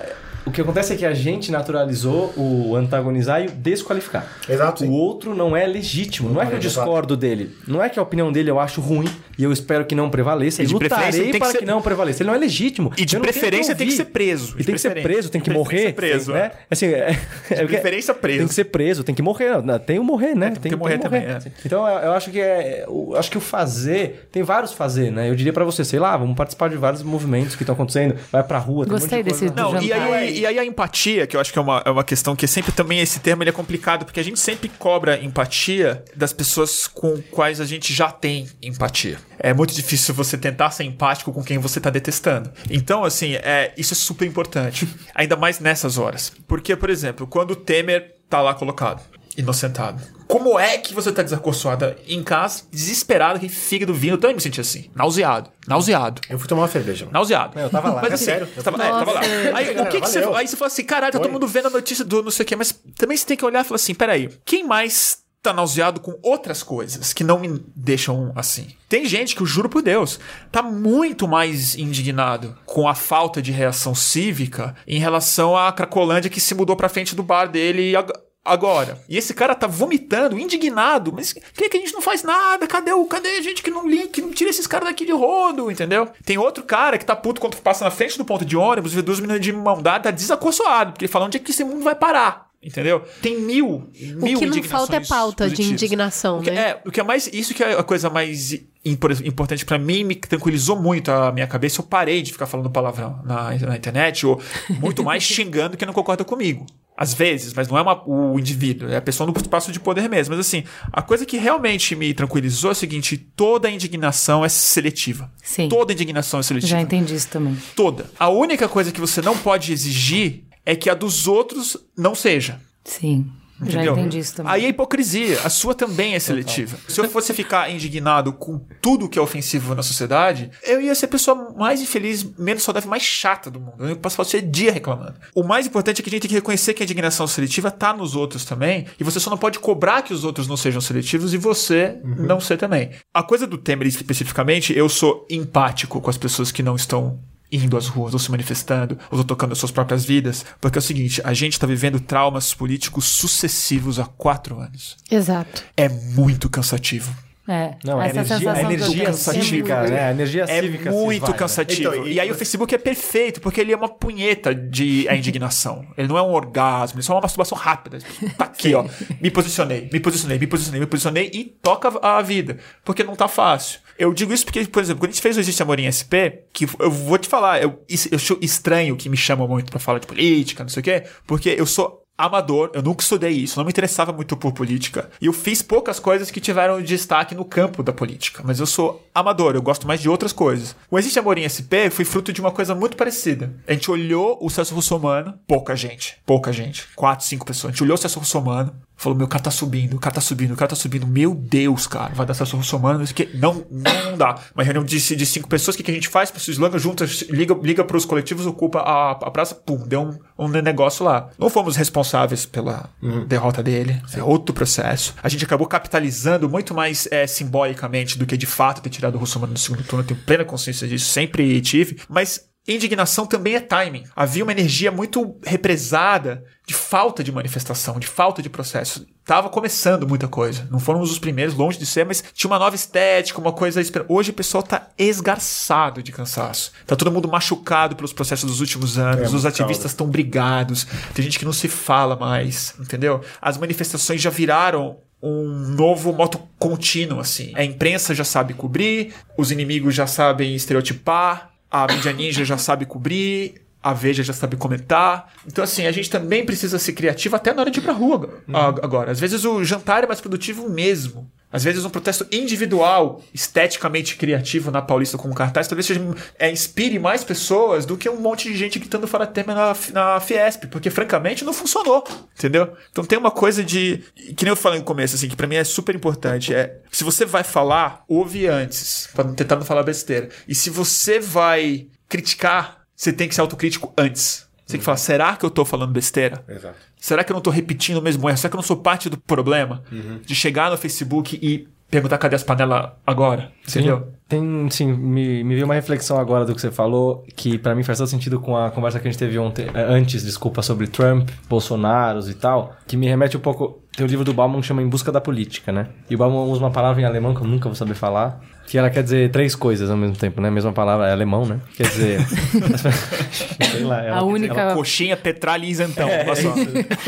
O que acontece é que a gente naturalizou o antagonizar e o desqualificar. Exato. O outro não é legítimo. Não é que eu Exato. discordo dele. Não é que a opinião dele eu acho ruim e eu espero que não prevaleça. E de preferência lutarei tem que para ser- que, não prevaleça. Ele não é legítimo. E de não preferência tem que ser preso. E tem que ser preso, tem que De preferência morrer. preso, tem, né? Assim, é, é, De preferência preso. Tem que ser preso, tem que morrer. Não, Tem o morrer, né? tem que morrer também, é. Então eu, eu acho que é. Eu acho que o fazer. Tem vários fazer, né? Eu diria pra você, sei lá, vamos participar de vários movimentos que estão acontecendo. Vai pra rua, tem Gostei um monte de desse- coisa. Não, e jantar. E aí a empatia, que eu acho que é uma, é uma questão que sempre também esse termo ele é complicado, porque a gente sempre cobra empatia das pessoas com quais a gente já tem empatia. É muito difícil você tentar ser empático com quem você tá detestando. Então, assim, é, isso é super importante. Ainda mais nessas horas. Porque, por exemplo, quando o Temer tá lá colocado, inocentado. Como é que você tá desacorçoada em casa, desesperado, que fígado vindo? Eu também me senti assim, nauseado, nauseado. Eu fui tomar uma cerveja. Nauseado. Eu tava lá, Mas é assim, sério. eu tava, é, tava lá. Aí, o que que você, aí você fala assim, caralho, tá todo Foi. mundo vendo a notícia do não sei o quê, mas também você tem que olhar e falar assim, peraí, quem mais tá nauseado com outras coisas que não me deixam assim? Tem gente que, eu juro por Deus, tá muito mais indignado com a falta de reação cívica em relação à Cracolândia que se mudou pra frente do bar dele ag- agora. E esse cara tá vomitando, indignado, mas por que, que a gente não faz nada? Cadê o cadê a gente que não limpa, que não tira esses caras daqui de rodo, entendeu? Tem outro cara que tá puto quando passa na frente do ponto de ônibus, vê duas meninas de mão dada, tá desacorçoado, porque ele fala onde é que esse mundo vai parar. Entendeu? Tem mil, mil O que não falta é pauta de positivas. indignação, O que- né? É, o que é mais. Isso que é a coisa mais importante pra mim, me tranquilizou muito a minha cabeça. Eu parei de ficar falando palavrão na, na internet, ou muito mais xingando quem não concorda comigo. Às vezes, mas não é uma- o indivíduo, é a pessoa no espaço de poder mesmo. Mas assim, a coisa que realmente me tranquilizou é o seguinte: toda indignação é seletiva. Sim. Toda indignação é seletiva. Já entendi isso também. Toda. A única coisa que você não pode exigir é que a dos outros não seja. Sim. Já Entendeu? entendi isso também. Aí é hipocrisia. A sua também é seletiva. Se eu fosse ficar indignado com tudo que é ofensivo na sociedade, eu ia ser a pessoa mais infeliz, menos saudável, mais chata do mundo. Eu posso passar o dia reclamando. O mais importante é que a gente tem que reconhecer que a indignação seletiva tá nos outros também. E você só não pode cobrar que os outros não sejam seletivos e você não ser também. A coisa do Temer especificamente, eu sou empático com as pessoas que não estão indo às ruas, ou se manifestando, ou estão tocando as suas próprias vidas. Porque é o seguinte, a gente está vivendo traumas políticos sucessivos há quatro anos. Exato. É muito cansativo. É, Não, a energia, a energia tenho. cívica, né? A energia É cívica muito vai, né? cansativo. Então, e... e- aí o Facebook é perfeito, porque ele é uma punheta de a indignação. ele não é um orgasmo, ele é só uma masturbação rápida. Tá aqui, ó. Me posicionei, me posicionei, me posicionei, me posicionei e toca a vida. Porque não tá fácil. Eu digo isso porque, por exemplo, quando a gente fez o Existe Amor em SP, que eu vou te falar, eu, eu acho estranho que me chamam muito pra falar de política, não sei o quê, porque eu sou amador, eu nunca estudei isso, não me interessava muito por política. E eu fiz poucas coisas que tiveram destaque no campo da política, mas eu sou amador, eu gosto mais de outras coisas. O Existe Amor em SP foi fruto de uma coisa muito parecida. A gente olhou o Celso Russomano, pouca gente, pouca gente, quatro, cinco pessoas. A gente olhou o Celso Russomano, falou: Meu, o cara tá subindo, o cara tá subindo, o cara tá subindo. Meu Deus, cara, vai dar Celso Russomano, não sei o quê. Não, não, dá. Uma reunião de, de cinco pessoas, o que, que a gente faz? Pessoas slanga juntas, liga, liga pros coletivos, ocupa a, a praça, pum, deu um, um negócio lá. Não fomos responsáveis pela derrota dele, é outro processo. A gente acabou capitalizando muito mais é, simbolicamente do que de fato ter tirado o Russomano no segundo turno. Eu tenho plena consciência disso, sempre tive. Mas Indignação também é timing. Havia uma energia muito represada de falta de manifestação, de falta de processo. Tava começando muita coisa. Não fomos os primeiros, longe de ser, mas tinha uma nova estética, uma coisa. Hoje o pessoal tá esgarçado de cansaço. Tá todo mundo machucado pelos processos dos últimos anos. É, os ativistas estão brigados. Tem gente que não se fala mais, entendeu? As manifestações já viraram um novo moto contínuo, assim. A imprensa já sabe cobrir, os inimigos já sabem estereotipar, a mídia ninja já sabe cobrir, a Veja já sabe comentar. Então, assim, a gente também precisa ser criativo até na hora de ir pra rua agora. Às vezes o jantar é mais produtivo mesmo. Às vezes um protesto individual, esteticamente criativo na Paulista com um cartaz, talvez seja, é, inspire mais pessoas do que um monte de gente gritando fora tema na, na Fiesp, porque francamente não funcionou, entendeu? Então tem uma coisa de, que nem eu falei no começo, assim, que pra mim é super importante, é, se você vai falar, ouve antes, pra não tentar não falar besteira. E se você vai criticar, você tem que ser autocrítico antes. Você tem que falar, será que eu tô falando besteira? Exato. Será que eu não tô repetindo o mesmo erro? Será que eu não sou parte do problema? De chegar no Facebook e perguntar cadê as panelas agora? Entendeu? Tem, sim, me, me veio uma reflexão agora do que você falou, que pra mim faz todo sentido com a conversa que a gente teve ontem, eh, antes, desculpa, sobre Trump, Bolsonaros e tal, que me remete um pouco. Tem um livro do Bauman que chama Em Busca da Política, né? E o Bauman usa uma palavra em alemão que eu nunca vou saber falar, que ela quer dizer três coisas ao mesmo tempo, né? A mesma palavra é alemão, né? Quer dizer. sei lá, ela, A única, Coxinha, petralha e isentão. olha só.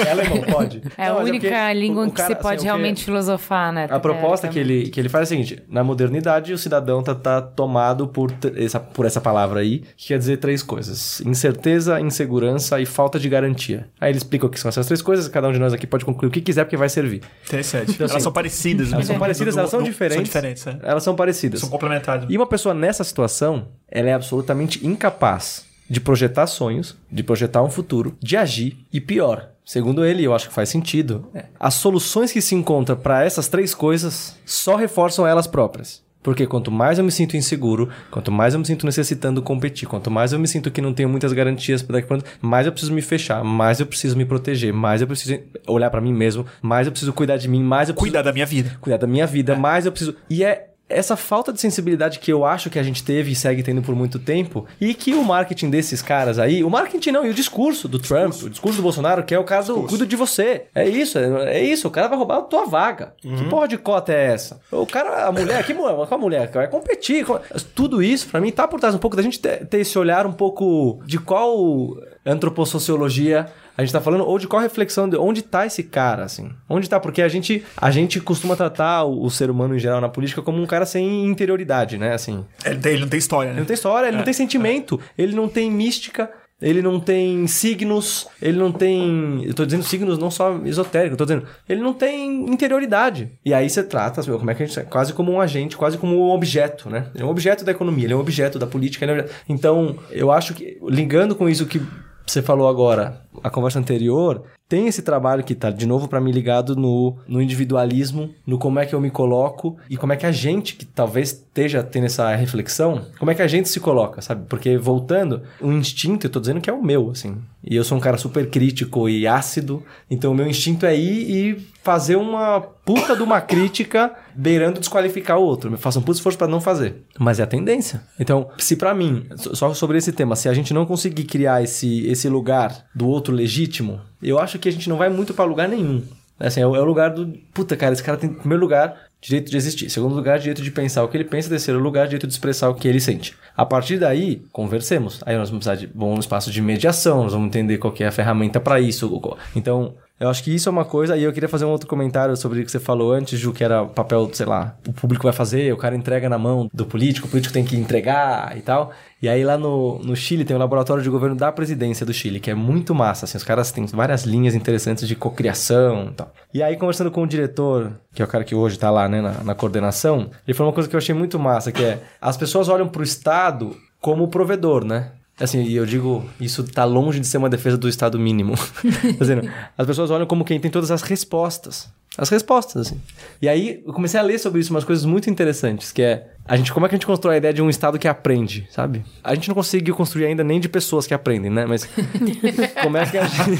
É alemão, pode. é a Não, mas única porque língua o- em o que cara, se assim, pode que- realmente filosofar, né? A proposta que ele, que ele faz é a seguinte: na modernidade, o cidadão tá, tá tomado por essa, por essa palavra aí, que quer dizer três coisas: incerteza, insegurança e falta de garantia. Aí ele explica o que são essas três coisas, cada um de nós aqui pode concluir o que quiser, porque vai servir. Interessante. Então, assim, elas são parecidas. Elas né? são parecidas, elas são diferentes. São diferentes, né? Elas são parecidas. São complementares. E uma pessoa nessa situação, ela é absolutamente incapaz de projetar sonhos, de projetar um futuro, de agir e pior. Segundo ele, eu acho que faz sentido. é, As soluções que se encontram para essas três coisas só reforçam elas próprias. Porque quanto mais eu me sinto inseguro, quanto mais eu me sinto necessitando competir, quanto mais eu me sinto que não tenho muitas garantias para daqui mais eu preciso me fechar, mais eu preciso me proteger, mais eu preciso olhar para mim mesmo, mais eu preciso cuidar de mim, mais eu preciso Cuidar da minha vida. cuidar da minha vida, mas eu preciso. E é essa falta de sensibilidade que eu acho que a gente teve e segue tendo por muito tempo, e que o marketing desses caras aí, o marketing não, e o discurso do Trump, o discurso do Bolsonaro, que é o caso do cuido de você. É isso, é, é isso, o cara vai roubar a tua vaga. Que porra de cota é essa? O cara, a mulher, que mulher, qual mulher? Vai competir. com- Tudo isso, pra mim, tá por trás um pouco da gente ter, ter esse olhar um pouco de qual antropossociologia a gente tá falando, ou de qual reflexão, de onde tá esse cara, assim? Onde tá? Porque a gente, a gente costuma tratar o, o ser humano em geral na política como um cara sem interioridade, né? Assim, Ele, tem- ele não tem história, ele né? não tem história, ele não tem sentimento, ele não tem mística, ele não tem signos, ele não tem. Eu tô dizendo signos não só esotérico, eu tô dizendo. Ele não tem interioridade. E aí você trata, assim, como é que a gente. Quase como um agente, quase como um objeto, né? Ele é um objeto da economia, ele é um objeto da política. ele é um objeto- Então, eu acho que, ligando com isso que você falou agora, a conversa anterior, tem esse trabalho que tá, de novo, pra mim ligado no, no individualismo, no como é que eu me coloco e como é que a gente, que talvez esteja tendo essa reflexão, como é que a gente se coloca, sabe? Porque, voltando, o instinto, eu tô dizendo que é o meu, assim. E eu sou um cara super crítico e ácido, então o meu instinto é ir e fazer uma puta de uma crítica beirando desqualificar o outro. Eu faço um puto esforço pra não fazer. Mas é a tendência. Então, se pra mim, só sobre esse tema, se a gente não conseguir criar esse, esse lugar do outro legítimo, eu acho que a gente não vai muito pra lugar nenhum. Assim, é o, é o lugar do. Puta, cara, esse cara tem, em primeiro lugar, direito de existir. Segundo lugar, direito de pensar o que ele pensa. Terceiro lugar, direito de expressar o que ele sente. A partir daí, conversemos. Aí nós vamos precisar de bom espaço de mediação, nós vamos entender qual é a ferramenta pra isso. Então, eu acho que isso é uma coisa, e eu queria fazer um outro comentário sobre o que você falou antes, Ju, que era papel, sei lá, o público vai fazer, o cara entrega na mão do político, o político tem que entregar e tal. E aí lá no, no Chile tem o laboratório de governo da presidência do Chile, que é muito massa, assim, os caras têm várias linhas interessantes de cocriação e tal. E aí, conversando com o diretor, que é o cara que hoje tá lá, né, na, na coordenação, ele falou uma coisa que eu achei muito massa, que é, as pessoas olham pro Estado como provedor, né? Assim, e eu digo, isso tá longe de ser uma defesa do Estado mínimo. As pessoas olham como quem tem todas as respostas. As respostas, assim. E aí, eu comecei a ler sobre isso umas coisas muito interessantes, que é... A gente, como é que a gente constrói a ideia de um Estado que aprende, sabe? A gente não conseguiu construir ainda nem de pessoas que aprendem, né? Mas como é que a gente...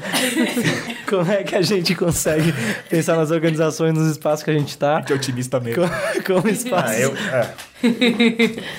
como é que a gente consegue pensar nas organizações, nos espaços que a gente tá... Que otimista mesmo. Como, como espaços Ah, eu, é.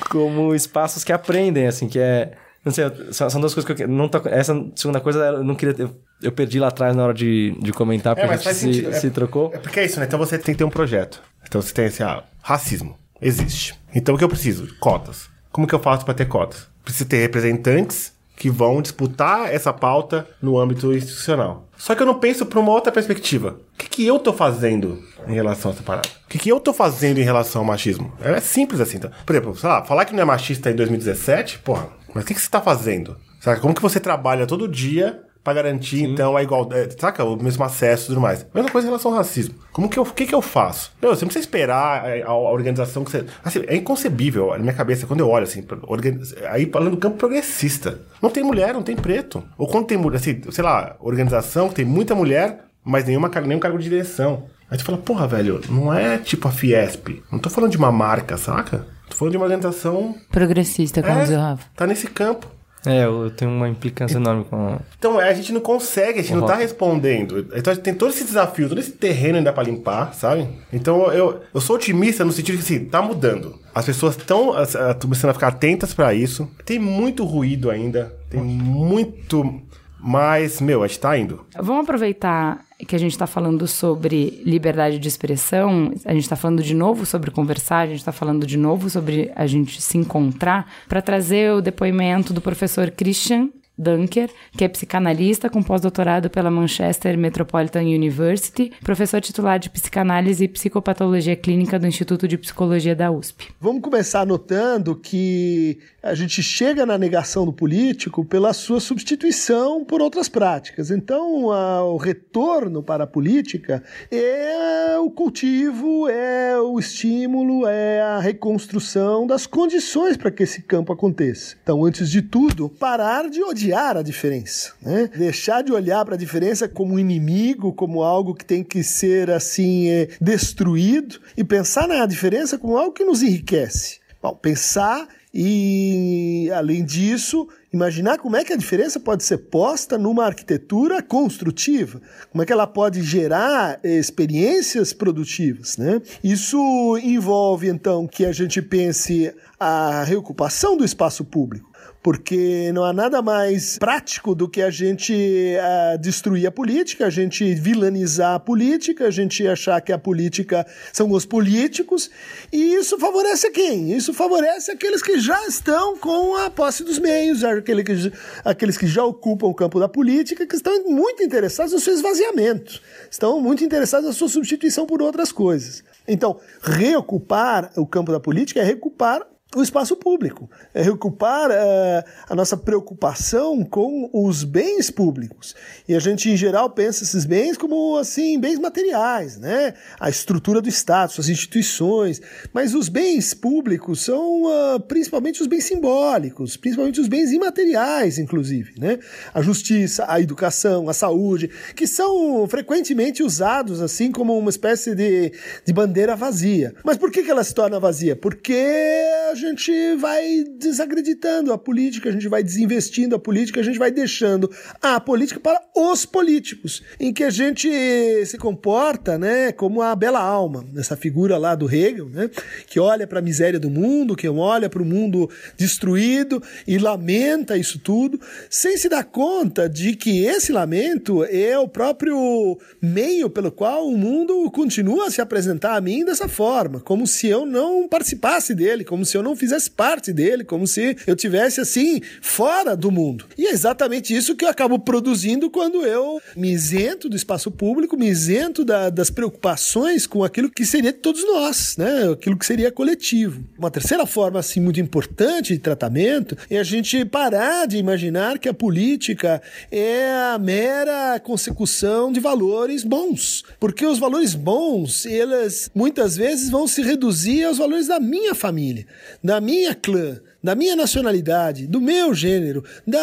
como espaços que aprendem, assim, que é. Não sei, são, são duas coisas que eu que- não tô, Essa segunda coisa eu não queria. Eu, eu perdi lá atrás na hora de, de comentar, porque É, a gente se, sentido. se É- trocou. É porque é isso, né? Então você tem que ter um projeto. Então você tem assim, ah, racismo. Existe. Então o que eu preciso? Cotas. Como que eu faço para ter cotas? Preciso ter representantes que vão disputar essa pauta no âmbito institucional. Só que eu não penso para uma outra perspectiva. O que, que eu tô fazendo em relação a essa parada? O que, que eu tô fazendo em relação ao machismo? É simples assim. Tá? Por exemplo, sei lá, falar que não é machista em 2017, porra, mas o que, que você tá fazendo? Sabe? Como que você trabalha todo dia pra garantir, então, a igualdade, saca? O mesmo acesso e tudo mais. Mesma coisa em relação ao racismo. Como que eu, o que que eu faço? Meu, você não precisa esperar a, a- a organização que você... Assim, é inconcebível na minha cabeça, quando eu olho, assim, pra organ- aí falando do campo progressista. Não tem mulher, não tem preto. Ou quando tem, mulher, assim, sei lá, organização que tem muita mulher, mas nenhuma, nenhum cargo de direção. Aí você fala, porra, velho, não é tipo a Fiesp. Não tô falando de uma marca, saca? Falando de uma organização... Progressista, como diz o É, Rafa. tá nesse campo. É, eu tenho uma implicância enorme com. Então, é, a gente não consegue, a gente não tá respondendo. Então, a gente tem todo esse desafio, todo esse terreno ainda pra limpar, sabe? Então, eu, eu sou otimista no sentido que, assim, tá mudando. As pessoas estão começando a ficar atentas pra isso. Tem muito ruído ainda, tem muito... Mas, meu, a gente tá indo. Vamos aproveitar que a gente está falando sobre liberdade de expressão, a gente está falando de novo sobre conversar, a gente está falando de novo sobre a gente se encontrar, para trazer o depoimento do professor Christian Dunker, que é psicanalista com pós-doutorado pela Manchester Metropolitan University, professor titular de psicanálise e psicopatologia clínica do Instituto de Psicologia da USP. Vamos começar notando que a gente chega na negação do político pela sua substituição por outras práticas. Então, a- o retorno para a política é o cultivo, é o estímulo, é a reconstrução das condições para que esse campo aconteça. Então, antes de tudo, parar de odiar a diferença, né? deixar de olhar para a diferença como inimigo, como algo que tem que ser assim é, destruído e pensar na diferença como algo que nos enriquece. Bom, pensar e, além disso, imaginar como é que a diferença pode ser posta numa arquitetura construtiva, como é que ela pode gerar experiências produtivas. Né? Isso envolve, então, que a gente pense a reocupação do espaço público porque não há nada mais prático do que a gente ah, destruir a política, a gente vilanizar a política, a gente achar que a política são os políticos, e isso favorece quem? Isso favorece aqueles que já estão com a posse dos meios, aquele que, aqueles que já ocupam o campo da política, que estão muito interessados no seu esvaziamento, estão muito interessados na sua substituição por outras coisas. Então, reocupar o campo da política é reocupar o espaço público, é reocupar eh, a nossa preocupação com os bens públicos. E a gente, em geral, pensa esses bens como, assim, bens materiais, né? A estrutura do Estado, suas instituições. Mas os bens públicos são ah, principalmente os bens simbólicos, principalmente os bens imateriais, inclusive, né? A justiça, a educação, a saúde, que são frequentemente usados, assim, como uma espécie de, de bandeira vazia. Mas por que, que ela se torna vazia? Porque a gente vai desacreditando a política, a gente vai desinvestindo a política, a gente vai deixando a política para os políticos, em que a gente se comporta, né, como a bela alma, essa figura lá do Hegel, né, que olha para a miséria do mundo, que olha para o mundo destruído e lamenta isso tudo, sem se dar conta de que esse lamento é o próprio meio pelo qual o mundo continua a se apresentar a mim dessa forma, como se eu não participasse dele, como se eu não fizesse parte dele, como se eu tivesse assim fora do mundo. E é exatamente isso que eu acabo produzindo quando eu me isento do espaço público, me isento da- das preocupações com aquilo que seria de todos nós, né? Aquilo que seria coletivo. Uma terceira forma assim muito importante de tratamento é a gente parar de imaginar que a política é a mera consecução de valores bons, porque os valores bons, eles muitas vezes vão se reduzir aos valores da minha família, da minha clã, da minha nacionalidade, do meu gênero, da,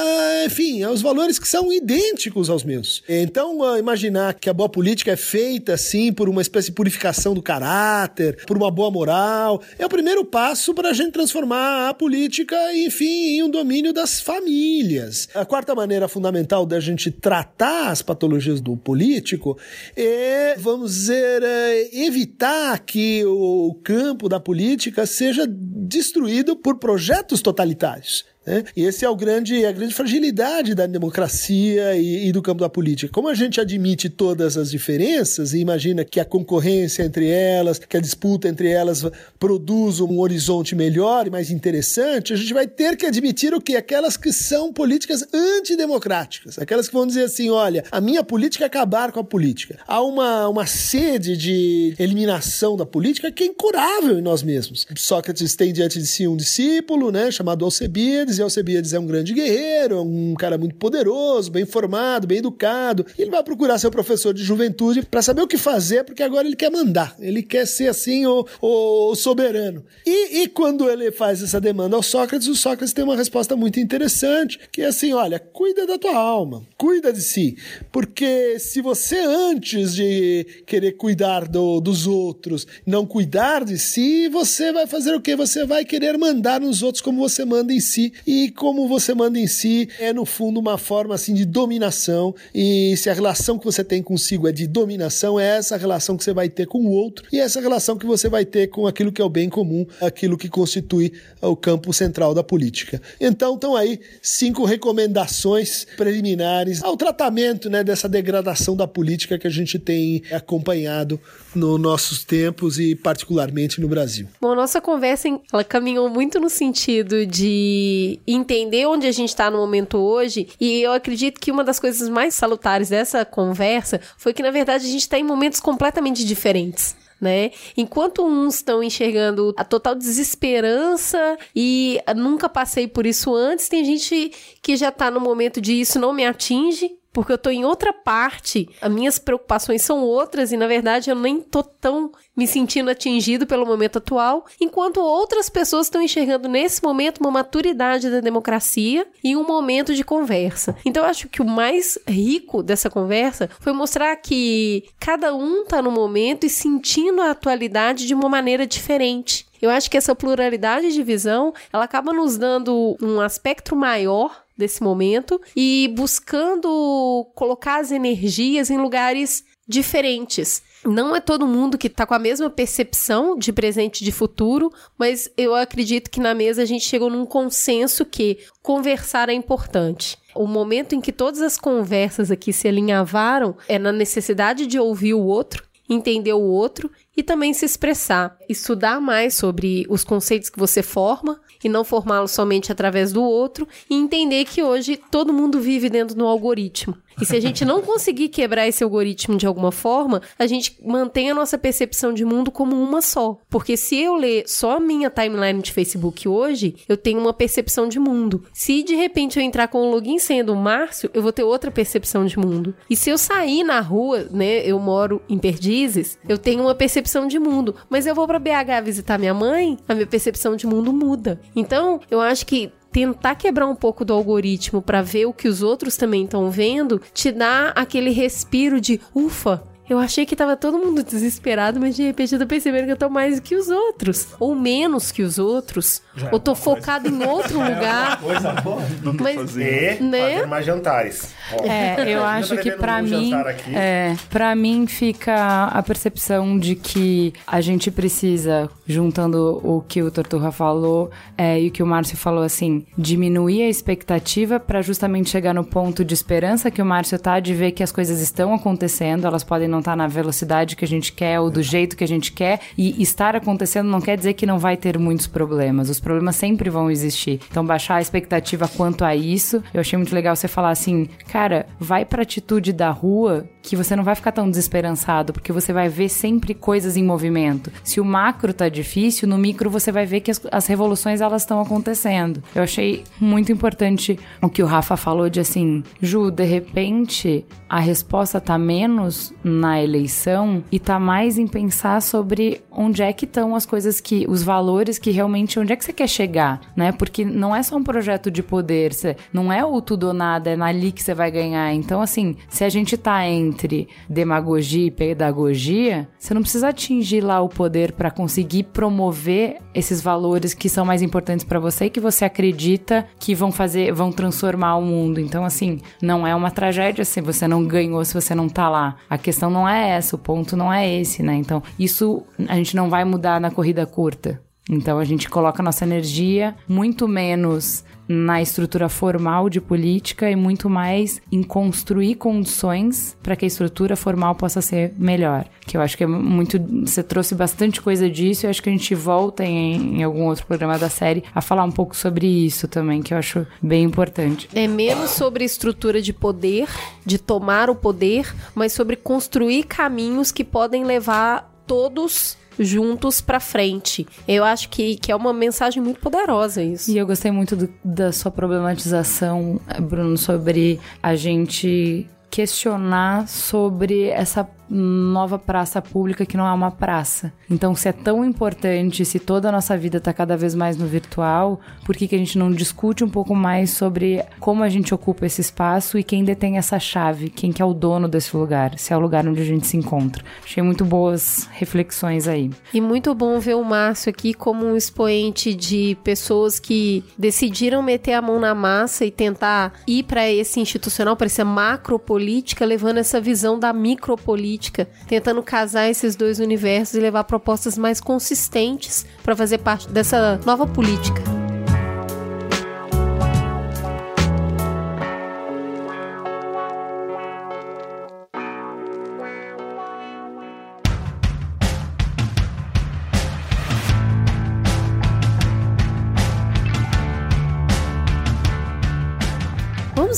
enfim, aos valores que são idênticos aos meus. Então, ah, imaginar que a boa política é feita assim por uma espécie de purificação do caráter, por uma boa moral, é o primeiro passo para a gente transformar a política, enfim, em um domínio das famílias. A quarta maneira fundamental da gente tratar as patologias do político é, vamos dizer, é, evitar que o campo da política seja destruído por projetos totalitários. Né? E esse é o grande, a grande fragilidade da democracia e, e, do campo da política. Como a gente admite todas as diferenças e imagina que a concorrência entre elas, que a disputa entre elas produz um horizonte melhor e mais interessante, a gente vai ter que admitir o que? Aquelas que são políticas antidemocráticas, aquelas que vão dizer assim: olha, a minha política é acabar com a política. Há uma, uma sede de eliminação da política que é incurável em nós mesmos. Sócrates tem diante de si um discípulo, né, chamado Alcebiades, e Alcebiades é um grande guerreiro, um cara muito poderoso, bem formado, bem educado. Ele vai procurar seu professor de juventude para saber o que fazer, porque agora ele quer mandar, ele quer ser assim o, o soberano. E, e quando ele faz essa demanda ao Sócrates, o Sócrates tem uma resposta muito interessante, que é assim: olha, cuida da tua alma, cuida de si, porque se você antes de querer cuidar do, dos outros, não cuidar de si, você vai fazer o quê? Você vai querer mandar nos outros como você manda em si. E como você manda em si é, no fundo, uma forma assim de dominação. E se a relação que você tem consigo é de dominação, é essa relação que você vai ter com o outro e essa relação que você vai ter com aquilo que é o bem comum, aquilo que constitui o campo central da política. Então, estão aí cinco recomendações preliminares ao tratamento né, dessa degradação da política que a gente tem acompanhado nos nossos tempos e particularmente no Brasil. Bom, nossa conversa ela caminhou muito no sentido de entender onde a gente está no momento hoje e eu acredito que uma das coisas mais salutares dessa conversa foi que na verdade a gente está em momentos completamente diferentes. Né? Enquanto uns estão enxergando a total desesperança e nunca passei por isso antes, tem gente que já está no momento de isso não me atinge, porque eu tô em outra parte, as minhas preocupações são outras e na verdade eu nem tô tão me sentindo atingido pelo momento atual, enquanto outras pessoas estão enxergando nesse momento uma maturidade da democracia e um momento de conversa. Então eu acho que o mais rico dessa conversa foi mostrar que cada um tá no momento e sentindo a atualidade de uma maneira diferente. Eu acho que essa pluralidade de visão, ela acaba nos dando um aspecto maior desse momento e buscando colocar as energias em lugares diferentes. Não é todo mundo que está com a mesma percepção de presente e de futuro, mas eu acredito que na mesa a gente chegou num consenso que conversar é importante. O momento em que todas as conversas aqui se alinhavaram é na necessidade de ouvir o outro, entender o outro e também se expressar, estudar mais sobre os conceitos que você forma e não formá-los somente através do outro e entender que hoje todo mundo vive dentro do algoritmo. E se a gente não conseguir quebrar esse algoritmo de alguma forma, a gente mantém a nossa percepção de mundo como uma só. Porque se eu ler só a minha timeline de Facebook hoje, eu tenho uma percepção de mundo. Se de repente eu entrar com o login sendo o Márcio, eu vou ter outra percepção de mundo. E se eu sair na rua, né, eu moro em Perdizes, eu tenho uma percepção de mundo. Mas eu vou para BH visitar minha mãe, a minha percepção de mundo muda. Então, eu acho que tentar quebrar um pouco do algoritmo para ver o que os outros também estão vendo, te dá aquele respiro de ufa, eu achei que tava todo mundo desesperado, mas de repente eu tô percebendo que eu tô mais que os outros. Ou menos que os outros. Já ou tô focado em outro lugar. Coisa boa. Mas, e né? fazer mais jantares. É, eu acho que para mim, é, para mim fica a percepção de que a gente precisa, juntando o que o Torturra falou é, e o que o Márcio falou, assim, diminuir a expectativa para justamente chegar no ponto de esperança que o Márcio tá de ver que as coisas estão acontecendo, elas podem não estar tá na velocidade que a gente quer ou do jeito que a gente quer. E estar acontecendo não quer dizer que não vai ter muitos problemas. Os problemas sempre vão existir. Então, baixar a expectativa quanto a isso. Eu achei muito legal você falar assim, cara, vai pra atitude da rua que você não vai ficar tão desesperançado, porque você vai ver sempre coisas em movimento. Se o macro tá difícil, no micro você vai ver que as, as revoluções elas estão acontecendo. Eu achei muito importante o que o Rafa falou de assim, Ju, de repente a resposta tá menos na eleição e tá mais em pensar sobre onde é que estão as coisas que os valores que realmente onde é que você quer chegar, né? Porque não é só um projeto de poder, você, não é o tudo ou nada, é ali que você vai ganhar. Então assim, se a gente tá entre demagogia e pedagogia, você não precisa atingir lá o poder para conseguir promover esses valores que são mais importantes para você e que você acredita que vão fazer, vão transformar o mundo. Então assim, não é uma tragédia se você não ganhou, se você não tá lá. A questão não é essa, o ponto não é esse, né? Então, isso a gente não vai mudar na corrida curta. Então a gente coloca nossa energia muito menos na estrutura formal de política e muito mais em construir condições para que a estrutura formal possa ser melhor. Que eu acho que é muito. Você trouxe bastante coisa disso e acho que a gente volta em, em algum outro programa da série a falar um pouco sobre isso também, que eu acho bem importante. É menos sobre estrutura de poder, de tomar o poder, mas sobre construir caminhos que podem levar todos juntos pra frente. Eu acho que, que é uma mensagem muito poderosa isso. E eu gostei muito do- da sua problematização, Bruno, sobre a gente questionar sobre essa nova praça pública que não é uma praça. Então, se é tão importante, se toda a nossa vida está cada vez mais no virtual, por que, que a gente não discute um pouco mais sobre como a gente ocupa esse espaço e quem detém essa chave, quem que é o dono desse lugar, se é o lugar onde a gente se encontra. Achei muito boas reflexões aí. E muito bom ver o Márcio aqui como um expoente de pessoas que decidiram meter a mão na massa e tentar ir para esse institucional, para essa macropolítica, levando essa visão da micropolítica, tentando casar esses dois universos e levar propostas mais consistentes para fazer parte dessa nova política.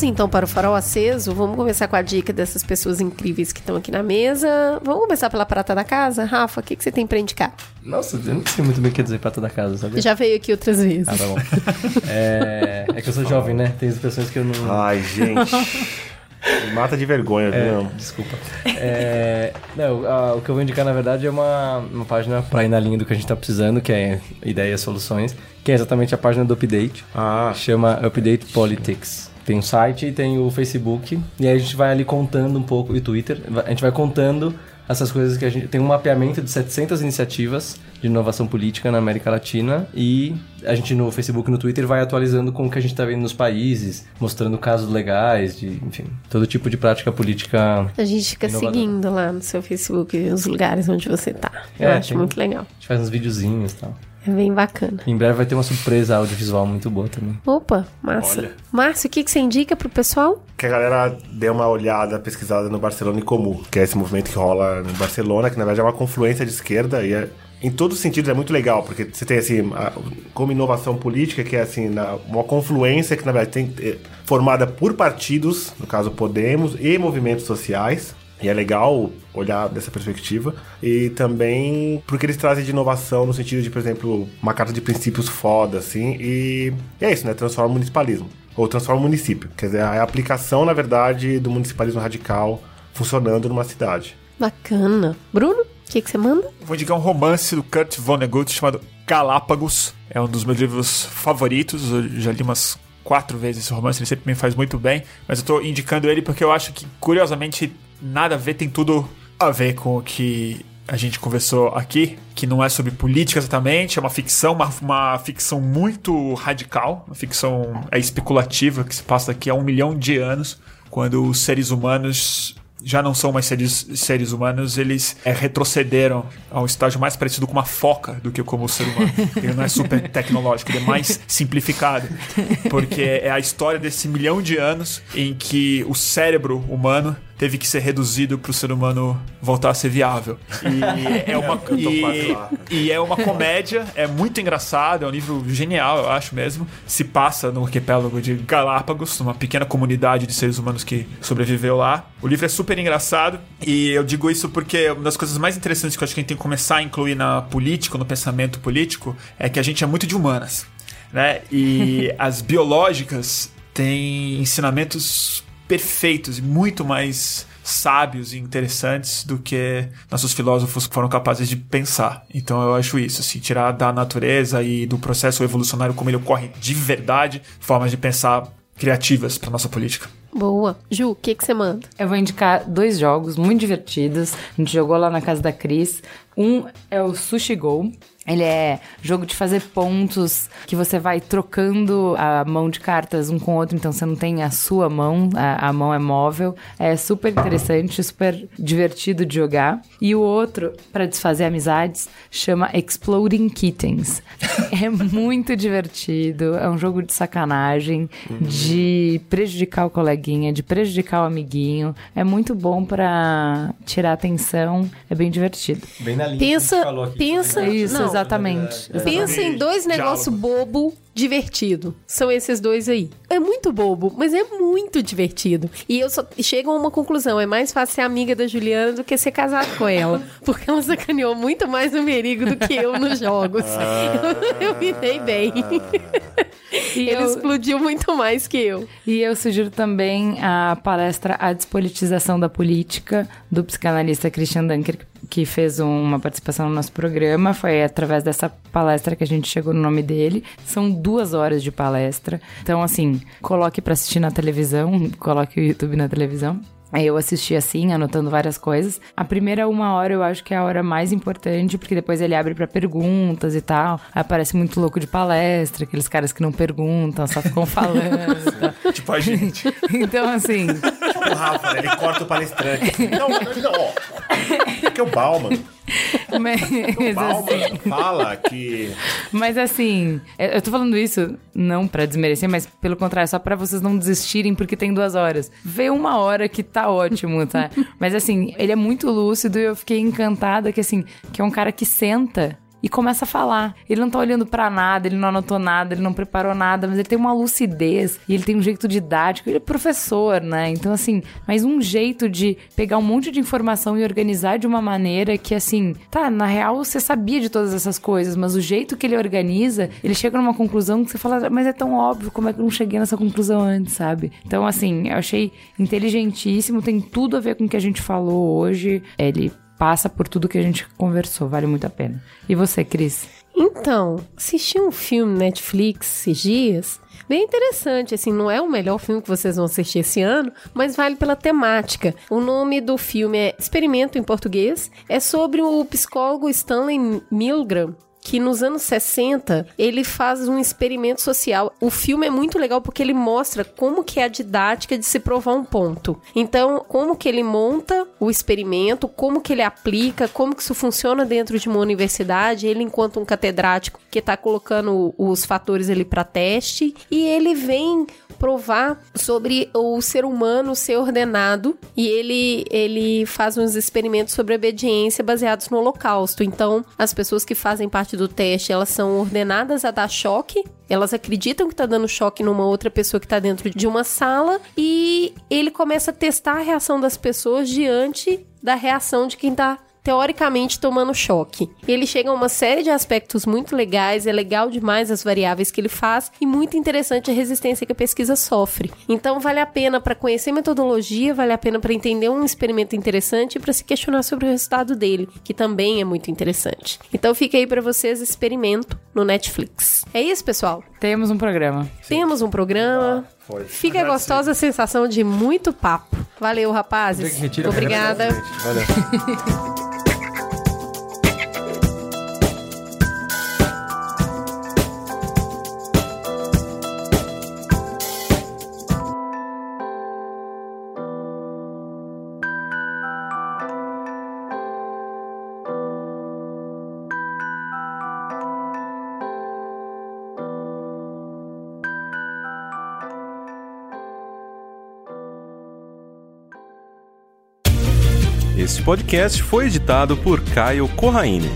Então para o farol aceso. Vamos começar com a dica dessas pessoas incríveis que estão aqui na mesa. Vamos começar pela prata da casa? Rafa, o que, que você tem para indicar? Nossa, eu não sei muito bem o que dizer pra toda casa, sabe? Já veio aqui outras vezes. Ah, tá bom. é, é que eu sou jovem, né? Tem expressões que eu não. Ai, gente. Me mata de vergonha, viu? É, não? desculpa. É, não, a- o que eu vou indicar, na verdade, é uma, uma página pra ir na linha do que a gente tá precisando, que é Ideias e Soluções, que é exatamente a página do Update. Ah, Chama Update Politics. Tem o site e tem o Facebook. E aí a gente vai ali contando um pouco, e Twitter. A gente vai contando essas coisas que a gente... Tem um mapeamento de 700 iniciativas de inovação política na América Latina. E a gente no Facebook e no Twitter vai atualizando com o que a gente tá vendo nos países. Mostrando casos legais, de, enfim, todo tipo de prática política. A gente fica Inovador. seguindo lá no seu Facebook os lugares onde você tá. Eu É, acho tem- muito legal. A gente faz uns videozinhos e tal. É bem bacana. Em breve vai ter uma surpresa audiovisual muito boa também. Opa, massa. Olha. Márcio, o que, que você indica pro pessoal? que a galera dê uma olhada, pesquisada no Barcelona Comum, que é esse movimento que rola em Barcelona, que na verdade é uma confluência de esquerda e é, em todos os sentidos é muito legal, porque você tem assim, a- como inovação política, que é assim, na- uma confluência que na verdade tem é, formada por partidos, no caso Podemos, e movimentos sociais. E é legal olhar dessa perspectiva. E também porque eles trazem de inovação no sentido de, por exemplo, uma carta de princípios foda, assim. E, e é isso, né? Transforma o municipalismo. Ou transforma o município. Quer dizer, é a aplicação, na verdade, do municipalismo radical funcionando numa cidade. Bacana. Bruno, o que, que você manda? Vou indicar um romance do Kurt Vonnegut chamado Galápagos. É um dos meus livros favoritos. Eu já li umas quatro vezes esse romance, ele sempre me faz muito bem. Mas eu tô indicando ele porque eu acho que, curiosamente, nada a ver, tem tudo a ver com o que a gente conversou aqui, que não é sobre política exatamente, é uma ficção, uma, uma ficção muito radical, uma ficção é, especulativa que se passa daqui a um milhão de anos, quando os seres humanos já não são mais seres, seres humanos, eles é, retrocederam a um estágio mais parecido com uma foca do que como o ser humano. Ele não é super tecnológico, ele é mais simplificado. Porque é a história desse milhão de anos em que o cérebro humano teve que ser reduzido para o ser humano voltar a ser viável. E é uma, e, e é uma comédia, é muito engraçado, é um livro genial, eu acho mesmo. Se passa no arquipélago de Galápagos, numa pequena comunidade de seres humanos que sobreviveu lá. O livro é super engraçado e eu digo isso porque uma das coisas mais interessantes que eu acho que a gente tem que começar a incluir na política, no pensamento político, é que a gente é muito de humanas, né? E as biológicas têm ensinamentos perfeitos e muito mais sábios e interessantes do que nossos filósofos foram capazes de pensar. Então eu acho isso, assim, tirar da natureza e do processo evolucionário como ele ocorre de verdade, formas de pensar criativas para nossa política. Boa. Ju, o que, que você manda? Eu vou indicar dois jogos muito divertidos. A gente jogou lá na casa da Cris. Um é o Sushi Go, Ele é jogo de fazer pontos que você vai trocando a mão de cartas um com o outro, então você não tem a sua mão, a, a mão é móvel. É super interessante, super divertido de jogar. E o outro, para desfazer amizades, chama Exploding Kittens. é muito divertido, é um jogo de sacanagem, de prejudicar o coleguinha, de prejudicar o amiguinho. É muito bom para tirar atenção, é bem divertido. Bem na linha Pensa- que a gente falou aqui. pensa- Né? Isso, Não. Exatamente. Pensa em dois negócios bobo divertido. São esses dois aí. É muito bobo, mas é muito divertido. E eu só chego a uma conclusão: é mais fácil ser amiga da Juliana do que ser casado com ela. Porque ela sacaneou muito mais no Merigo do que eu nos jogos. Eu, eu me dei bem. E Ele eu- explodiu muito mais que eu. E eu sugiro também a palestra A Despolitização da Política, do psicanalista Christian Dunker, que fez uma participação no nosso programa. Foi através dessa palestra que a gente chegou no nome dele. São duas horas de palestra. Então, assim, coloque pra assistir na televisão, coloque o YouTube na televisão. Eu assisti assim, anotando várias coisas. A primeira uma hora eu acho que é a hora mais importante, porque depois ele abre pra perguntas e tal. Aí aparece muito louco de palestra, aqueles caras que não perguntam, só ficam falando. Tipo a gente. Então, assim, O Rafa, né? ele corta o palestrante. Não, não, ó. Porque o Bauman, mas, assim, fala que mas assim, eu tô falando isso não pra desmerecer, mas pelo contrário, só pra vocês não desistirem porque tem duas horas. Vê uma hora que tá ótimo, tá? Mas assim, ele é muito lúcido e eu fiquei encantada que assim, que é um cara que senta e começa a falar. Ele não tá olhando pra nada, ele não anotou nada, ele não preparou nada, mas ele tem uma lucidez e ele tem um jeito didático. Ele é professor, né? Então, assim, mas um jeito de pegar um monte de informação e organizar de uma maneira que, assim, tá, na real você sabia de todas essas coisas, mas o jeito que ele organiza, ele chega numa conclusão que você fala, mas é tão óbvio, como é que eu não cheguei nessa conclusão antes, sabe? Então, assim, eu achei inteligentíssimo, tem tudo a ver com o que a gente falou hoje. Ele passa por tudo que a gente conversou, vale muito a pena. E você, Cris? Então, assisti um filme Netflix esses dias. Bem interessante, assim, não é o melhor filme que vocês vão assistir esse ano, mas vale pela temática. O nome do filme é Experimento em português. É sobre o psicólogo Stanley Milgram, que nos anos 60 ele faz um experimento social. O filme é muito legal porque ele mostra como que é a didática de se provar um ponto. Então, como que ele monta o experimento, como que ele aplica, como que isso funciona dentro de uma universidade, ele enquanto um catedrático que está colocando os fatores ali para teste e ele vem provar sobre o ser humano ser ordenado e ele ele faz uns experimentos sobre obediência baseados no holocausto. Então, as pessoas que fazem parte do teste, elas são ordenadas a dar choque, elas acreditam que tá dando choque numa outra pessoa que tá dentro de uma sala e ele começa a testar a reação das pessoas diante da reação de quem tá teoricamente tomando choque. E ele chega a uma série de aspectos muito legais, é legal demais as variáveis que ele faz e muito interessante a resistência que a pesquisa sofre. Então vale a pena para conhecer metodologia, vale a pena para entender um experimento interessante e para se questionar sobre o resultado dele, que também é muito interessante. Então fica aí para vocês experimento no Netflix. É isso, pessoal. Temos um programa. Temos um programa. foi. Fica a gostosa sensação de muito papo. Valeu, rapazes. Retira- Obrigada. Valeu. podcast foi editado por Caio Corraine.